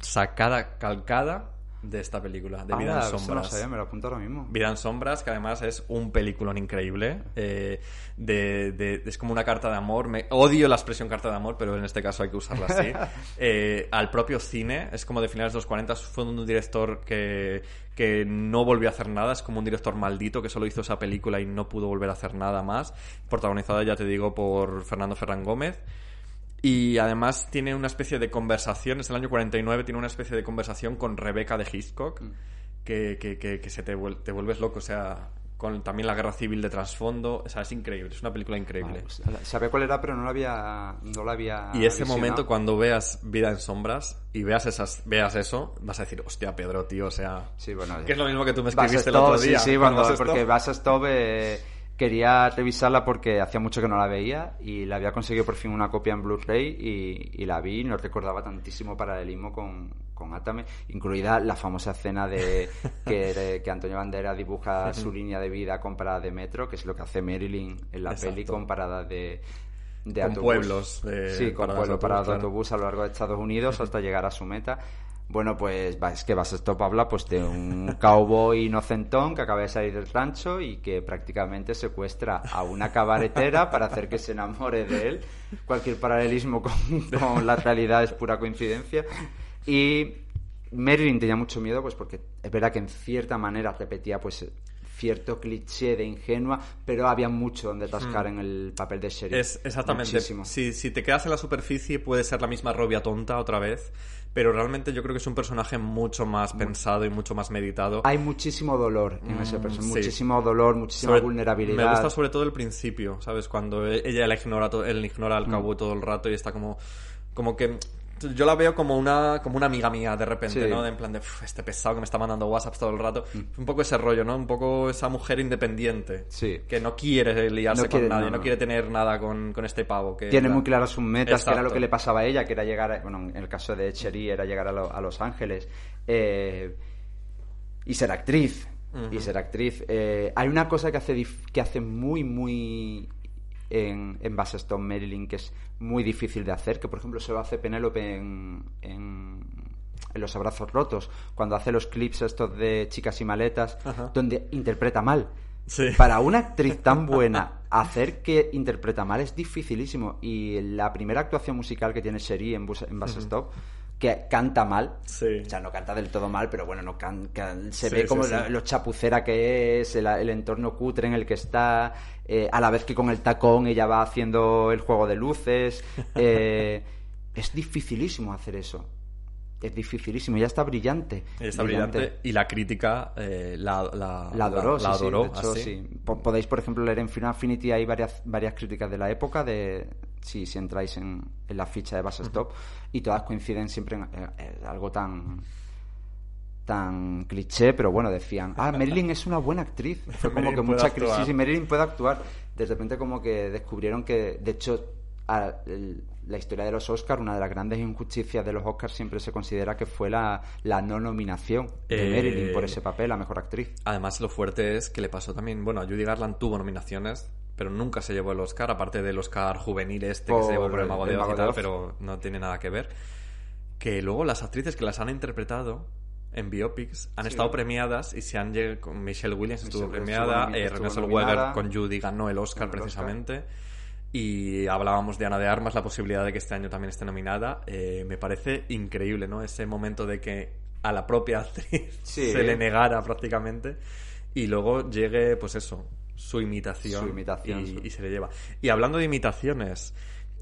[SPEAKER 3] sacada, calcada de esta película, de Vida
[SPEAKER 8] Ah,
[SPEAKER 3] en
[SPEAKER 8] eso no
[SPEAKER 3] Sombras.
[SPEAKER 8] sabía, me lo apunto ahora mismo.
[SPEAKER 3] Vida en Sombras, que además es un peliculón increíble. eh, de, de- es como una carta de amor. Me, odio la expresión carta de amor, pero en este caso hay que usarla así. Eh, al propio cine, es como de finales de los 40, fue un director que, que no volvió a hacer nada. Es como un director maldito que solo hizo esa película y no pudo volver a hacer nada más. Protagonizada, ya te digo, por Fernando Ferran Gómez. Y además tiene una especie de conversación, es el año 49, tiene una especie de conversación con Rebeca de Hitchcock, que, que, que, que se te, vuel- te vuelves loco, o sea, con también la guerra civil de trasfondo, o sea, es increíble, es una película increíble.
[SPEAKER 8] Vale, pues, sabía cuál era, pero no la había, no la había
[SPEAKER 3] y ese
[SPEAKER 8] visionado.
[SPEAKER 3] momento, cuando veas Vida en Sombras y veas, esas, veas eso, vas a decir, hostia, Pedro, tío, o sea...
[SPEAKER 8] Sí, bueno,
[SPEAKER 3] Que es lo mismo que tú me escribiste el otro día.
[SPEAKER 8] Sí, sí, cuando, porque Vas Stop eh, quería revisarla porque hacía mucho que no la veía y la había conseguido por fin una copia en Blu-ray y, y la vi y no recordaba tantísimo paralelismo con, con Atame, incluida la famosa escena de que, que Antonio Bandera dibuja su línea de vida con paradas de metro, que es lo que hace Marilyn en la
[SPEAKER 3] Exacto.
[SPEAKER 8] peli con paradas de, de
[SPEAKER 3] Con
[SPEAKER 8] autobús.
[SPEAKER 3] pueblos de
[SPEAKER 8] sí, con
[SPEAKER 3] paradas de
[SPEAKER 8] pueblos,
[SPEAKER 3] autobús,
[SPEAKER 8] paradas de
[SPEAKER 3] claro.
[SPEAKER 8] autobús a lo largo de Estados Unidos hasta llegar a su meta. Bueno, pues es que Vas Stop habla pues de un cowboy inocentón que acaba de salir del rancho y que prácticamente secuestra a una cabaretera para hacer que se enamore de él. Cualquier paralelismo con, con la realidad es pura coincidencia. Y Marilyn tenía mucho miedo, pues porque es verdad que en cierta manera repetía pues cierto cliché de ingenua, pero había mucho donde atascar en el papel de sheriff.
[SPEAKER 3] Hmm. Es exactamente.
[SPEAKER 8] Muchísimo.
[SPEAKER 3] Si, si te quedas en la superficie, puede ser la misma rubia tonta otra vez. Pero realmente yo creo que es un personaje mucho más pensado y mucho más meditado.
[SPEAKER 8] Hay muchísimo dolor en ese
[SPEAKER 3] Mm,
[SPEAKER 8] personaje,
[SPEAKER 3] sí.
[SPEAKER 8] muchísimo dolor, muchísima
[SPEAKER 3] Sobre-
[SPEAKER 8] vulnerabilidad.
[SPEAKER 3] Me gusta sobre todo el principio, ¿sabes? Cuando e- ella la ignora, él ignora al
[SPEAKER 8] Mm.
[SPEAKER 3] cabo todo el rato y está como, como que yo la veo como una, como una amiga mía de repente,
[SPEAKER 8] Sí. Mm.
[SPEAKER 3] ¿no? De en plan de "Uf, este pesado que me está mandando WhatsApp todo el rato. Un poco ese rollo, ¿no? Un poco esa mujer independiente.
[SPEAKER 8] Sí.
[SPEAKER 3] Que no quiere liarse
[SPEAKER 8] No quiere-
[SPEAKER 3] con nadie,
[SPEAKER 8] no,
[SPEAKER 3] no,
[SPEAKER 8] no.
[SPEAKER 3] quiere tener nada con, con este pavo. Que
[SPEAKER 8] Tiene muy claras sus metas, que era lo que le pasaba a ella, que era llegar, a- bueno, en el caso de Cherie era llegar a, lo- a Los Ángeles eh, y ser actriz. Y ser actriz. Eh, hay una cosa que hace, que hace muy, muy en, en Bass Stone Marilyn que es muy difícil de hacer, que por ejemplo se lo hace Penélope en, en, en Los Abrazos Rotos, cuando hace los clips estos de chicas y maletas,
[SPEAKER 3] Ajá.
[SPEAKER 8] donde interpreta mal.
[SPEAKER 3] Sí.
[SPEAKER 8] Para una actriz tan buena, hacer que interpreta mal es dificilísimo. Y la primera actuación musical que tiene Cherie en, Bus- en Bus Stop, que canta mal,
[SPEAKER 3] Sí.
[SPEAKER 8] o sea, no canta del todo mal, pero bueno, no can- can- se
[SPEAKER 3] Sí,
[SPEAKER 8] ve como
[SPEAKER 3] sí.
[SPEAKER 8] la- lo chapucera que es, el, el entorno cutre en el que está, eh, a la vez que con el tacón ella va haciendo el juego de luces. eh, es dificilísimo hacer eso. Es dificilísimo, ya está brillante.
[SPEAKER 3] Está brillante. y la crítica eh, la, la,
[SPEAKER 8] La adoró,
[SPEAKER 3] la adoró,
[SPEAKER 8] hecho, Podéis, por ejemplo, leer en Final Affinity, hay varias, varias críticas de la época, de si, si entráis en, en la ficha de Bass Stop, y todas coinciden siempre en, en- en algo tan tan cliché, pero bueno, decían, ah, Marilyn es una buena actriz. Fue como que mucha
[SPEAKER 3] actuar.
[SPEAKER 8] crisis y Marilyn puede actuar. De repente como que descubrieron que, de hecho, a- el- la historia de los Oscars, una de las grandes injusticias de los Oscars siempre se considera que fue la, la no nominación de
[SPEAKER 3] Eh,
[SPEAKER 8] Marilyn por ese papel, la mejor actriz.
[SPEAKER 3] Además, lo fuerte es que le pasó también. Bueno, a Judy Garland tuvo nominaciones, pero nunca se llevó el Oscar, aparte del Oscar juvenil este que
[SPEAKER 8] Por
[SPEAKER 3] se llevó por el Mago de Oz y tal, pero no tiene nada que ver. Que luego las actrices que las han interpretado en biopics han
[SPEAKER 8] Sí.
[SPEAKER 3] estado premiadas y se han con Michelle Williams estuvo
[SPEAKER 8] Michelle Williams
[SPEAKER 3] premiada,
[SPEAKER 8] estuvo
[SPEAKER 3] eh,
[SPEAKER 8] estuvo
[SPEAKER 3] con Judy ganó el Oscar
[SPEAKER 8] el Oscar.
[SPEAKER 3] precisamente. Y hablábamos de Ana de Armas, la posibilidad de que este año también esté nominada. Eh, me parece increíble, ¿no? Ese momento de que a la propia actriz
[SPEAKER 8] Sí.
[SPEAKER 3] se le negara prácticamente y luego llegue, pues eso, su imitación,
[SPEAKER 8] Su imitación,
[SPEAKER 3] y,
[SPEAKER 8] su-
[SPEAKER 3] y se le lleva. Y hablando de imitaciones,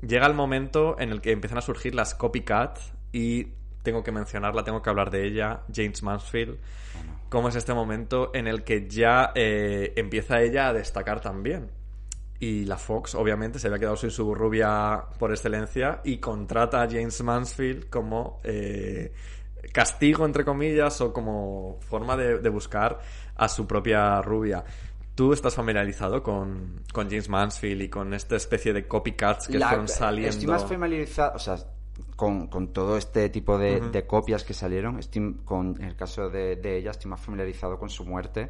[SPEAKER 3] llega el momento en el que empiezan a surgir las copycat y tengo que mencionarla, tengo que hablar de ella, James Mansfield. ¿Cómo es este momento en el que ya eh, empieza ella a destacar también? Y la Fox, obviamente, se había quedado sin su rubia por excelencia y contrata a James Mansfield como eh, castigo, entre comillas, o como forma de, de buscar a su propia rubia. ¿Tú estás familiarizado con, con James Mansfield y con esta especie de copycats que
[SPEAKER 8] La-
[SPEAKER 3] fueron saliendo?
[SPEAKER 8] Estoy más familiarizado, o sea, con, con todo este tipo de, de copias que salieron. Estoy, con, en el caso de, de ella, estoy más familiarizado con su muerte,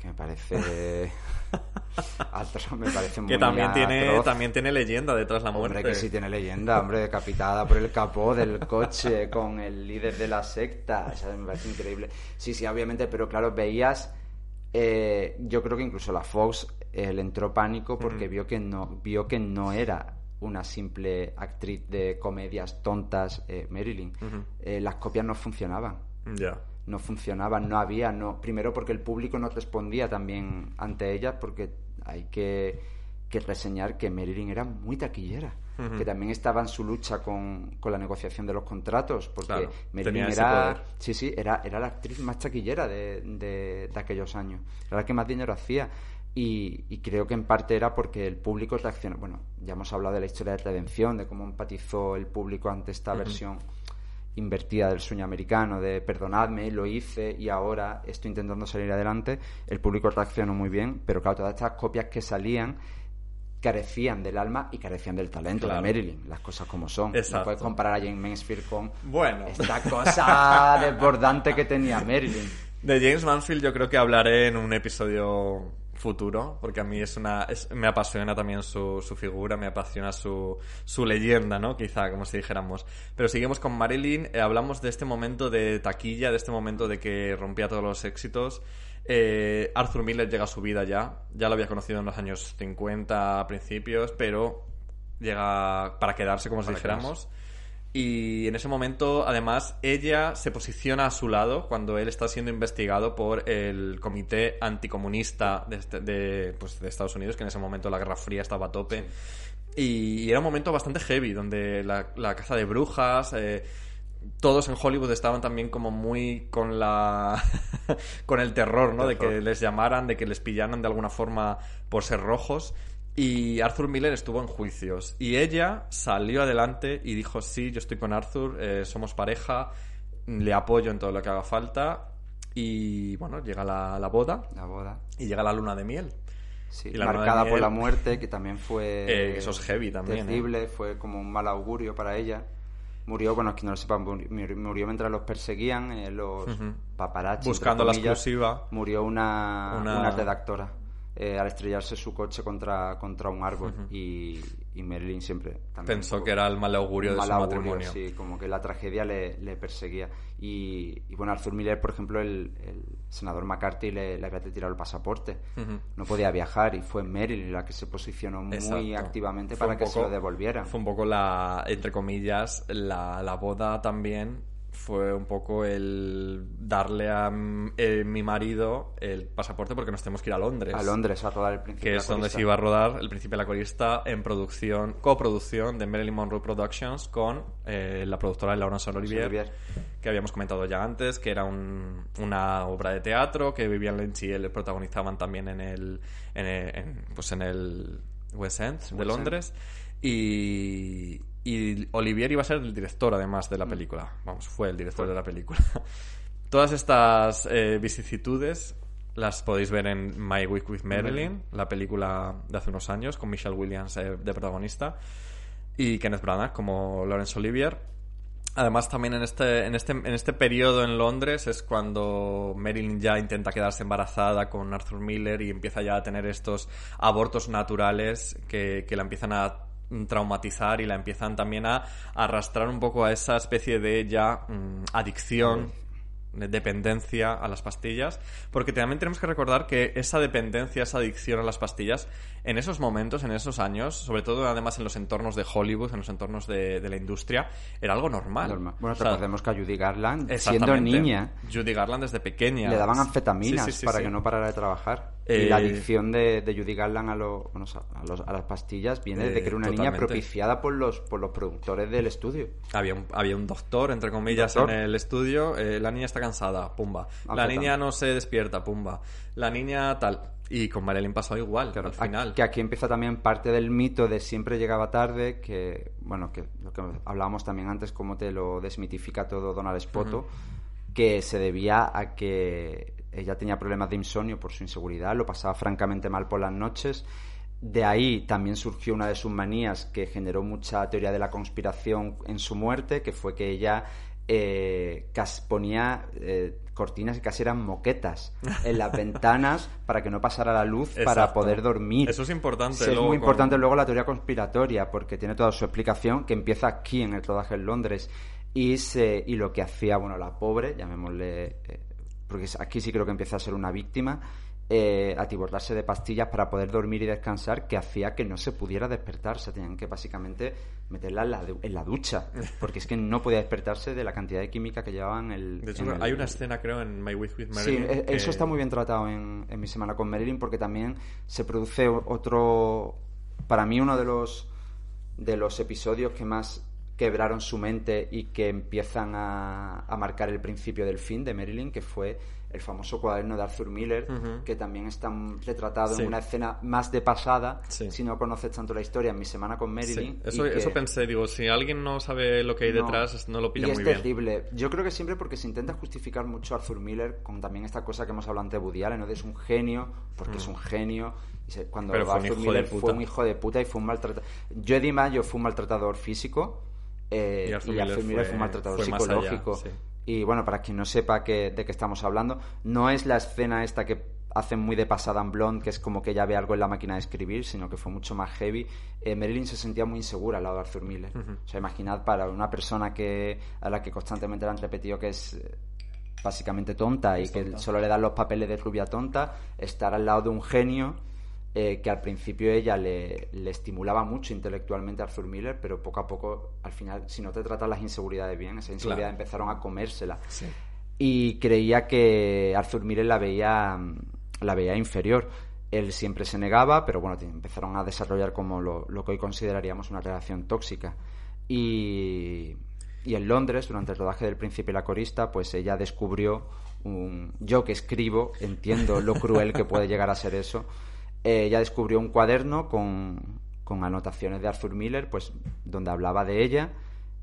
[SPEAKER 8] que me parece. atro- me parece muy
[SPEAKER 3] que también tiene,
[SPEAKER 8] atroz.
[SPEAKER 3] también tiene leyenda detrás la muerte.
[SPEAKER 8] Hombre, que sí tiene leyenda, hombre, decapitada por el capó del coche con el líder de la secta. O sea, me parece increíble. Sí, sí, obviamente, pero claro, veías. Eh, yo creo que incluso la Fox eh, le entró pánico porque vio que no vio que no era una simple actriz de comedias tontas eh, Marilyn. Eh, las copias no funcionaban.
[SPEAKER 3] Ya.
[SPEAKER 8] no funcionaban, no había, no. Primero porque el público no respondía también ante ellas, porque hay que, que reseñar que Marilyn era muy taquillera, que también estaba en su lucha con, con la negociación de los contratos, porque
[SPEAKER 3] Claro,
[SPEAKER 8] Marilyn era, sí, sí, era, era la actriz más taquillera de, de, de aquellos años, era la que más dinero hacía. Y, y creo que en parte era porque el público reaccionó. Bueno, ya hemos hablado de la historia de redención, de cómo empatizó el público ante esta versión invertida del sueño americano, de perdonadme, lo hice y ahora estoy intentando salir adelante, el público reaccionó muy bien, pero claro, todas estas copias que salían carecían del alma y carecían del talento
[SPEAKER 3] Claro.
[SPEAKER 8] de Marilyn, las cosas como son.
[SPEAKER 3] Exacto.
[SPEAKER 8] No puedes comparar a Jane Mansfield con
[SPEAKER 3] Bueno.
[SPEAKER 8] esta cosa desbordante que tenía Marilyn.
[SPEAKER 3] De James Mansfield yo creo que hablaré en un episodio futuro, porque a mí es una es- me apasiona también su, su figura, me apasiona su, su leyenda, ¿no? Quizá, como si dijéramos. Pero seguimos con Marilyn, eh, hablamos de este momento de taquilla, de este momento de que rompía todos los éxitos. Eh, Arthur Miller llega a su vida ya, ya lo había conocido en los años 50 a principios, pero llega para quedarse, como si dijéramos. Y en ese momento, además, ella se posiciona a su lado cuando él está siendo investigado por el comité anticomunista de, este- de, pues, de Estados Unidos, que en ese momento la Guerra Fría estaba a tope. Y era un momento bastante heavy, donde la, la caza de brujas, eh, todos en Hollywood estaban también como muy con la con el terror, ¿no? De que
[SPEAKER 8] Terror.
[SPEAKER 3] les llamaran, de que les pillaran de alguna forma por ser rojos. Y Arthur Miller estuvo en juicios. Y ella salió adelante y dijo, sí, yo estoy con Arthur, eh, somos pareja, le apoyo en todo lo que haga falta. Y bueno, llega la, la boda
[SPEAKER 8] La boda.
[SPEAKER 3] y llega la luna de miel.
[SPEAKER 8] Sí,
[SPEAKER 3] Y la
[SPEAKER 8] marcada por la muerte, que también fue
[SPEAKER 3] Eh, eso es heavy también, ¿eh?
[SPEAKER 8] terrible, fue como un mal augurio para ella. Murió, bueno, es que no lo sepan, muri- murió, mientras los perseguían, eh, los
[SPEAKER 3] Ujú.
[SPEAKER 8] paparazzi.
[SPEAKER 3] Buscando
[SPEAKER 8] entre
[SPEAKER 3] la
[SPEAKER 8] comillas.
[SPEAKER 3] exclusiva.
[SPEAKER 8] Murió una,
[SPEAKER 3] Una-
[SPEAKER 8] una redactora eh, al estrellarse su coche contra, contra un árbol. y, y Marilyn siempre también
[SPEAKER 3] Pensó que era el mal augurio de
[SPEAKER 8] mal
[SPEAKER 3] su
[SPEAKER 8] augurio,
[SPEAKER 3] matrimonio.
[SPEAKER 8] Sí, como que la tragedia le, le perseguía. Y, y bueno, Arthur Miller, por ejemplo, el, el senador McCarthy le, le había retirado el pasaporte.
[SPEAKER 3] Ujú.
[SPEAKER 8] No podía viajar y fue Marilyn la que se posicionó muy
[SPEAKER 3] Exacto.
[SPEAKER 8] activamente
[SPEAKER 3] Fue
[SPEAKER 8] para que se
[SPEAKER 3] poco-
[SPEAKER 8] lo devolvieran.
[SPEAKER 3] Fue un poco la, entre comillas, la, la boda también fue un poco el darle a eh, mi marido el pasaporte porque nos tenemos que ir a Londres.
[SPEAKER 8] A Londres a rodar el príncipe.
[SPEAKER 3] que
[SPEAKER 8] de
[SPEAKER 3] es
[SPEAKER 8] la
[SPEAKER 3] donde se iba a rodar El Príncipe de la Corista en producción, coproducción de Marilyn Monroe Productions con eh, la productora Laurence Olivier,
[SPEAKER 8] Olivier.
[SPEAKER 3] que habíamos comentado ya antes, que era un- una obra de teatro que Vivian Lynch y él protagonizaban también en el, en el- en, pues en el West End de. Londres. Y, y Olivier iba a ser el director, además, de la película. Vamos, fue el director de la película. Todas estas eh, vicisitudes las podéis ver en My Week with Marilyn, la película de hace unos años, con Michelle Williams eh, de protagonista y Kenneth Branagh como Laurence Olivier. Además, también en este, en, este, en este periodo en Londres es cuando Marilyn ya intenta quedarse embarazada con Arthur Miller y empieza ya a tener estos abortos naturales que, que la empiezan a traumatizar y la empiezan también a arrastrar un poco a esa especie de ya mm, adicción de dependencia a las pastillas, porque también tenemos que recordar que esa dependencia, esa adicción a las pastillas, en esos momentos, en esos años, sobre todo además en los entornos de Hollywood, en los entornos de, de la industria, era algo normal.
[SPEAKER 8] Normal. Bueno,
[SPEAKER 3] O sea,
[SPEAKER 8] recordemos que a Judy Garland, siendo niña,
[SPEAKER 3] Judy Garland desde pequeña.
[SPEAKER 8] le daban anfetaminas
[SPEAKER 3] Sí, sí, sí,
[SPEAKER 8] para que no parara de trabajar. Y la
[SPEAKER 3] Eh,
[SPEAKER 8] adicción de, de Judy Garland a, lo- bueno, a, los- a las pastillas viene
[SPEAKER 3] Eh,
[SPEAKER 8] de que era una niña propiciada por los, por los productores del estudio.
[SPEAKER 3] Había un, había un doctor, entre comillas,
[SPEAKER 8] Doctor.
[SPEAKER 3] en el estudio. eh, la niña está cansada, pumba.
[SPEAKER 8] Ah,
[SPEAKER 3] La niña no se despierta, pumba. La niña tal. Y con Marilyn pasó igual, al final.
[SPEAKER 8] Que aquí empieza también parte del mito de siempre llegaba tarde, que, bueno, que lo que hablábamos también antes, cómo te lo desmitifica todo Donald Spoto, que se debía a que ella tenía problemas de insomnio por su inseguridad, lo pasaba francamente mal por las noches. De ahí también surgió una de sus manías que generó mucha teoría de la conspiración en su muerte, que fue que ella eh, ponía eh, cortinas que casi eran moquetas en las ventanas para que no pasara la luz para poder dormir.
[SPEAKER 3] Eso es importante.
[SPEAKER 8] Sí, es muy
[SPEAKER 3] con-
[SPEAKER 8] importante luego la teoría conspiratoria porque tiene toda su explicación que empieza aquí en el rodaje en Londres y se y lo que hacía bueno la pobre llamémosle eh, porque aquí sí creo que empieza a ser una víctima eh, atibordarse de pastillas para poder dormir y descansar que hacía que no se pudiera despertar se tenían que básicamente meterla en la, en la ducha porque es que no podía despertarse de la cantidad de química que llevaban el,
[SPEAKER 3] De hecho,
[SPEAKER 8] en el-
[SPEAKER 3] hay una escena, creo, en My Week with
[SPEAKER 8] Sí,
[SPEAKER 3] Marilyn.
[SPEAKER 8] e-
[SPEAKER 3] que-
[SPEAKER 8] eso está muy bien tratado en, en mi semana con Marilyn porque también se produce otro, para mí uno de los de los episodios que más quebraron su mente y que empiezan a, a marcar el principio del fin de Marilyn, que fue el famoso cuaderno de Arthur Miller,
[SPEAKER 3] Ujú.
[SPEAKER 8] que también está retratado
[SPEAKER 3] Sí.
[SPEAKER 8] en una escena más de pasada,
[SPEAKER 3] Sí.
[SPEAKER 8] si no conoces tanto la historia, en mi semana con Marilyn.
[SPEAKER 3] Sí, eso,
[SPEAKER 8] que-
[SPEAKER 3] eso pensé, digo, si alguien no sabe lo que hay
[SPEAKER 8] no.
[SPEAKER 3] detrás, es- no lo pilla
[SPEAKER 8] y
[SPEAKER 3] muy
[SPEAKER 8] es
[SPEAKER 3] bien.
[SPEAKER 8] terrible. Yo creo que siempre porque se intenta justificar mucho a Arthur Miller con también esta cosa que hemos hablado antes de Woody Allen, ¿no? De es un genio, porque es un genio. Cuando
[SPEAKER 3] Mm. Pero
[SPEAKER 8] Arthur Miller fue un hijo de puta y fue un maltratador. Jody Mayo fue un maltratador físico eh,
[SPEAKER 3] Y
[SPEAKER 8] y
[SPEAKER 3] Arthur Miller fue-
[SPEAKER 8] fue un maltratador
[SPEAKER 3] fue más allá,
[SPEAKER 8] psicológico.
[SPEAKER 3] sí.
[SPEAKER 8] Y bueno, para quien no sepa que, de qué estamos hablando, no es la escena esta que hacen muy de pasada en Blonde, que es como que ya ve algo en la máquina de escribir, sino que fue mucho más heavy. Eh, Marilyn se sentía muy insegura al lado de Arthur Miller. O sea, imaginad para una persona que a la que constantemente le han repetido que es eh, básicamente tonta y
[SPEAKER 3] Es
[SPEAKER 8] que
[SPEAKER 3] tonta.
[SPEAKER 8] solo le dan los papeles de rubia tonta, estar al lado de un genio eh, que al principio ella le, le estimulaba mucho intelectualmente a Arthur Miller, pero poco a poco, al final, si no te tratas las inseguridades bien, esas inseguridades
[SPEAKER 3] Claro.
[SPEAKER 8] empezaron a comérsela.
[SPEAKER 3] Sí.
[SPEAKER 8] Y creía que Arthur Miller la veía, la veía inferior. Él siempre se negaba, pero bueno, empezaron a desarrollar como lo, lo que hoy consideraríamos una relación tóxica. Y, y en Londres, durante el rodaje del Príncipe y la Corista, pues ella descubrió un... Yo que escribo, entiendo lo cruel que puede llegar a ser eso. Eh, ella descubrió un cuaderno con, con anotaciones de Arthur Miller, pues donde hablaba de ella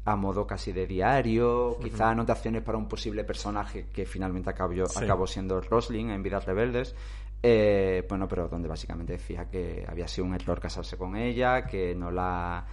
[SPEAKER 8] a modo casi de diario, quizá anotaciones para un posible personaje que finalmente acabó,
[SPEAKER 3] Sí.
[SPEAKER 8] acabó siendo Rosling en Vidas Rebeldes. Eh, bueno, pero donde básicamente decía que había sido un error casarse con ella, que no la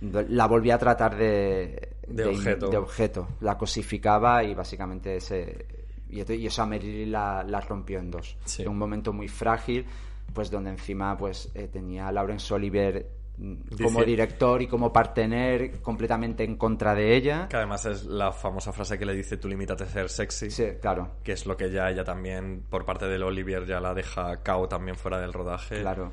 [SPEAKER 8] la volvía a tratar de,
[SPEAKER 3] De objeto.
[SPEAKER 8] de objeto. La cosificaba y básicamente ese y, eso a Marilyn la, la rompió en dos.
[SPEAKER 3] Sí.
[SPEAKER 8] En un momento muy frágil, pues donde encima pues eh, tenía a Laurence Olivier mm, como
[SPEAKER 3] Dice-
[SPEAKER 8] director y como partener completamente en contra de ella.
[SPEAKER 3] Que además es la famosa frase que le dice tú limítate a ser sexy.
[SPEAKER 8] Sí, claro.
[SPEAKER 3] Que es lo que ya ella también, por parte del Olivier, ya la deja cao también fuera del rodaje.
[SPEAKER 8] Claro.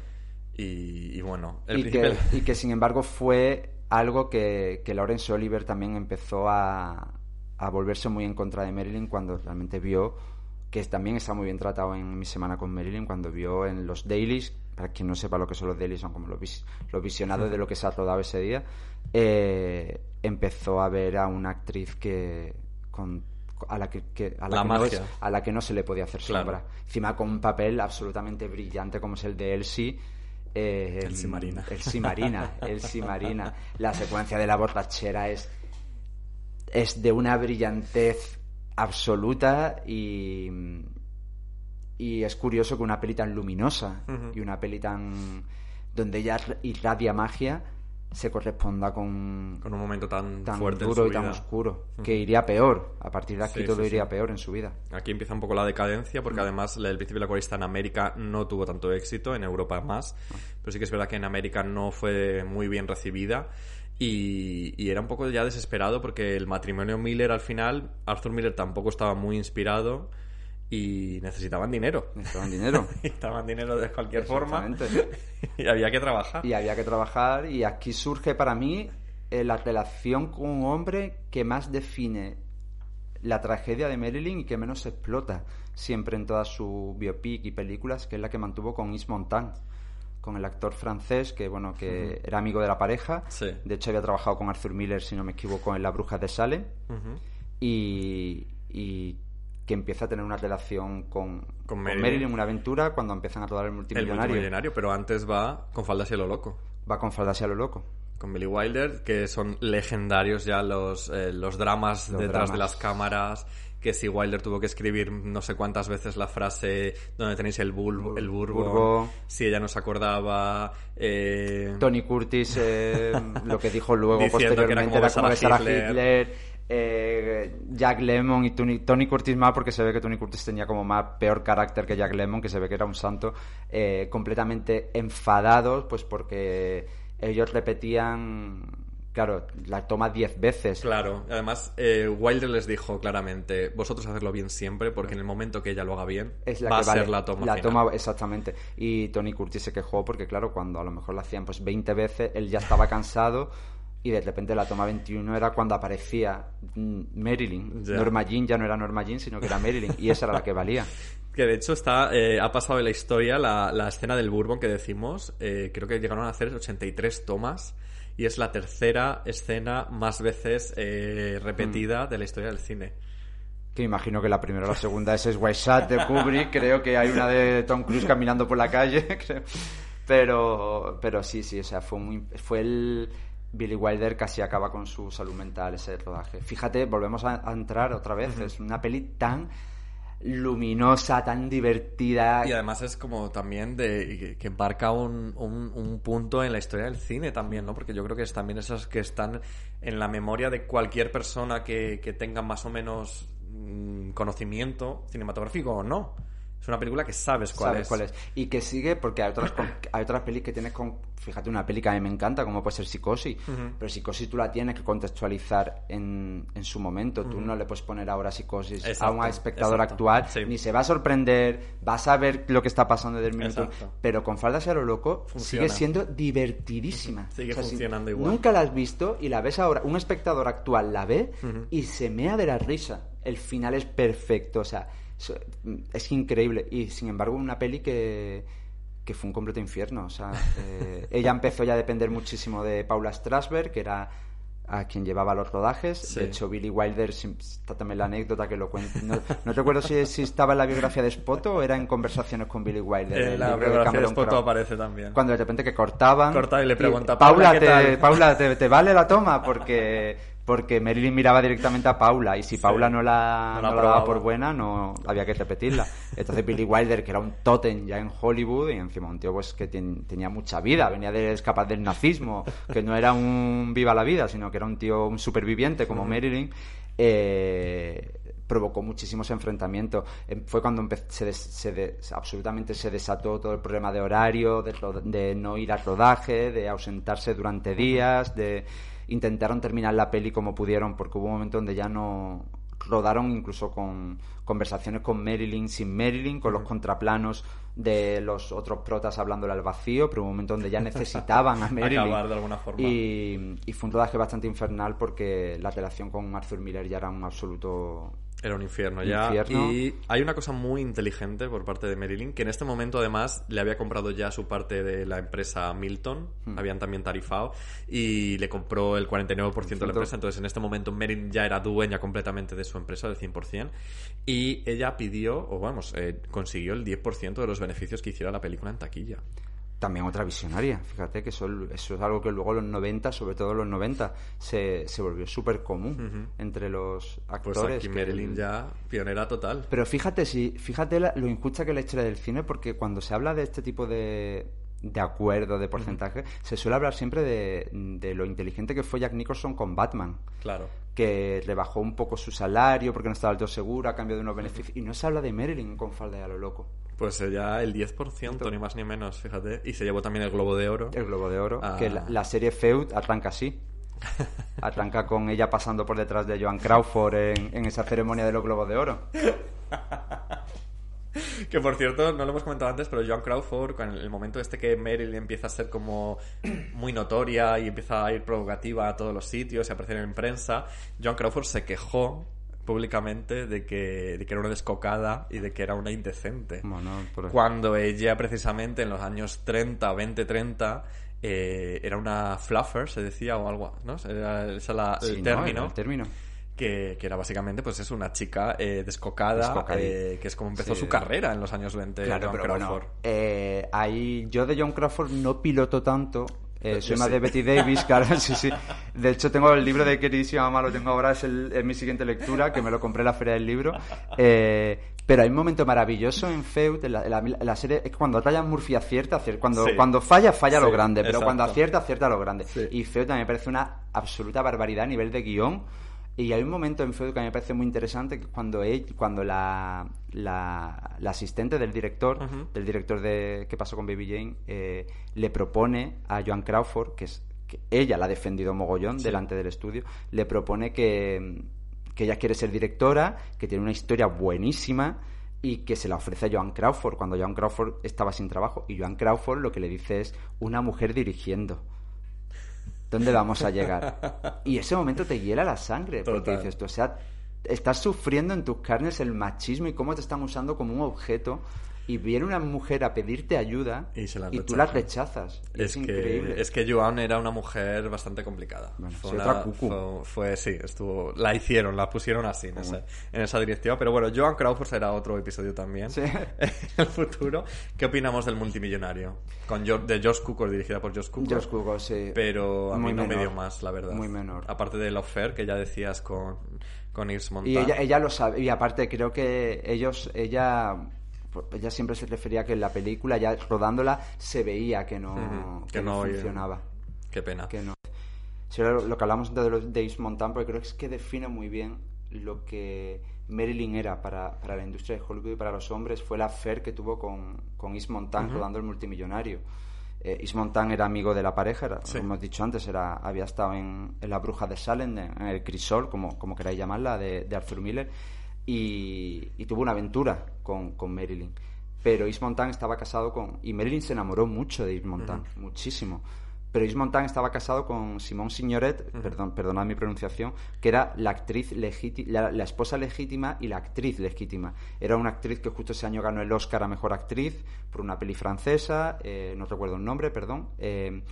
[SPEAKER 3] Y, y bueno, el
[SPEAKER 8] y que, y que sin embargo fue algo que, que Laurence Oliver también empezó a, a volverse muy en contra de Marilyn cuando realmente vio que también está muy bien tratado en mi semana con Marilyn cuando vio en los dailies para quien no sepa lo que son los dailies son como los, vis- los visionados de lo que se ha rodado ese día eh, empezó a ver a una actriz que con a la que, que- a la
[SPEAKER 3] La
[SPEAKER 8] que no es- a la que no se le podía hacer
[SPEAKER 3] Claro.
[SPEAKER 8] sombra encima con un papel absolutamente brillante como es el de Elsie eh,
[SPEAKER 3] Elsie Marina.
[SPEAKER 8] Elsie Marina, Elsie Marina. La secuencia de la borrachera es, es de una brillantez absoluta y, y es curioso que una peli tan luminosa y una peli tan donde ella irradia magia se corresponda con,
[SPEAKER 3] Con un momento tan,
[SPEAKER 8] tan
[SPEAKER 3] fuerte en
[SPEAKER 8] duro
[SPEAKER 3] su
[SPEAKER 8] y tan oscuro que iría peor. A partir de aquí
[SPEAKER 3] Sí,
[SPEAKER 8] todo
[SPEAKER 3] sí,
[SPEAKER 8] iría
[SPEAKER 3] sí.
[SPEAKER 8] peor en su vida.
[SPEAKER 3] Aquí empieza un poco la decadencia, porque además el principio de la corista en América no tuvo tanto éxito, en Europa más, pero sí que es verdad que en América no fue muy bien recibida y, y era un poco ya desesperado porque el matrimonio Miller al final, Arthur Miller tampoco estaba muy inspirado y necesitaban dinero.
[SPEAKER 8] necesitaban dinero.
[SPEAKER 3] Necesitaban dinero de cualquier forma. Y había que trabajar.
[SPEAKER 8] y había que trabajar. Y aquí surge para mí eh, la relación con un hombre que más define la tragedia de Marilyn y que menos explota siempre en todas sus biopic y películas, que es la que mantuvo con Yves Montand, con el actor francés que bueno que era amigo de la pareja.
[SPEAKER 3] Sí.
[SPEAKER 8] De hecho había trabajado con Arthur Miller, si no me equivoco, en La Bruja de Salem y, y que empieza a tener una relación con,
[SPEAKER 3] Con
[SPEAKER 8] con
[SPEAKER 3] Marilyn.
[SPEAKER 8] Marilyn, una aventura cuando empiezan a rodar el
[SPEAKER 3] El
[SPEAKER 8] multimillonario.
[SPEAKER 3] multimillonario, pero antes va con faldas y lo loco.
[SPEAKER 8] Va con faldas y lo loco.
[SPEAKER 3] Con Billy Wilder, que son legendarios ya los, eh, los dramas
[SPEAKER 8] Los
[SPEAKER 3] detrás
[SPEAKER 8] dramas.
[SPEAKER 3] de las cámaras. Que si Wilder tuvo que escribir no sé cuántas veces la frase donde tenéis el, bul el burbo,
[SPEAKER 8] Burbo.
[SPEAKER 3] si ella no se acordaba. eh,
[SPEAKER 8] Tony Curtis, eh, lo que dijo luego
[SPEAKER 3] Diciendo que era
[SPEAKER 8] posteriormente
[SPEAKER 3] como
[SPEAKER 8] era como
[SPEAKER 3] besar a Hitler.
[SPEAKER 8] Hitler. eh, Jack Lemmon y Tony, Tony Curtis más porque se ve que Tony Curtis tenía como más peor carácter que Jack Lemmon que se ve que era un santo eh, completamente enfadados pues porque ellos repetían claro la toma diez veces
[SPEAKER 3] Claro, además eh, Wilder les dijo claramente, vosotros hacedlo bien siempre, porque en el momento que ella lo haga bien,
[SPEAKER 8] es la
[SPEAKER 3] va
[SPEAKER 8] que
[SPEAKER 3] a
[SPEAKER 8] vale.
[SPEAKER 3] ser la toma
[SPEAKER 8] La
[SPEAKER 3] final.
[SPEAKER 8] toma, exactamente. Y Tony Curtis se quejó porque, claro, cuando a lo mejor lo hacían pues 20 veces, él ya estaba cansado y de repente la toma 21 era cuando aparecía mm, Marilyn. Norma Jean ya no era Norma Jean, sino que era Marilyn. Y esa era la que valía.
[SPEAKER 3] Que de hecho está, eh, ha pasado en la historia la, la escena del Bourbon que decimos. eh, creo que llegaron a hacer 83 tomas. Y es la tercera escena más veces eh, repetida de la historia del cine.
[SPEAKER 8] Que imagino que la primera o la segunda es White Shot de Kubrick. Creo que hay una de Tom Cruise caminando por la calle. creo. Pero, pero sí, sí, o sea, fue, muy, fue el... Billy Wilder casi acaba con su salud mental ese rodaje. Fíjate, volvemos a, a entrar otra vez. Es una peli tan luminosa, tan divertida.
[SPEAKER 3] Y además es como también de que- marca un, un- un punto en la historia del cine también, ¿no? Porque yo creo que es también esas que están en la memoria de cualquier persona que, que tenga más o menos mm, conocimiento cinematográfico o no. Es una película que sabes cuál
[SPEAKER 8] sabes
[SPEAKER 3] es.
[SPEAKER 8] cuál es. Y que sigue, porque hay otras, hay otras pelis que tienes con. Fíjate, una peli que a mí me encanta, como puede ser Psicosis. Pero Psicosis tú la tienes que contextualizar en, en su momento. Tú no le puedes poner ahora Psicosis a
[SPEAKER 3] Exacto,
[SPEAKER 8] un espectador
[SPEAKER 3] exacto.
[SPEAKER 8] actual.
[SPEAKER 3] Sí.
[SPEAKER 8] Ni se va a sorprender, vas a ver lo que está pasando desde el minuto.
[SPEAKER 3] Exacto.
[SPEAKER 8] Pero con Faldas y a lo loco
[SPEAKER 3] Funciona.
[SPEAKER 8] sigue siendo divertidísima.
[SPEAKER 3] Sigue
[SPEAKER 8] si
[SPEAKER 3] funcionando igual.
[SPEAKER 8] Nunca la has visto y la ves ahora. Un espectador actual la ve y se mea de la risa. El final es perfecto. O sea, es increíble. Y sin embargo, una peli que, que fue un completo infierno. O sea, eh, ella empezó ya a depender muchísimo de Paula Strasberg, que era a quien llevaba los rodajes.
[SPEAKER 3] Sí.
[SPEAKER 8] De hecho, Billy Wilder, está también la anécdota que lo cuenta. No, no recuerdo si, si estaba en la biografía de Spoto o era en conversaciones con Billy Wilder.
[SPEAKER 3] En
[SPEAKER 8] el
[SPEAKER 3] la
[SPEAKER 8] de
[SPEAKER 3] biografía de
[SPEAKER 8] Cameron
[SPEAKER 3] Spoto aparece también.
[SPEAKER 8] Cuando de repente que cortaban.
[SPEAKER 3] Corta y le pregunta,
[SPEAKER 8] Paula,
[SPEAKER 3] "Paula, ¿qué
[SPEAKER 8] te,
[SPEAKER 3] tal?"
[SPEAKER 8] Paula ¿te, te vale la toma? Porque, porque Marilyn miraba directamente a Paula y si
[SPEAKER 3] Sí.
[SPEAKER 8] Paula no la,
[SPEAKER 3] No la
[SPEAKER 8] no la daba por buena, no había que repetirla. Entonces Billy Wilder, que era un tótem ya en Hollywood y encima un tío pues que ten- tenía mucha vida, venía de escapar del nazismo, que no era un viva la vida, sino que era un tío, un superviviente como Marilyn, eh, provocó muchísimos enfrentamientos. Em, Fue cuando se, des- se des- absolutamente se desató todo el problema de horario, de, de no ir al rodaje, de ausentarse durante días, de intentaron terminar la peli como pudieron, porque hubo un momento donde ya no rodaron incluso con conversaciones con Marilyn, sin Marilyn, con los contraplanos de los otros protas hablándole al vacío, pero hubo un momento donde ya necesitaban a Marilyn.
[SPEAKER 3] Acabar de alguna forma.
[SPEAKER 8] Y, y fue un rodaje bastante infernal porque la relación con Arthur Miller ya era un absoluto
[SPEAKER 3] Era un infierno ya.
[SPEAKER 8] Infierno.
[SPEAKER 3] Y hay una cosa muy inteligente por parte de Marilyn, que en este momento además le había comprado ya su parte de la empresa Milton,
[SPEAKER 8] Hmm.
[SPEAKER 3] habían también tarifado, y le compró el 49% de la empresa. Entonces en este momento Marilyn ya era dueña completamente de su empresa, del 100%, y ella pidió, o vamos, eh, consiguió el 10% de los beneficios que hiciera la película en taquilla.
[SPEAKER 8] También otra visionaria. Fíjate que eso, eso es algo que luego en los 90, sobre todo en los 90, se, se volvió súper común entre los
[SPEAKER 3] Pues
[SPEAKER 8] actores.
[SPEAKER 3] aquí
[SPEAKER 8] que-
[SPEAKER 3] Marilyn ya pionera total.
[SPEAKER 8] Pero fíjate, si, fíjate la- lo injusta que es la historia del cine, porque cuando se habla de este tipo de, de acuerdo, de porcentaje, se suele hablar siempre de, de lo inteligente que fue Jack Nicholson con Batman.
[SPEAKER 3] Claro.
[SPEAKER 8] que le bajó un poco su salario porque no estaba todo seguro a cambio de unos beneficios. Y no se habla de Marilyn con falda y a lo loco.
[SPEAKER 3] Pues ya el 10%, ni más ni menos, fíjate. Y se llevó también el Globo de Oro.
[SPEAKER 8] El Globo de Oro.
[SPEAKER 3] Ah.
[SPEAKER 8] Que la, la serie Feud arranca así. Arranca con ella pasando por detrás de Joan Crawford en, en esa ceremonia de los Globos de Oro.
[SPEAKER 3] Que por cierto, no lo hemos comentado antes, pero Joan Crawford, con el momento este que Meryl empieza a ser como muy notoria y empieza a ir provocativa a todos los sitios y a aparecer en prensa, Joan Crawford se quejó públicamente de que, de que era una descocada y de que era una indecente.
[SPEAKER 8] Bueno, por-
[SPEAKER 3] Cuando ella, precisamente, en los años 30, 20, 30, eh, era una fluffer, se decía, o algo, ¿no? Era ese la- el
[SPEAKER 8] ¿no?
[SPEAKER 3] término.
[SPEAKER 8] El término.
[SPEAKER 3] Que, que era básicamente, pues es una chica eh, descocada, eh, que es como empezó
[SPEAKER 8] Sí.
[SPEAKER 3] su carrera en los años 20,
[SPEAKER 8] Claro,
[SPEAKER 3] Joan
[SPEAKER 8] pero bueno,
[SPEAKER 3] Crawford.
[SPEAKER 8] eh, ahí yo de John Crawford no piloto tanto. eh, soy más de Betty Davis, claro, sí, sí. De hecho, tengo el libro de Queridísima Mamá, lo tengo ahora, es, el- es mi siguiente lectura, que me lo compré en la Feria del Libro. Eh, pero hay un momento maravilloso en Feud, en la, en la- en la serie, es que cuando Ryan Murphy acierta, acier- cuando,
[SPEAKER 3] Sí.
[SPEAKER 8] cuando falla, falla lo grande, pero cuando acierta, acierta lo grande. Y Feud también me parece una absoluta barbaridad a nivel de guion. Y hay un momento en Feud que a mí me parece muy interesante, que es cuando, él- cuando la, la, la asistente del director, del director de ¿Qué pasó con Baby Jane? eh, le propone a Joan Crawford, que es que ella la ha defendido mogollón delante del estudio, le propone que, que ella quiere ser directora, que tiene una historia buenísima y que se la ofrece a Joan Crawford cuando Joan Crawford estaba sin trabajo. Y Joan Crawford lo que le dice es una mujer dirigiendo. ¿Dónde vamos a llegar? Y ese momento te hiela la sangre, porque dices tú, o sea, estás sufriendo en tus carnes el machismo y cómo te están usando como un objeto y viene una mujer a pedirte ayuda
[SPEAKER 3] Y se la
[SPEAKER 8] tú la
[SPEAKER 3] rechaza.
[SPEAKER 8] rechazas. Y
[SPEAKER 3] Es,
[SPEAKER 8] increíble.
[SPEAKER 3] que, es que Joan era una mujer bastante complicada.
[SPEAKER 8] Bueno,
[SPEAKER 3] fue, una- fue, fue- sí, estuvo, la hicieron, la pusieron así en, ese- en esa directiva. Pero bueno, Joan Crawford será otro episodio también
[SPEAKER 8] Sí.
[SPEAKER 3] en el futuro. ¿Qué opinamos del multimillonario? Con George- de George Cukor, dirigida por George Cukor.
[SPEAKER 8] George Cukor, sí.
[SPEAKER 3] Pero a
[SPEAKER 8] Muy
[SPEAKER 3] mí no me
[SPEAKER 8] menor.
[SPEAKER 3] dio más, la verdad.
[SPEAKER 8] Muy menor.
[SPEAKER 3] Aparte de la Fair que ya decías con, con Yves Montand.
[SPEAKER 8] Y ella, ella lo sabe. Y aparte creo que ellos, ella, ella siempre se refería que en la película, ya rodándola, se veía que no,
[SPEAKER 3] Ujú,
[SPEAKER 8] que
[SPEAKER 3] que
[SPEAKER 8] no
[SPEAKER 3] no,
[SPEAKER 8] funcionaba.
[SPEAKER 3] Qué pena.
[SPEAKER 8] que no. Sí, lo, lo que hablamos de los de Yves Montand, porque creo que es que define muy bien lo que Marilyn era para, para la industria de Hollywood y para los hombres, fue la affair que tuvo con, con Yves Montand rodando El Multimillonario. Eh, Yves Montand era amigo de la pareja, era,
[SPEAKER 3] Sí.
[SPEAKER 8] como hemos dicho antes, era, había estado en, en La Bruja de Salem, en el Crisol, como, como queráis llamarla, de, de Arthur Miller, y, y tuvo una aventura con, con Marilyn. Pero Yves Montand estaba casado con... Y Marilyn se enamoró mucho de Yves Montand, muchísimo. Pero Yves Montand estaba casado con Simone Signoret, perdón, perdonad mi pronunciación, que era la actriz legítima, la, la esposa legítima y la actriz legítima. Era una actriz que justo ese año ganó el Oscar a Mejor Actriz por una peli francesa, eh, no recuerdo el nombre, perdón. eh,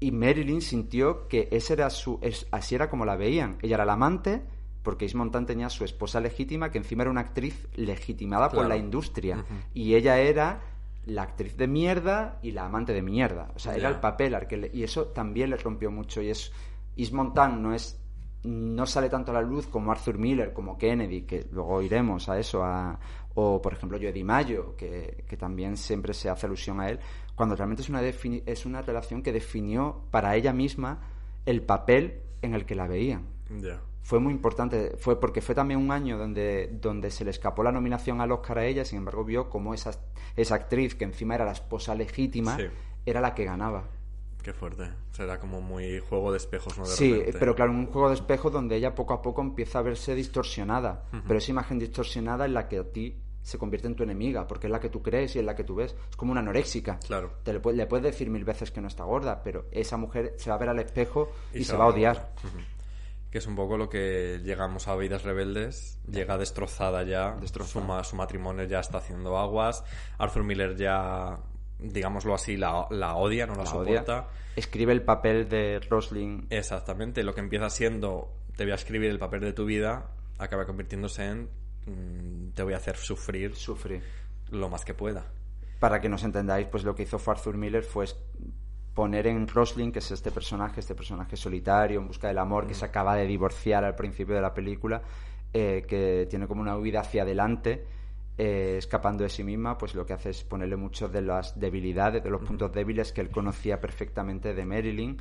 [SPEAKER 8] y Marilyn sintió que ese era su, es- así era como la veían. Ella era la amante, porque Yves Montand tenía su esposa legítima, que encima era una actriz legitimada por
[SPEAKER 3] Claro.
[SPEAKER 8] la industria. Y ella era la actriz de mierda y la amante de mierda. O sea, era
[SPEAKER 3] Ya.
[SPEAKER 8] el papel al que le- y eso también le rompió mucho. Y es Yves Montand no es no sale tanto a la luz como Arthur Miller, como Kennedy, que luego iremos a eso, a, o por ejemplo Joe Di Maggio, que, que también siempre se hace alusión a él, cuando realmente es una, defini- es una relación que definió para ella misma el papel en el que la veían
[SPEAKER 3] Ya.
[SPEAKER 8] Fue muy importante, fue porque fue también un año donde, donde se le escapó la nominación al Oscar a ella, sin embargo vio como esa, esa actriz, que encima era la esposa legítima,
[SPEAKER 3] Sí.
[SPEAKER 8] era la que ganaba.
[SPEAKER 3] Qué fuerte. Será como muy juego de espejos, ¿no? De
[SPEAKER 8] Sí,
[SPEAKER 3] repente.
[SPEAKER 8] pero claro, un juego de espejo donde ella poco a poco empieza a verse distorsionada, pero esa imagen distorsionada es la que a ti se convierte en tu enemiga, porque es la que tú crees y es la que tú ves. Es como una anoréxica.
[SPEAKER 3] Claro.
[SPEAKER 8] Te le, puedes, le puedes decir mil veces que no está gorda, pero esa mujer se va a ver al espejo y,
[SPEAKER 3] Y
[SPEAKER 8] se, va a
[SPEAKER 3] va a
[SPEAKER 8] odiar.
[SPEAKER 3] Que es un poco lo que llegamos a Vidas Rebeldes. Llega destrozada ya.
[SPEAKER 8] Destrozada.
[SPEAKER 3] Su, ma- su matrimonio ya está haciendo aguas. Arthur Miller ya, digámoslo así, la, la odia, no la,
[SPEAKER 8] La odia.
[SPEAKER 3] soporta.
[SPEAKER 8] Escribe el papel de Rosling
[SPEAKER 3] Exactamente. Lo que empieza siendo te voy a escribir el papel de tu vida acaba convirtiéndose en mm, te voy a hacer sufrir
[SPEAKER 8] sufre.
[SPEAKER 3] lo más que pueda.
[SPEAKER 8] Para que nos entendáis, pues lo que hizo Arthur Miller fue poner en Rosling, que es este personaje, este personaje solitario, en busca del amor, que se acaba de divorciar al principio de la película, eh, que tiene como una huida hacia adelante, eh, escapando de sí misma, pues lo que hace es ponerle muchas de las debilidades, de los puntos débiles que él conocía perfectamente de Marilyn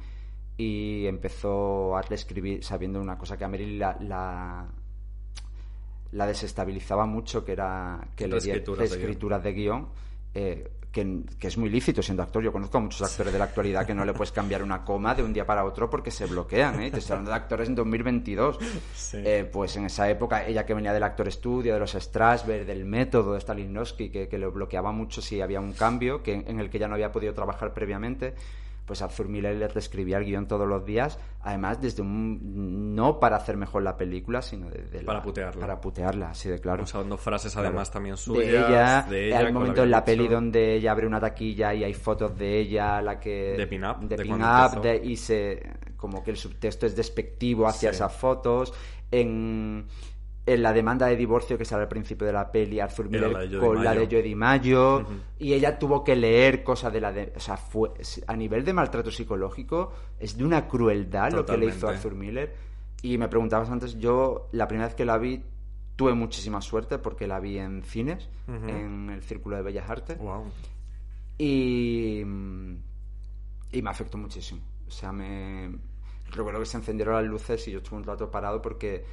[SPEAKER 8] y empezó a reescribir sabiendo una cosa que a Marilyn la, la, la desestabilizaba mucho, que era que le guion.
[SPEAKER 3] reescrituras de
[SPEAKER 8] guion, eh, que, que es muy lícito siendo actor. Yo conozco a muchos actores de la actualidad que no le puedes cambiar una coma de un día para otro porque se bloquean. ¿eh? Te estoy hablando de actores en 2022.
[SPEAKER 3] Sí.
[SPEAKER 8] Eh, pues en esa época, ella que venía del actor estudio, de los Strasberg, del método de Stalinowski, que, que lo bloqueaba mucho si había un cambio que, en el que ya no había podido trabajar previamente. Pues Arthur Miller le reescribía el guion todos los días, además desde un... no para hacer mejor la película, sino desde
[SPEAKER 3] Para putearla.
[SPEAKER 8] Para putearla, así de claro.
[SPEAKER 3] Usando frases
[SPEAKER 8] Claro.
[SPEAKER 3] además también
[SPEAKER 8] de
[SPEAKER 3] suyas.
[SPEAKER 8] ella,
[SPEAKER 3] de ella,
[SPEAKER 8] hay
[SPEAKER 3] con
[SPEAKER 8] un
[SPEAKER 3] lo
[SPEAKER 8] momento en la peli donde ella abre una taquilla y hay fotos de ella, la que
[SPEAKER 3] De pin-up,
[SPEAKER 8] de
[SPEAKER 3] de
[SPEAKER 8] pin-up, de- y se como que el subtexto es despectivo hacia
[SPEAKER 3] Sí.
[SPEAKER 8] esas fotos. En, en la demanda de divorcio que sale al principio de la peli, Arthur Miller
[SPEAKER 3] la
[SPEAKER 8] con la de
[SPEAKER 3] Maggio, Ujú.
[SPEAKER 8] y ella tuvo que leer cosas de la de, o sea, fue a nivel de maltrato psicológico es de una crueldad lo que le hizo. Arthur Miller. Y me preguntabas antes, yo la primera vez que la vi tuve muchísima suerte porque la vi en cines, en el Círculo de Bellas Artes.
[SPEAKER 3] Wow.
[SPEAKER 8] Y, y me afectó muchísimo. O sea, me recuerdo que se encendieron las luces y yo estuve un rato parado porque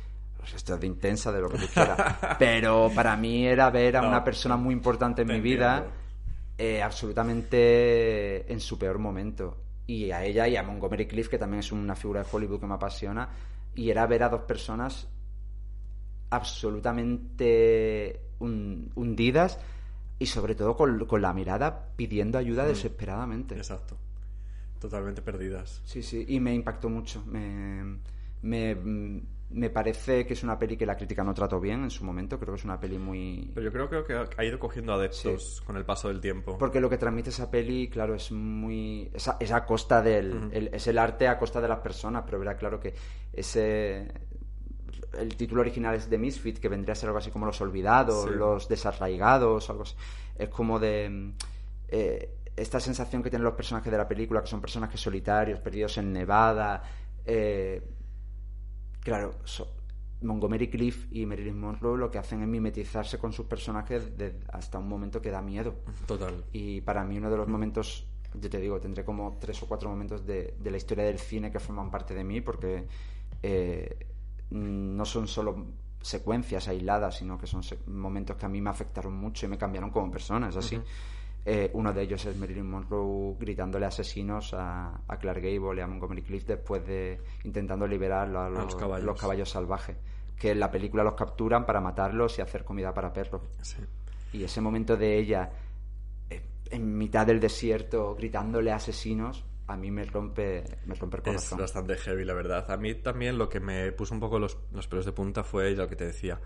[SPEAKER 8] esto es de intensa, de lo que tú quieras. Pero para mí era ver a
[SPEAKER 3] No,
[SPEAKER 8] una persona muy importante en mi vida eh, absolutamente en su peor momento. Y a ella y a Montgomery Cliff, que también es una figura de Hollywood que me apasiona. Y era ver a dos personas absolutamente hun- hundidas y sobre todo con, con la mirada pidiendo ayuda
[SPEAKER 3] Mm.
[SPEAKER 8] desesperadamente.
[SPEAKER 3] Exacto. Totalmente perdidas.
[SPEAKER 8] Sí, sí, y me impactó mucho. Me, me, me parece que es una peli que la crítica no trató bien en su momento. Creo que es una peli muy...
[SPEAKER 3] Pero yo creo, creo que ha- ido cogiendo adeptos con el paso del tiempo.
[SPEAKER 8] Porque lo que transmite esa peli, claro, es muy. Es a, es a costa del.
[SPEAKER 3] Ujú.
[SPEAKER 8] el- es el arte a costa de las personas, pero verá claro que ese. El título original es The Misfit, que vendría a ser algo así como Los Olvidados,
[SPEAKER 3] Sí.
[SPEAKER 8] Los Desarraigados, algo así. Es como de. eh, esta sensación que tienen los personajes de la película, que son personajes solitarios, perdidos en Nevada. eh, claro, so- Montgomery Cliff y Marilyn Monroe lo que hacen es mimetizarse con sus personajes de- hasta un momento que da miedo.
[SPEAKER 3] Total.
[SPEAKER 8] Y para mí uno de los momentos, yo te digo, tendré como tres o cuatro momentos de, de la historia del cine que forman parte de mí, porque eh, no son solo secuencias aisladas, sino que son momentos que a mí me afectaron mucho y me cambiaron como persona, es así. Eh, uno de ellos es Marilyn Monroe gritándole asesinos a, a Clark Gable y a Montgomery Cliff después de intentando liberar a los,
[SPEAKER 3] los caballos.
[SPEAKER 8] los caballos salvajes. Que en la película los capturan para matarlos y hacer comida para perros.
[SPEAKER 3] Sí.
[SPEAKER 8] Y ese momento de ella eh, en mitad del desierto gritándole asesinos, a mí me rompe, me rompe el
[SPEAKER 3] Es
[SPEAKER 8] corazón.
[SPEAKER 3] bastante heavy, la verdad. A mí también lo que me puso un poco los, los pelos de punta fue lo que te decía.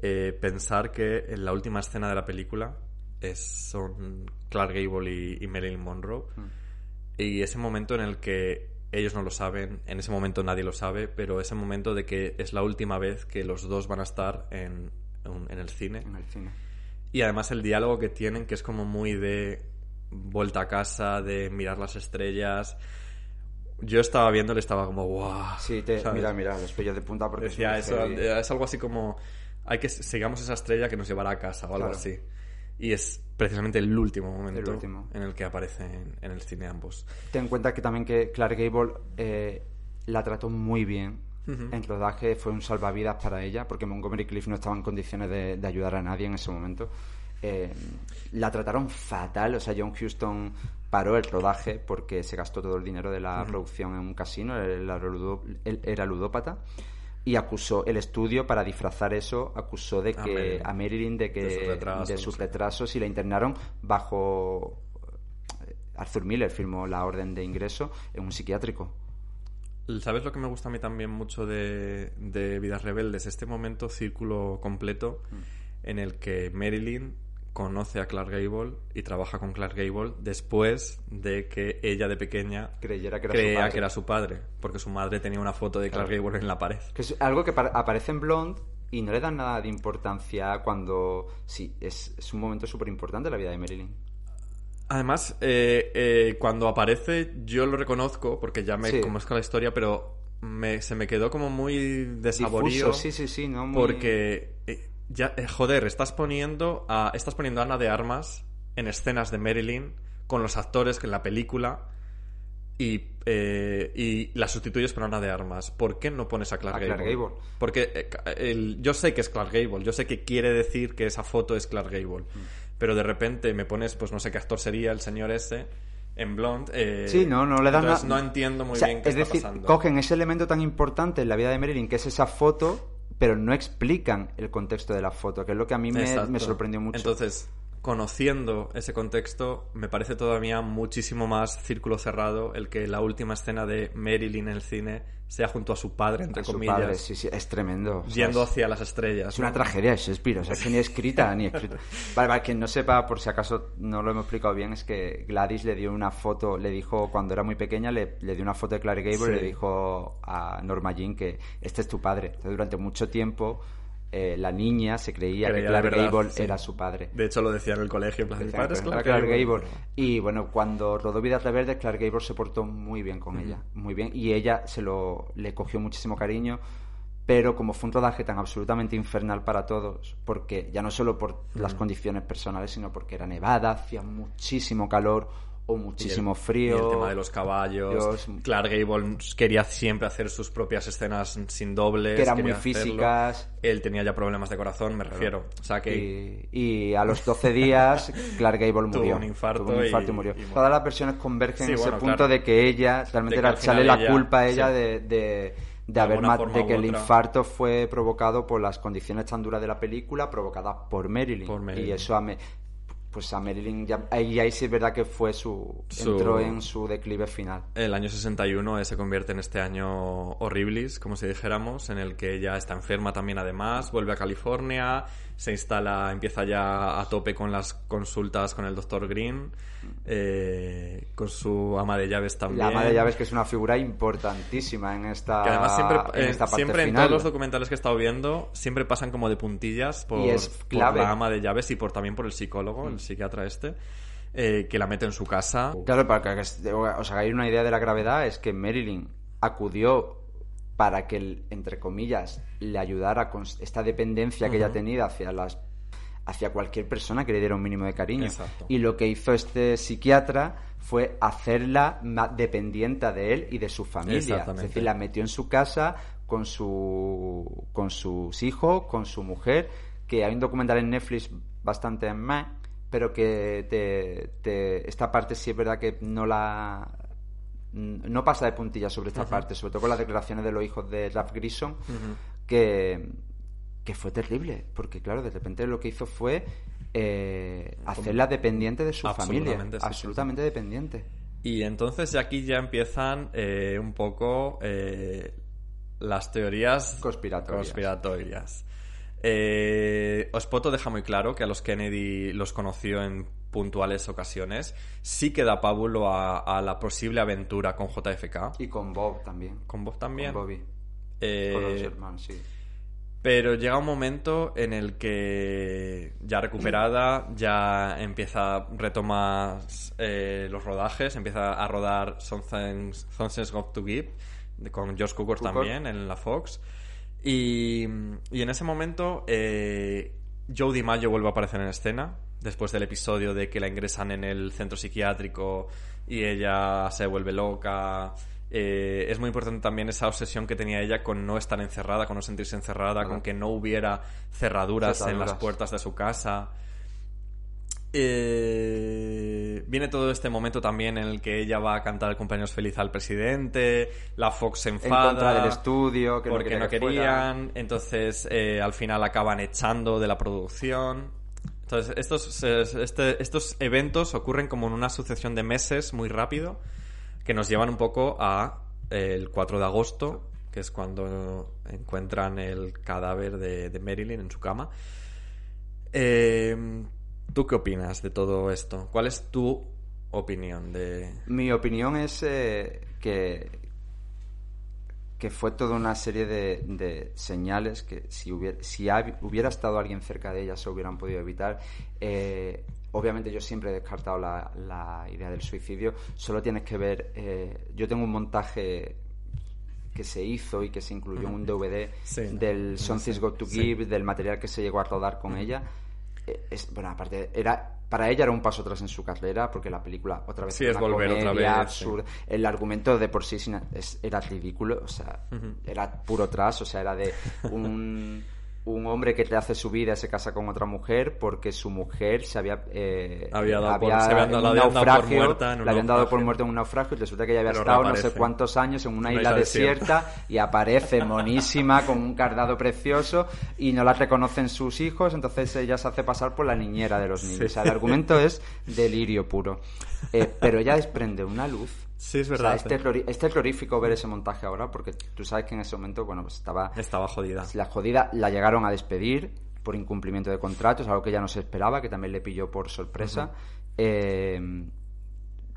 [SPEAKER 3] Eh, pensar que en la última escena de la película es, son Clark Gable y, y Marilyn Monroe.
[SPEAKER 8] Mm.
[SPEAKER 3] Y ese momento en el que ellos no lo saben, en ese momento nadie lo sabe, pero ese momento de que es la última vez que los dos van a estar en, un- en el cine.
[SPEAKER 8] En el cine.
[SPEAKER 3] Y además el diálogo que tienen, que es como muy de vuelta a casa, de mirar las estrellas. Yo estaba viendo y estaba como, wow.
[SPEAKER 8] Sí, te, mira, mira, los pellos de punta porque
[SPEAKER 3] Decía
[SPEAKER 8] es
[SPEAKER 3] eso, es algo así como, hay que sigamos esa estrella que nos llevará a casa o algo
[SPEAKER 8] Claro.
[SPEAKER 3] así. Y es precisamente el último momento
[SPEAKER 8] El último.
[SPEAKER 3] en el que aparecen en el cine ambos.
[SPEAKER 8] Ten en cuenta que también que Clark Gable eh, la trató muy bien.
[SPEAKER 3] Ujú.
[SPEAKER 8] En rodaje fue un salvavidas para ella, porque Montgomery Cliff no estaba en condiciones de, de ayudar a nadie en ese momento. Eh, la trataron fatal, o sea, John Huston paró el rodaje porque se gastó todo el dinero de la producción en un casino, era, era ludópata, y acusó el estudio para disfrazar eso, acusó de
[SPEAKER 3] A
[SPEAKER 8] que
[SPEAKER 3] Marilyn.
[SPEAKER 8] a Marilyn de que
[SPEAKER 3] De sus retrasos,
[SPEAKER 8] de sus
[SPEAKER 3] sí.
[SPEAKER 8] retrasos y la internaron bajo Arthur Miller firmó la orden de ingreso en un psiquiátrico.
[SPEAKER 3] ¿Sabes lo que me gusta a mí también mucho de, de Vidas Rebeldes? Este momento círculo completo
[SPEAKER 8] Mm.
[SPEAKER 3] en el que Marilyn conoce a Clark Gable y trabaja con Clark Gable después de que ella de pequeña
[SPEAKER 8] Creyera que era su
[SPEAKER 3] creía
[SPEAKER 8] padre.
[SPEAKER 3] que era su padre, porque su madre tenía una foto de Clark
[SPEAKER 8] Claro.
[SPEAKER 3] Gable en la pared.
[SPEAKER 8] Que es algo que pa- aparece en Blonde y no le dan nada de importancia cuando... Sí, es, es un momento súper importante en la vida de Marilyn.
[SPEAKER 3] Además, eh, eh, cuando aparece, yo lo reconozco porque ya me
[SPEAKER 8] Sí.
[SPEAKER 3] conozco la historia, pero me- se me quedó como muy desaborío.
[SPEAKER 8] Difuso, sí, sí, sí, ¿no? Muy-
[SPEAKER 3] Porque, ya, eh, joder, estás poniendo, a, estás poniendo a Ana de Armas en escenas de Marilyn con los actores que en la película y, eh, y la sustituyes por Ana de Armas. ¿Por qué no pones a Clark
[SPEAKER 8] A
[SPEAKER 3] Gable?
[SPEAKER 8] Clark Gable.
[SPEAKER 3] Porque eh, el- yo sé que es Clark Gable, yo sé que quiere decir que esa foto es Clark Gable.
[SPEAKER 8] Mm.
[SPEAKER 3] Pero de repente me pones, pues no sé qué actor sería el señor ese en Blonde. eh,
[SPEAKER 8] Sí, no, no le dan
[SPEAKER 3] entonces no entiendo muy
[SPEAKER 8] O sea,
[SPEAKER 3] bien qué
[SPEAKER 8] es
[SPEAKER 3] está
[SPEAKER 8] decir,
[SPEAKER 3] pasando.
[SPEAKER 8] cogen ese elemento tan importante en la vida de Marilyn, que es esa foto, pero no explican el contexto de la foto, que es lo que a mí me, sorprendió mucho.
[SPEAKER 3] Entonces, conociendo ese contexto, me parece todavía muchísimo más círculo cerrado el que la última escena de Marilyn en el cine sea junto a su padre, entre
[SPEAKER 8] A su
[SPEAKER 3] comillas,
[SPEAKER 8] padre, sí, sí, es tremendo. O sea,
[SPEAKER 3] yendo
[SPEAKER 8] es-
[SPEAKER 3] hacia las estrellas.
[SPEAKER 8] Es una
[SPEAKER 3] ¿no?
[SPEAKER 8] tragedia de Shakespeare, o sea, es que ni escrita ni escrita. Vale, para quien no sepa, por si acaso no lo hemos explicado bien, es que Gladys le dio una foto, le dijo cuando era muy pequeña, le, le dio una foto de Clark Gable
[SPEAKER 3] Sí.
[SPEAKER 8] y le dijo a Norma Jean que este es tu padre. Entonces, durante mucho tiempo eh, la niña se creía,
[SPEAKER 3] Creía
[SPEAKER 8] que Clark
[SPEAKER 3] verdad,
[SPEAKER 8] Gable
[SPEAKER 3] sí.
[SPEAKER 8] era Clark Gable.
[SPEAKER 3] De hecho, lo decía en el colegio. En plan, mi padre es
[SPEAKER 8] que
[SPEAKER 3] Clark
[SPEAKER 8] era
[SPEAKER 3] Gable.
[SPEAKER 8] Gable. Y bueno, cuando rodó Vidas Rebeldes, Clark Gable se portó muy bien con ella, muy bien. Y ella se lo le cogió muchísimo cariño, pero como fue un rodaje tan absolutamente infernal para todos, porque ya no solo por las condiciones personales, sino porque era nevada, hacía muchísimo calor o muchísimo
[SPEAKER 3] Y el-
[SPEAKER 8] frío.
[SPEAKER 3] Y el tema de los caballos.
[SPEAKER 8] Dios.
[SPEAKER 3] Clark Gable quería siempre hacer sus propias escenas sin dobles.
[SPEAKER 8] Que eran muy
[SPEAKER 3] hacerlo.
[SPEAKER 8] físicas.
[SPEAKER 3] Él tenía ya problemas de corazón, me refiero. O sea que.
[SPEAKER 8] Y, y a los 12 días, Clark Gable
[SPEAKER 3] Tuvo
[SPEAKER 8] murió.
[SPEAKER 3] un infarto
[SPEAKER 8] Tuvo un infarto y,
[SPEAKER 3] y-
[SPEAKER 8] murió. Todas las versiones convergen
[SPEAKER 3] Sí,
[SPEAKER 8] en ese punto
[SPEAKER 3] claro.
[SPEAKER 8] de que ella, realmente
[SPEAKER 3] que
[SPEAKER 8] era echarle la
[SPEAKER 3] ella-
[SPEAKER 8] culpa a ella
[SPEAKER 3] sí.
[SPEAKER 8] de, de, de haber de que el infarto fue provocado por las condiciones tan duras de la película, provocadas por Marilyn.
[SPEAKER 3] Por Marilyn.
[SPEAKER 8] Y eso a Me- pues a Marilyn ya, ahí, ahí sí es verdad que fue su,
[SPEAKER 3] Su-
[SPEAKER 8] entró en su declive final.
[SPEAKER 3] El año 61 eh, se convierte en este año horribilis, como si dijéramos, en el que ella está enferma también además, vuelve a California, se instala, empieza ya a tope con las consultas con el doctor Green, eh, con su ama de llaves también.
[SPEAKER 8] La ama de llaves que es una figura importantísima en esta,
[SPEAKER 3] Que además siempre,
[SPEAKER 8] en
[SPEAKER 3] eh,
[SPEAKER 8] esta parte
[SPEAKER 3] siempre en todos los documentales que he estado viendo, siempre pasan como de puntillas por,
[SPEAKER 8] Y es
[SPEAKER 3] por la ama de llaves y por también por el psicólogo, el psiquiatra este, eh, que la mete en su casa.
[SPEAKER 8] Claro, para que os- os hagáis una idea de la gravedad, es que Marilyn acudió para que, entre comillas, le ayudara con esta dependencia que ella
[SPEAKER 3] Ujú.
[SPEAKER 8] tenía hacia las hacia cualquier persona que le diera un mínimo de cariño.
[SPEAKER 3] Exacto.
[SPEAKER 8] Y lo que hizo este psiquiatra fue hacerla más dependiente de él y de su familia. Es decir, la metió en su casa con su con sus hijos, con su mujer, que hay un documental en Netflix bastante más, pero que te, te- esta parte sí es verdad que no la no pasa de puntilla sobre esta parte, sobre todo con las declaraciones de los hijos de Ralph Grissom, que, que fue terrible, porque claro, de repente lo que hizo fue eh, hacerla dependiente de su familia,
[SPEAKER 3] Absolutamente, sí, sí,
[SPEAKER 8] absolutamente dependiente.
[SPEAKER 3] Y entonces aquí ya empiezan eh, un poco eh, las teorías
[SPEAKER 8] Conspiratorias.
[SPEAKER 3] conspiratorias. Eh, Ospoto deja muy claro que a los Kennedy los conoció en puntuales ocasiones. Sí que da pábulo a, a la posible aventura con JFK.
[SPEAKER 8] Y con Bob también.
[SPEAKER 3] Con Bob también.
[SPEAKER 8] Con Bobby.
[SPEAKER 3] Eh,
[SPEAKER 8] Con los hermanos, sí.
[SPEAKER 3] pero llega un momento en el que ya recuperada, ya empieza, retoma eh, los rodajes, empieza a rodar Something's, Something's Got to Give, con George Cukor
[SPEAKER 8] Cukor.
[SPEAKER 3] también en la Fox. Y, y en ese momento eh, Joe DiMaggio vuelve a aparecer en escena, después del episodio de que la ingresan en el centro psiquiátrico y ella se vuelve loca. Eh, es muy importante también esa obsesión que tenía ella con no estar encerrada, con no sentirse encerrada, con que no hubiera cerraduras, en las puertas de su casa. Eh, viene todo este momento también en el que ella va a cantar el cumpleaños feliz al presidente, la Fox se
[SPEAKER 8] En
[SPEAKER 3] enfada
[SPEAKER 8] contra del estudio, que
[SPEAKER 3] porque
[SPEAKER 8] no, que
[SPEAKER 3] querían, entonces eh, al final acaban echando de la producción. Entonces estos, este- estos eventos ocurren como en una sucesión de meses muy rápido que nos llevan un poco a eh, el 4 de agosto, que es cuando encuentran el cadáver de, de Marilyn en su cama. Eh, ¿Tú qué opinas de todo esto? ¿Cuál es tu opinión de...?
[SPEAKER 8] Mi opinión es eh, que, que fue toda una serie de, de señales que si hubiera, si hubiera estado alguien cerca de ella se hubieran podido evitar. Eh, obviamente yo siempre he descartado la, la idea del suicidio. Solo tienes que ver... eh, yo tengo un montaje que se hizo y que se incluyó en un DVD
[SPEAKER 3] Sí.
[SPEAKER 8] del Something's Got to
[SPEAKER 3] Sí.
[SPEAKER 8] Give, del material que se llegó a rodar con ella. Eh, es- bueno, aparte, era para ella era un paso atrás en su carrera, porque la película otra vez
[SPEAKER 3] Sí,
[SPEAKER 8] era
[SPEAKER 3] es
[SPEAKER 8] una
[SPEAKER 3] volver otra
[SPEAKER 8] comedia
[SPEAKER 3] vez,
[SPEAKER 8] absurda. El argumento de por sí era ridículo, o sea, era puro tras, o sea, era de un, un hombre que te hace su vida se casa con otra mujer porque su mujer se había eh,
[SPEAKER 3] Había dado por- se habían dado- la habían dado por
[SPEAKER 8] naufragio,
[SPEAKER 3] muerta en un
[SPEAKER 8] la habían dado por muerta en un naufragio y resulta que ella había
[SPEAKER 3] Pero
[SPEAKER 8] estado no sé cuántos años en una
[SPEAKER 3] Una
[SPEAKER 8] isla
[SPEAKER 3] isla
[SPEAKER 8] desierta
[SPEAKER 3] desierta.
[SPEAKER 8] y aparece monísima con un cardado precioso y no la reconocen sus hijos, entonces ella se hace pasar por la niñera de los niños.
[SPEAKER 3] Sí.
[SPEAKER 8] O sea, el argumento es delirio puro. Eh, pero ella desprende una luz.
[SPEAKER 3] Sí, es
[SPEAKER 8] O sea,
[SPEAKER 3] verdad.
[SPEAKER 8] es, terrorífico ver ese montaje ahora porque tú sabes que en ese momento, bueno, pues estaba
[SPEAKER 3] Estaba jodida.
[SPEAKER 8] la jodida, la llegaron a despedir por incumplimiento de contratos, algo que ella no se esperaba, que también le pilló por sorpresa. Eh,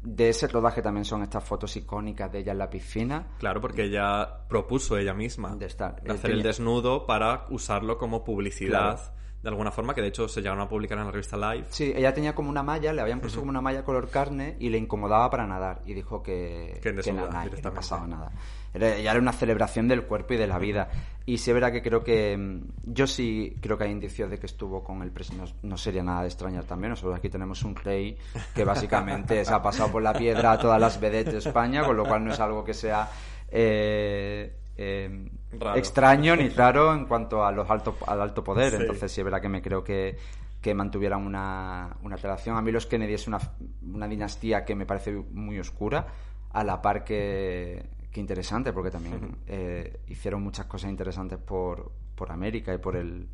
[SPEAKER 8] de ese rodaje también son estas fotos icónicas de ella en la piscina.
[SPEAKER 3] Claro, porque ella propuso ella misma
[SPEAKER 8] De estar-
[SPEAKER 3] de
[SPEAKER 8] eh,
[SPEAKER 3] hacer el desnudo para usarlo como publicidad
[SPEAKER 8] Claro.
[SPEAKER 3] De alguna forma, que de hecho se llegaron a publicar en la revista Live.
[SPEAKER 8] Sí, ella tenía como una malla, le habían puesto como una malla color carne y le incomodaba para nadar. Y dijo que,
[SPEAKER 3] Que desnuda,
[SPEAKER 8] nada, que no pasaba nada. Era, ella era una celebración del cuerpo y de la vida. Y sí es verdad que creo que. mm, Yo sí creo que hay indicios de que estuvo con el presidente. No, no sería nada de extrañar también. Nosotros aquí tenemos un rey que básicamente se ha pasado por la piedra a todas las vedettes de España, con lo cual no es algo que sea. eh, eh,
[SPEAKER 3] Raro.
[SPEAKER 8] extraño ni raro en cuanto a los alto, al alto poder.
[SPEAKER 3] Sí.
[SPEAKER 8] Entonces, sí es verdad que me creo que, que mantuvieran una, una relación. A mí los Kennedy es una, una dinastía que me parece muy oscura, a la par que, que interesante, porque también eh, hicieron muchas cosas interesantes por, por América y por el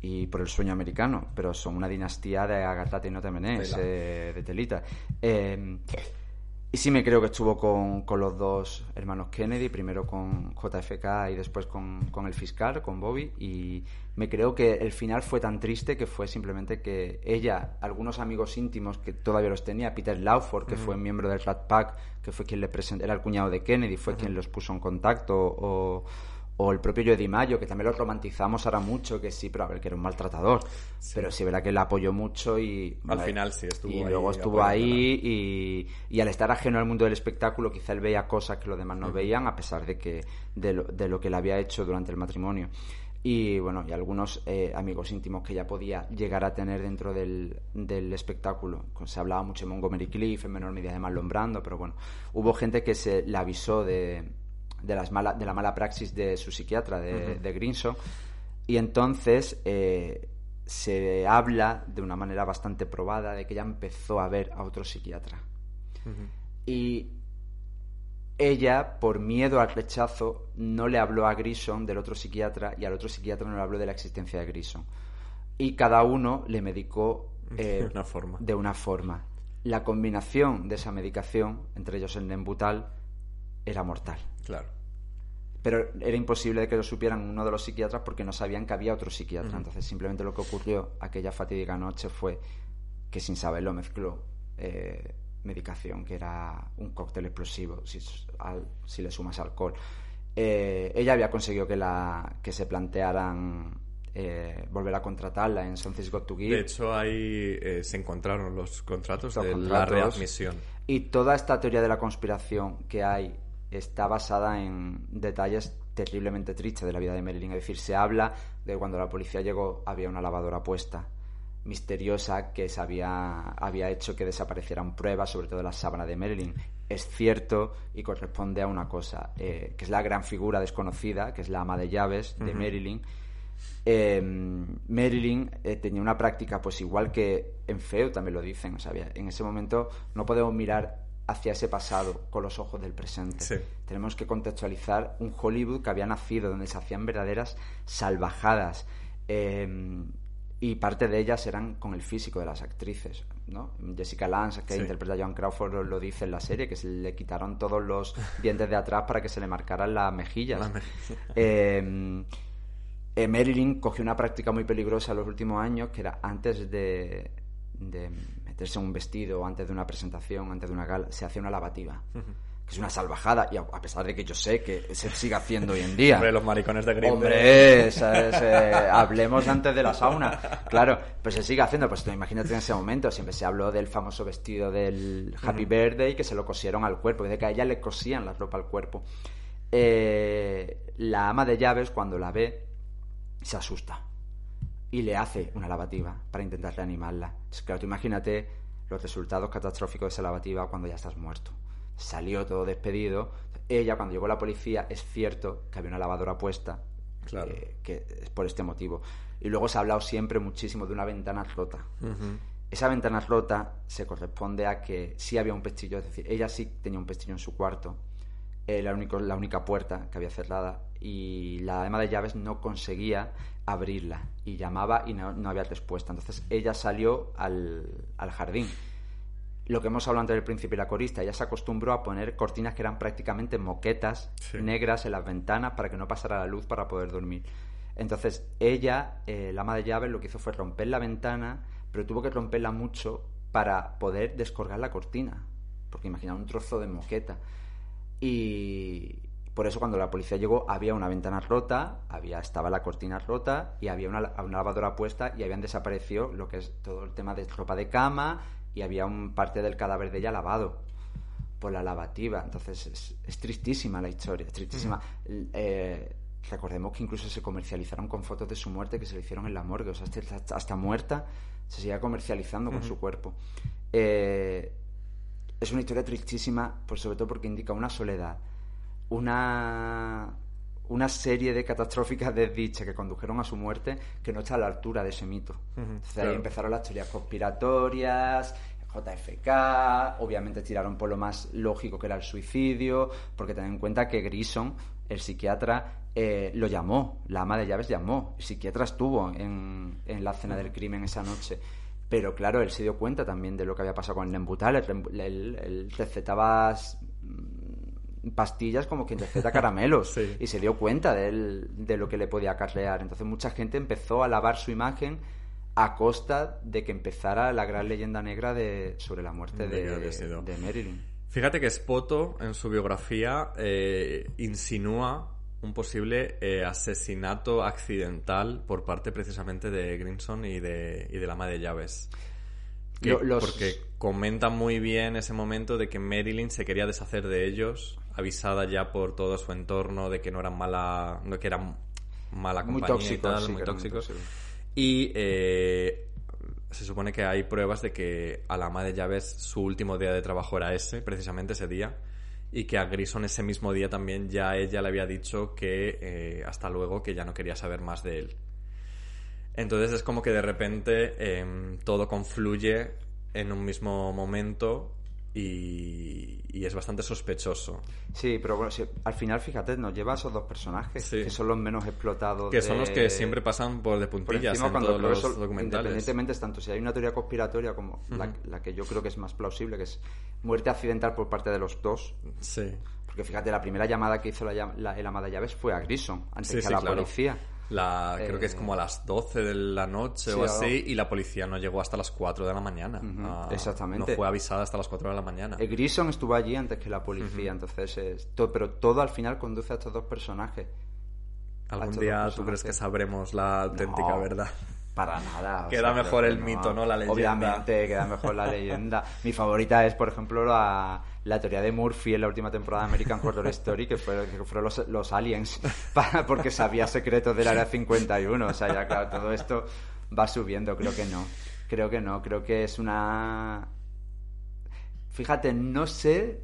[SPEAKER 8] y por el sueño americano, pero son una dinastía de agatate y no te eh, de telita. Eh, y sí me creo que estuvo con, con los dos hermanos Kennedy, primero con JFK y después con, con el fiscal, con Bobby, y me creo que el final fue tan triste que fue simplemente que ella, algunos amigos íntimos que todavía los tenía, Peter Lawford, que fue miembro del Rat Pack, que fue quien le presentó, era el cuñado de Kennedy, fue quien los puso en contacto, o, o el propio Joe Mayo, que también lo romantizamos ahora mucho, que sí, pero a ver, que era un maltratador, pero sí, verá que la apoyó mucho y...
[SPEAKER 3] Al final sí, estuvo
[SPEAKER 8] Y
[SPEAKER 3] ahí
[SPEAKER 8] luego estuvo ahí y, y al estar ajeno al mundo del espectáculo quizá él veía cosas que los demás no veían a pesar de que de lo, de lo que le había hecho durante el matrimonio. Y bueno y algunos eh, amigos íntimos que ya podía llegar a tener dentro del, del espectáculo. Se hablaba mucho de Montgomery Cliff en menor medida de Marlon Brando pero bueno hubo gente que se le avisó de, de las mala, de la mala praxis de su psiquiatra de, de Grinson y entonces eh, se habla de una manera bastante probada de que ella empezó a ver a otro psiquiatra. Y ella, por miedo al rechazo, no le habló a Grison del otro psiquiatra y al otro psiquiatra no le habló de la existencia de Grison. Y cada uno le medicó eh,
[SPEAKER 3] De una forma.
[SPEAKER 8] de una forma. La combinación de esa medicación, entre ellos el Nembutal, era mortal
[SPEAKER 3] Claro.
[SPEAKER 8] Pero era imposible que lo supieran uno de los psiquiatras porque no sabían que había otro psiquiatra. Entonces, simplemente lo que ocurrió aquella fatídica noche fue que sin saberlo mezcló eh, medicación, que era un cóctel explosivo, si, al- si le sumas alcohol. Eh, ella había conseguido que, la, que se plantearan eh, volver a contratarla en Something's Got to Give.
[SPEAKER 3] De hecho, ahí eh, se encontraron los contratos
[SPEAKER 8] Los
[SPEAKER 3] de la readmisión.
[SPEAKER 8] Y toda esta teoría de la conspiración que hay está basada en detalles terriblemente tristes de la vida de Marilyn. Es decir, se habla de cuando la policía llegó había una lavadora puesta, misteriosa, que se había, había hecho que desaparecieran pruebas, sobre todo la sábana de Marilyn. Es cierto y corresponde a una cosa, eh, que es la gran figura desconocida, que es la ama de llaves de Marilyn. Eh, Marilyn eh, tenía una práctica, pues igual que en Feo también lo dicen, o sea, en ese momento no podemos mirar hacia ese pasado con los ojos del presente.
[SPEAKER 3] Sí.
[SPEAKER 8] Tenemos que contextualizar un Hollywood que había nacido donde se hacían verdaderas salvajadas. eh, y parte de ellas eran con el físico de las actrices. ¿no? Jessica Lange, que
[SPEAKER 3] Sí.
[SPEAKER 8] interpreta a Joan Crawford, lo, dice en la serie, que se le quitaron todos los dientes de atrás para que se le marcaran las mejillas.
[SPEAKER 3] Las mejillas.
[SPEAKER 8] Eh, eh, Marilyn cogió una práctica muy peligrosa en los últimos años, que era antes de, de meterse un vestido, antes de una presentación, antes de una gala, se hacía una lavativa. Que es una salvajada, y a, a pesar de que yo sé que se sigue haciendo hoy en día.
[SPEAKER 3] Hombre, los maricones de Grindr.
[SPEAKER 8] Hombre, ¿sabes? Eh, hablemos antes de la sauna. Claro, pues se sigue haciendo. Pues tú imagínate en ese momento, siempre se habló del famoso vestido del Happy Birthday que se lo cosieron al cuerpo, de que a ella le cosían la ropa al cuerpo. Eh, la ama de llaves, cuando la ve, se asusta y le hace una lavativa para intentar reanimarla. Entonces, claro, tú imagínate los resultados catastróficos de esa lavativa cuando ya estás muerto. Salió todo despedido. Ella, cuando llegó la policía, es cierto que había una lavadora puesta,
[SPEAKER 3] Claro.
[SPEAKER 8] eh, que es por este motivo. Y luego se ha hablado siempre muchísimo de una ventana rota. Esa ventana rota se corresponde a que sí había un pestillo, es decir, ella sí tenía un pestillo en su cuarto, la, único- la única puerta que había cerrada, y la ama de llaves no conseguía abrirla, y llamaba y no, no había respuesta. Entonces ella salió al, al jardín. Lo que hemos hablado antes del príncipe y la corista, ella se acostumbró a poner cortinas que eran prácticamente moquetas
[SPEAKER 3] Sí.
[SPEAKER 8] negras en las ventanas para que no pasara la luz para poder dormir. Entonces ella, eh, la ama de llaves, lo que hizo fue romper la ventana, pero tuvo que romperla mucho para poder descolgar la cortina. Porque imagina un trozo de moqueta. Y por eso cuando la policía llegó había una ventana rota, había, estaba la cortina rota y había una, una lavadora puesta y habían desaparecido lo que es todo el tema de ropa de cama y había un parte del cadáver de ella lavado por la lavativa. Entonces es, es tristísima la historia, es tristísima. Eh, recordemos que incluso se comercializaron con fotos de su muerte que se le hicieron en la morgue. O sea, hasta, hasta muerta se seguía comercializando con su cuerpo. Eh, es una historia tristísima, pues sobre todo porque indica una soledad, una, una serie de catastróficas desdichas que condujeron a su muerte que no está a la altura de ese mito. Entonces ahí empezaron las teorías conspiratorias, JFK, obviamente tiraron por lo más lógico que era el suicidio, porque ten en cuenta que Grison, el psiquiatra, eh, lo llamó, la ama de llaves llamó, el psiquiatra estuvo en, en la escena del crimen esa noche. Pero claro, él se dio cuenta también de lo que había pasado con el Nembutal. Él, él- él recetaba mm, pastillas como quien receta caramelos
[SPEAKER 3] Sí.
[SPEAKER 8] y se dio cuenta de, él- de lo que le podía acarrear. Entonces mucha gente empezó a lavar su imagen a costa de que empezara la gran leyenda negra de, sobre la muerte
[SPEAKER 3] De
[SPEAKER 8] de Marilyn.
[SPEAKER 3] Fíjate que Spoto en su biografía eh, insinúa un posible eh, asesinato accidental por parte precisamente de Grimson y de, y de la ama de llaves. Que-
[SPEAKER 8] Lo- los-
[SPEAKER 3] Porque comenta muy bien ese momento de que Marilyn se quería deshacer de ellos, avisada ya por todo su entorno de que no eran mala, no, que eran mala
[SPEAKER 8] Muy
[SPEAKER 3] compañía y
[SPEAKER 8] tóxicos,
[SPEAKER 3] tal,
[SPEAKER 8] sí,
[SPEAKER 3] muy
[SPEAKER 8] muy
[SPEAKER 3] tóxicos. Y eh, se supone que hay pruebas de que a la ama de llaves su último día de trabajo era ese, precisamente ese día. Y que a Grison ese mismo día también ya ella le había dicho que eh, hasta luego, que ya no quería saber más de él. Entonces es como que de repente em, todo confluye en un mismo momento y, y es bastante sospechoso.
[SPEAKER 8] Sí, pero bueno, sí, al final, fíjate, nos lleva a esos dos personajes,
[SPEAKER 3] Sí.
[SPEAKER 8] que son los menos explotados.
[SPEAKER 3] Que son los que siempre pasan por de
[SPEAKER 8] por
[SPEAKER 3] puntillas
[SPEAKER 8] encima
[SPEAKER 3] en
[SPEAKER 8] cuando
[SPEAKER 3] todos los documentales.
[SPEAKER 8] Independientemente, es tanto si hay una teoría conspiratoria como la, la que yo creo que es más plausible, que es muerte accidental por parte de los dos.
[SPEAKER 3] Sí.
[SPEAKER 8] Porque fíjate, la primera llamada que hizo la, la- el ama de llaves fue a Grison, antes
[SPEAKER 3] Sí,
[SPEAKER 8] que a la
[SPEAKER 3] claro.
[SPEAKER 8] policía.
[SPEAKER 3] La, creo que es
[SPEAKER 8] Eh,
[SPEAKER 3] como a las 12 de la noche
[SPEAKER 8] sí,
[SPEAKER 3] o así, y la policía no llegó hasta las 4 de la mañana.
[SPEAKER 8] Ujú,
[SPEAKER 3] Ah,
[SPEAKER 8] exactamente.
[SPEAKER 3] No fue avisada hasta las 4 de la mañana.
[SPEAKER 8] Eh, Grison estuvo allí antes que la policía, entonces es to- pero todo al final conduce a estos dos personajes.
[SPEAKER 3] Algún día tú crees que sabremos la auténtica
[SPEAKER 8] No.
[SPEAKER 3] verdad.
[SPEAKER 8] Para nada.
[SPEAKER 3] Queda mejor el mito, ¿no? La leyenda.
[SPEAKER 8] Obviamente, queda mejor la leyenda. Mi favorita es, por ejemplo, la, la teoría de Murphy en la última temporada de American Horror Story, que, fue, que fueron los, los aliens, para- porque sabía secretos del Área 51. O sea, ya claro, todo esto va subiendo. Creo que no. Creo que no. Creo que es una... Fíjate, no sé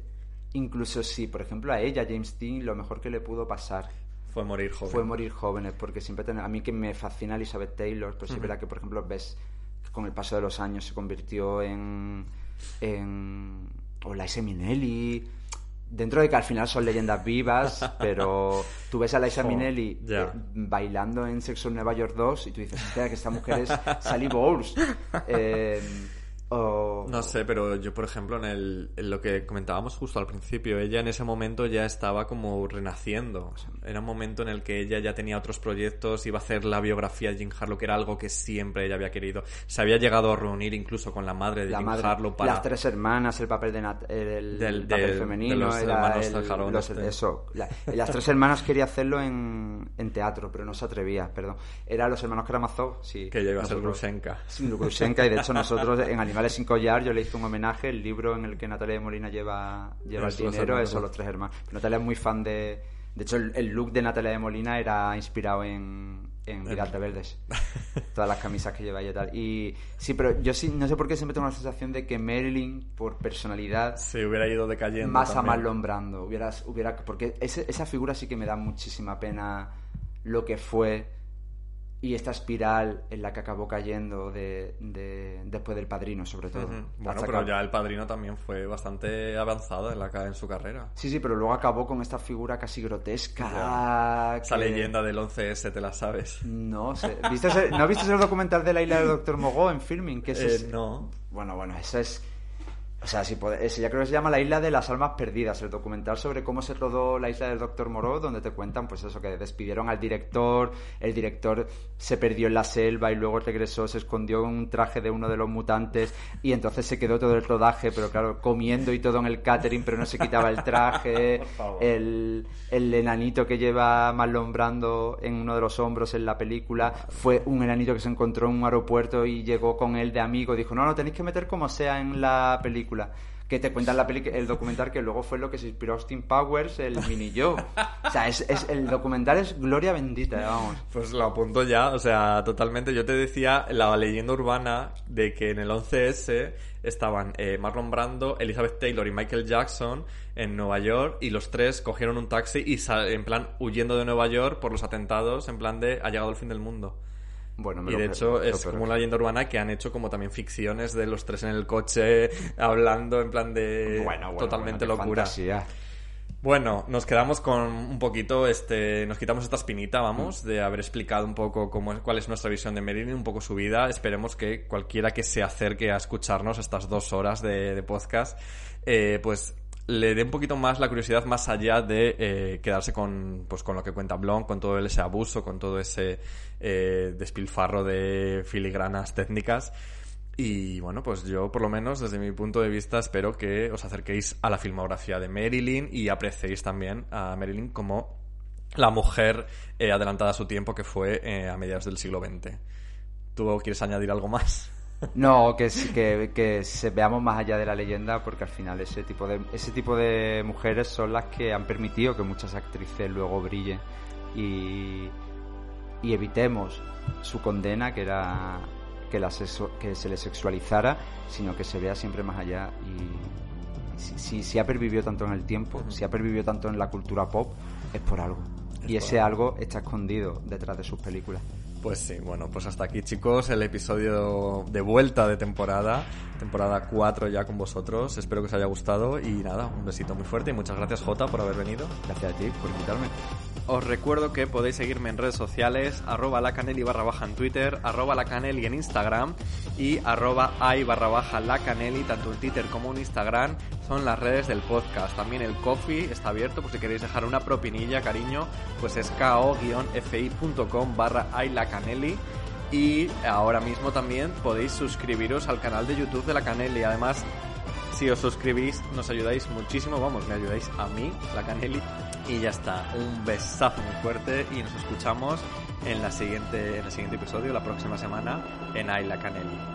[SPEAKER 8] incluso si, por ejemplo, a ella, James Dean, lo mejor que le pudo pasar
[SPEAKER 3] Fue morir joven.
[SPEAKER 8] fue morir jóvenes, porque siempre ten- a mí que me fascina Elizabeth Taylor, pero sí es verdad que, por ejemplo, ves que con el paso de los años se convirtió en. en. o Liza Minnelli. Dentro de que al final son leyendas vivas, pero tú ves a Liza
[SPEAKER 3] Jo,
[SPEAKER 8] Minnelli eh, bailando en Sexo en Nueva York 2 y tú dices, hostia, que esta mujer es Sally Bowles. Eh, o-
[SPEAKER 3] No sé, pero yo, por ejemplo, en, el, en lo que comentábamos justo al principio, ella en ese momento ya estaba como renaciendo. Era un momento en el que ella ya tenía otros proyectos, iba a hacer la biografía de Jim Harlow, que era algo que siempre ella había querido. Se había llegado a reunir incluso con la madre de
[SPEAKER 8] la
[SPEAKER 3] Jim
[SPEAKER 8] madre,
[SPEAKER 3] Harlow para...
[SPEAKER 8] las tres hermanas, el papel de Nat- el,
[SPEAKER 3] Del-
[SPEAKER 8] papel
[SPEAKER 3] del-
[SPEAKER 8] femenino,
[SPEAKER 3] de los
[SPEAKER 8] era el- los-
[SPEAKER 3] este.
[SPEAKER 8] eso. La- las tres hermanas quería hacerlo en, en teatro, pero no se atrevía, perdón. Era los hermanos Karamazov, sí.
[SPEAKER 3] Que ella iba a ser.
[SPEAKER 8] Sí, Grushenka, y de hecho nosotros en Animales sin collar yo le hice un homenaje, el libro en el que Natalia de Molina lleva, lleva el
[SPEAKER 3] Es
[SPEAKER 8] dinero, son los tres hermanos. Pero Natalia es muy fan de... De hecho, el, el look de Natalia de Molina era inspirado en, en Vidas Rebeldes. Todas las camisas que lleva ella y tal. Y sí, pero yo sí, no sé por qué siempre tengo la sensación de que Marilyn, por personalidad,
[SPEAKER 3] Se hubiera ido decayendo
[SPEAKER 8] más a
[SPEAKER 3] también.
[SPEAKER 8] Marlon Brando. Hubieras, hubiera, porque ese- esa figura sí que me da muchísima pena lo que fue y esta espiral en la que acabó cayendo de, de- después del padrino, sobre todo.
[SPEAKER 3] Ujú. Bueno, pero ya el padrino también fue bastante avanzado en, la, en su carrera.
[SPEAKER 8] Sí, sí, pero luego acabó con esta figura casi grotesca.
[SPEAKER 3] Esa
[SPEAKER 8] que-
[SPEAKER 3] leyenda del 11S, ¿te la sabes?
[SPEAKER 8] No sé. ¿Viste ese- ¿No viste el documental de la isla del Doctor Mogó en filming? Que
[SPEAKER 3] Eh,
[SPEAKER 8] es-
[SPEAKER 3] no.
[SPEAKER 8] Bueno, bueno, eso es. O sea, si puede- ese ya creo que se llama La Isla de las Almas Perdidas, el documental sobre cómo se rodó la isla del Doctor Moreau, donde te cuentan, pues eso, que despidieron al director, el director se perdió en la selva y luego regresó, se escondió en un traje de uno de los mutantes y entonces se quedó todo el rodaje, pero claro, comiendo y todo en el catering, pero no se quitaba el traje, el, el enanito que lleva Marlon Brando en uno de los hombros en la película fue un enanito que se encontró en un aeropuerto y llegó con él de amigo. Dijo, no, no, tenéis que meter como sea en la película. Que te cuentan la peli el documental que luego fue lo que se inspiró Austin Powers, el mini yo. O sea, es, es- el documental es gloria bendita, eh, vamos.
[SPEAKER 3] Pues lo apunto ya, o sea, totalmente. Yo te decía la leyenda urbana de que en el 11S estaban eh, Marlon Brando, Elizabeth Taylor y Michael Jackson en Nueva York y los tres cogieron un taxi y en plan huyendo de Nueva York por los atentados, en plan de ha llegado el fin del mundo.
[SPEAKER 8] Bueno, me
[SPEAKER 3] Y de hecho es como una leyenda urbana que han hecho como también ficciones de los tres en el coche hablando en plan de
[SPEAKER 8] Bueno, bueno,
[SPEAKER 3] totalmente
[SPEAKER 8] bueno,
[SPEAKER 3] locura.
[SPEAKER 8] fantasía.
[SPEAKER 3] Bueno, nos quedamos con un poquito, este, nos quitamos esta espinita, vamos, de haber explicado un poco cómo cuál es nuestra visión de Marilyn, un poco su vida. Esperemos que cualquiera que se acerque a escucharnos estas dos horas de, de podcast, eh, pues le dé un poquito más la curiosidad más allá de eh, quedarse con, pues, con lo que cuenta Blon, con todo ese abuso, con todo ese eh, despilfarro de filigranas técnicas. Y bueno, pues yo por lo menos desde mi punto de vista espero que os acerquéis a la filmografía de Marilyn y apreciéis también a Marilyn como la mujer eh, adelantada a su tiempo que fue a mediados del siglo XX. ¿Tú quieres añadir algo más?
[SPEAKER 8] No, que, que, que se veamos más allá de la leyenda, porque al final ese tipo de ese tipo de mujeres son las que han permitido que muchas actrices luego brillen y, y evitemos su condena, que era que, la sexu- que se le sexualizara, sino que se vea siempre más allá y si, si, si ha pervivido tanto en el tiempo, si ha pervivido tanto en la cultura pop, es por algo. y ese algo está escondido detrás de sus películas.
[SPEAKER 3] Pues sí, bueno, pues hasta aquí chicos el episodio de vuelta de temporada, temporada 4 ya con vosotros, espero que os haya gustado y nada, un besito muy fuerte y muchas gracias Jota por haber venido.
[SPEAKER 8] Gracias a ti por invitarme.
[SPEAKER 3] Os recuerdo que podéis seguirme en redes sociales, arroba lacaneli barra baja en Twitter, arroba lacaneli en Instagram y arroba i barra baja lacaneli, tanto en Twitter como en Instagram, son las redes del podcast. También el coffee está abierto, por si queréis dejar una propinilla, cariño, pues es ko-fi.com barra i lacaneli. Y ahora mismo también podéis suscribiros al canal de YouTube de la Caneli. Además, si os suscribís, nos ayudáis muchísimo. Vamos, me ayudáis a mí, la Caneli. Y ya está. Un besazo muy fuerte y nos escuchamos en, la siguiente, en el siguiente episodio, la próxima semana, en Ay la Caneli.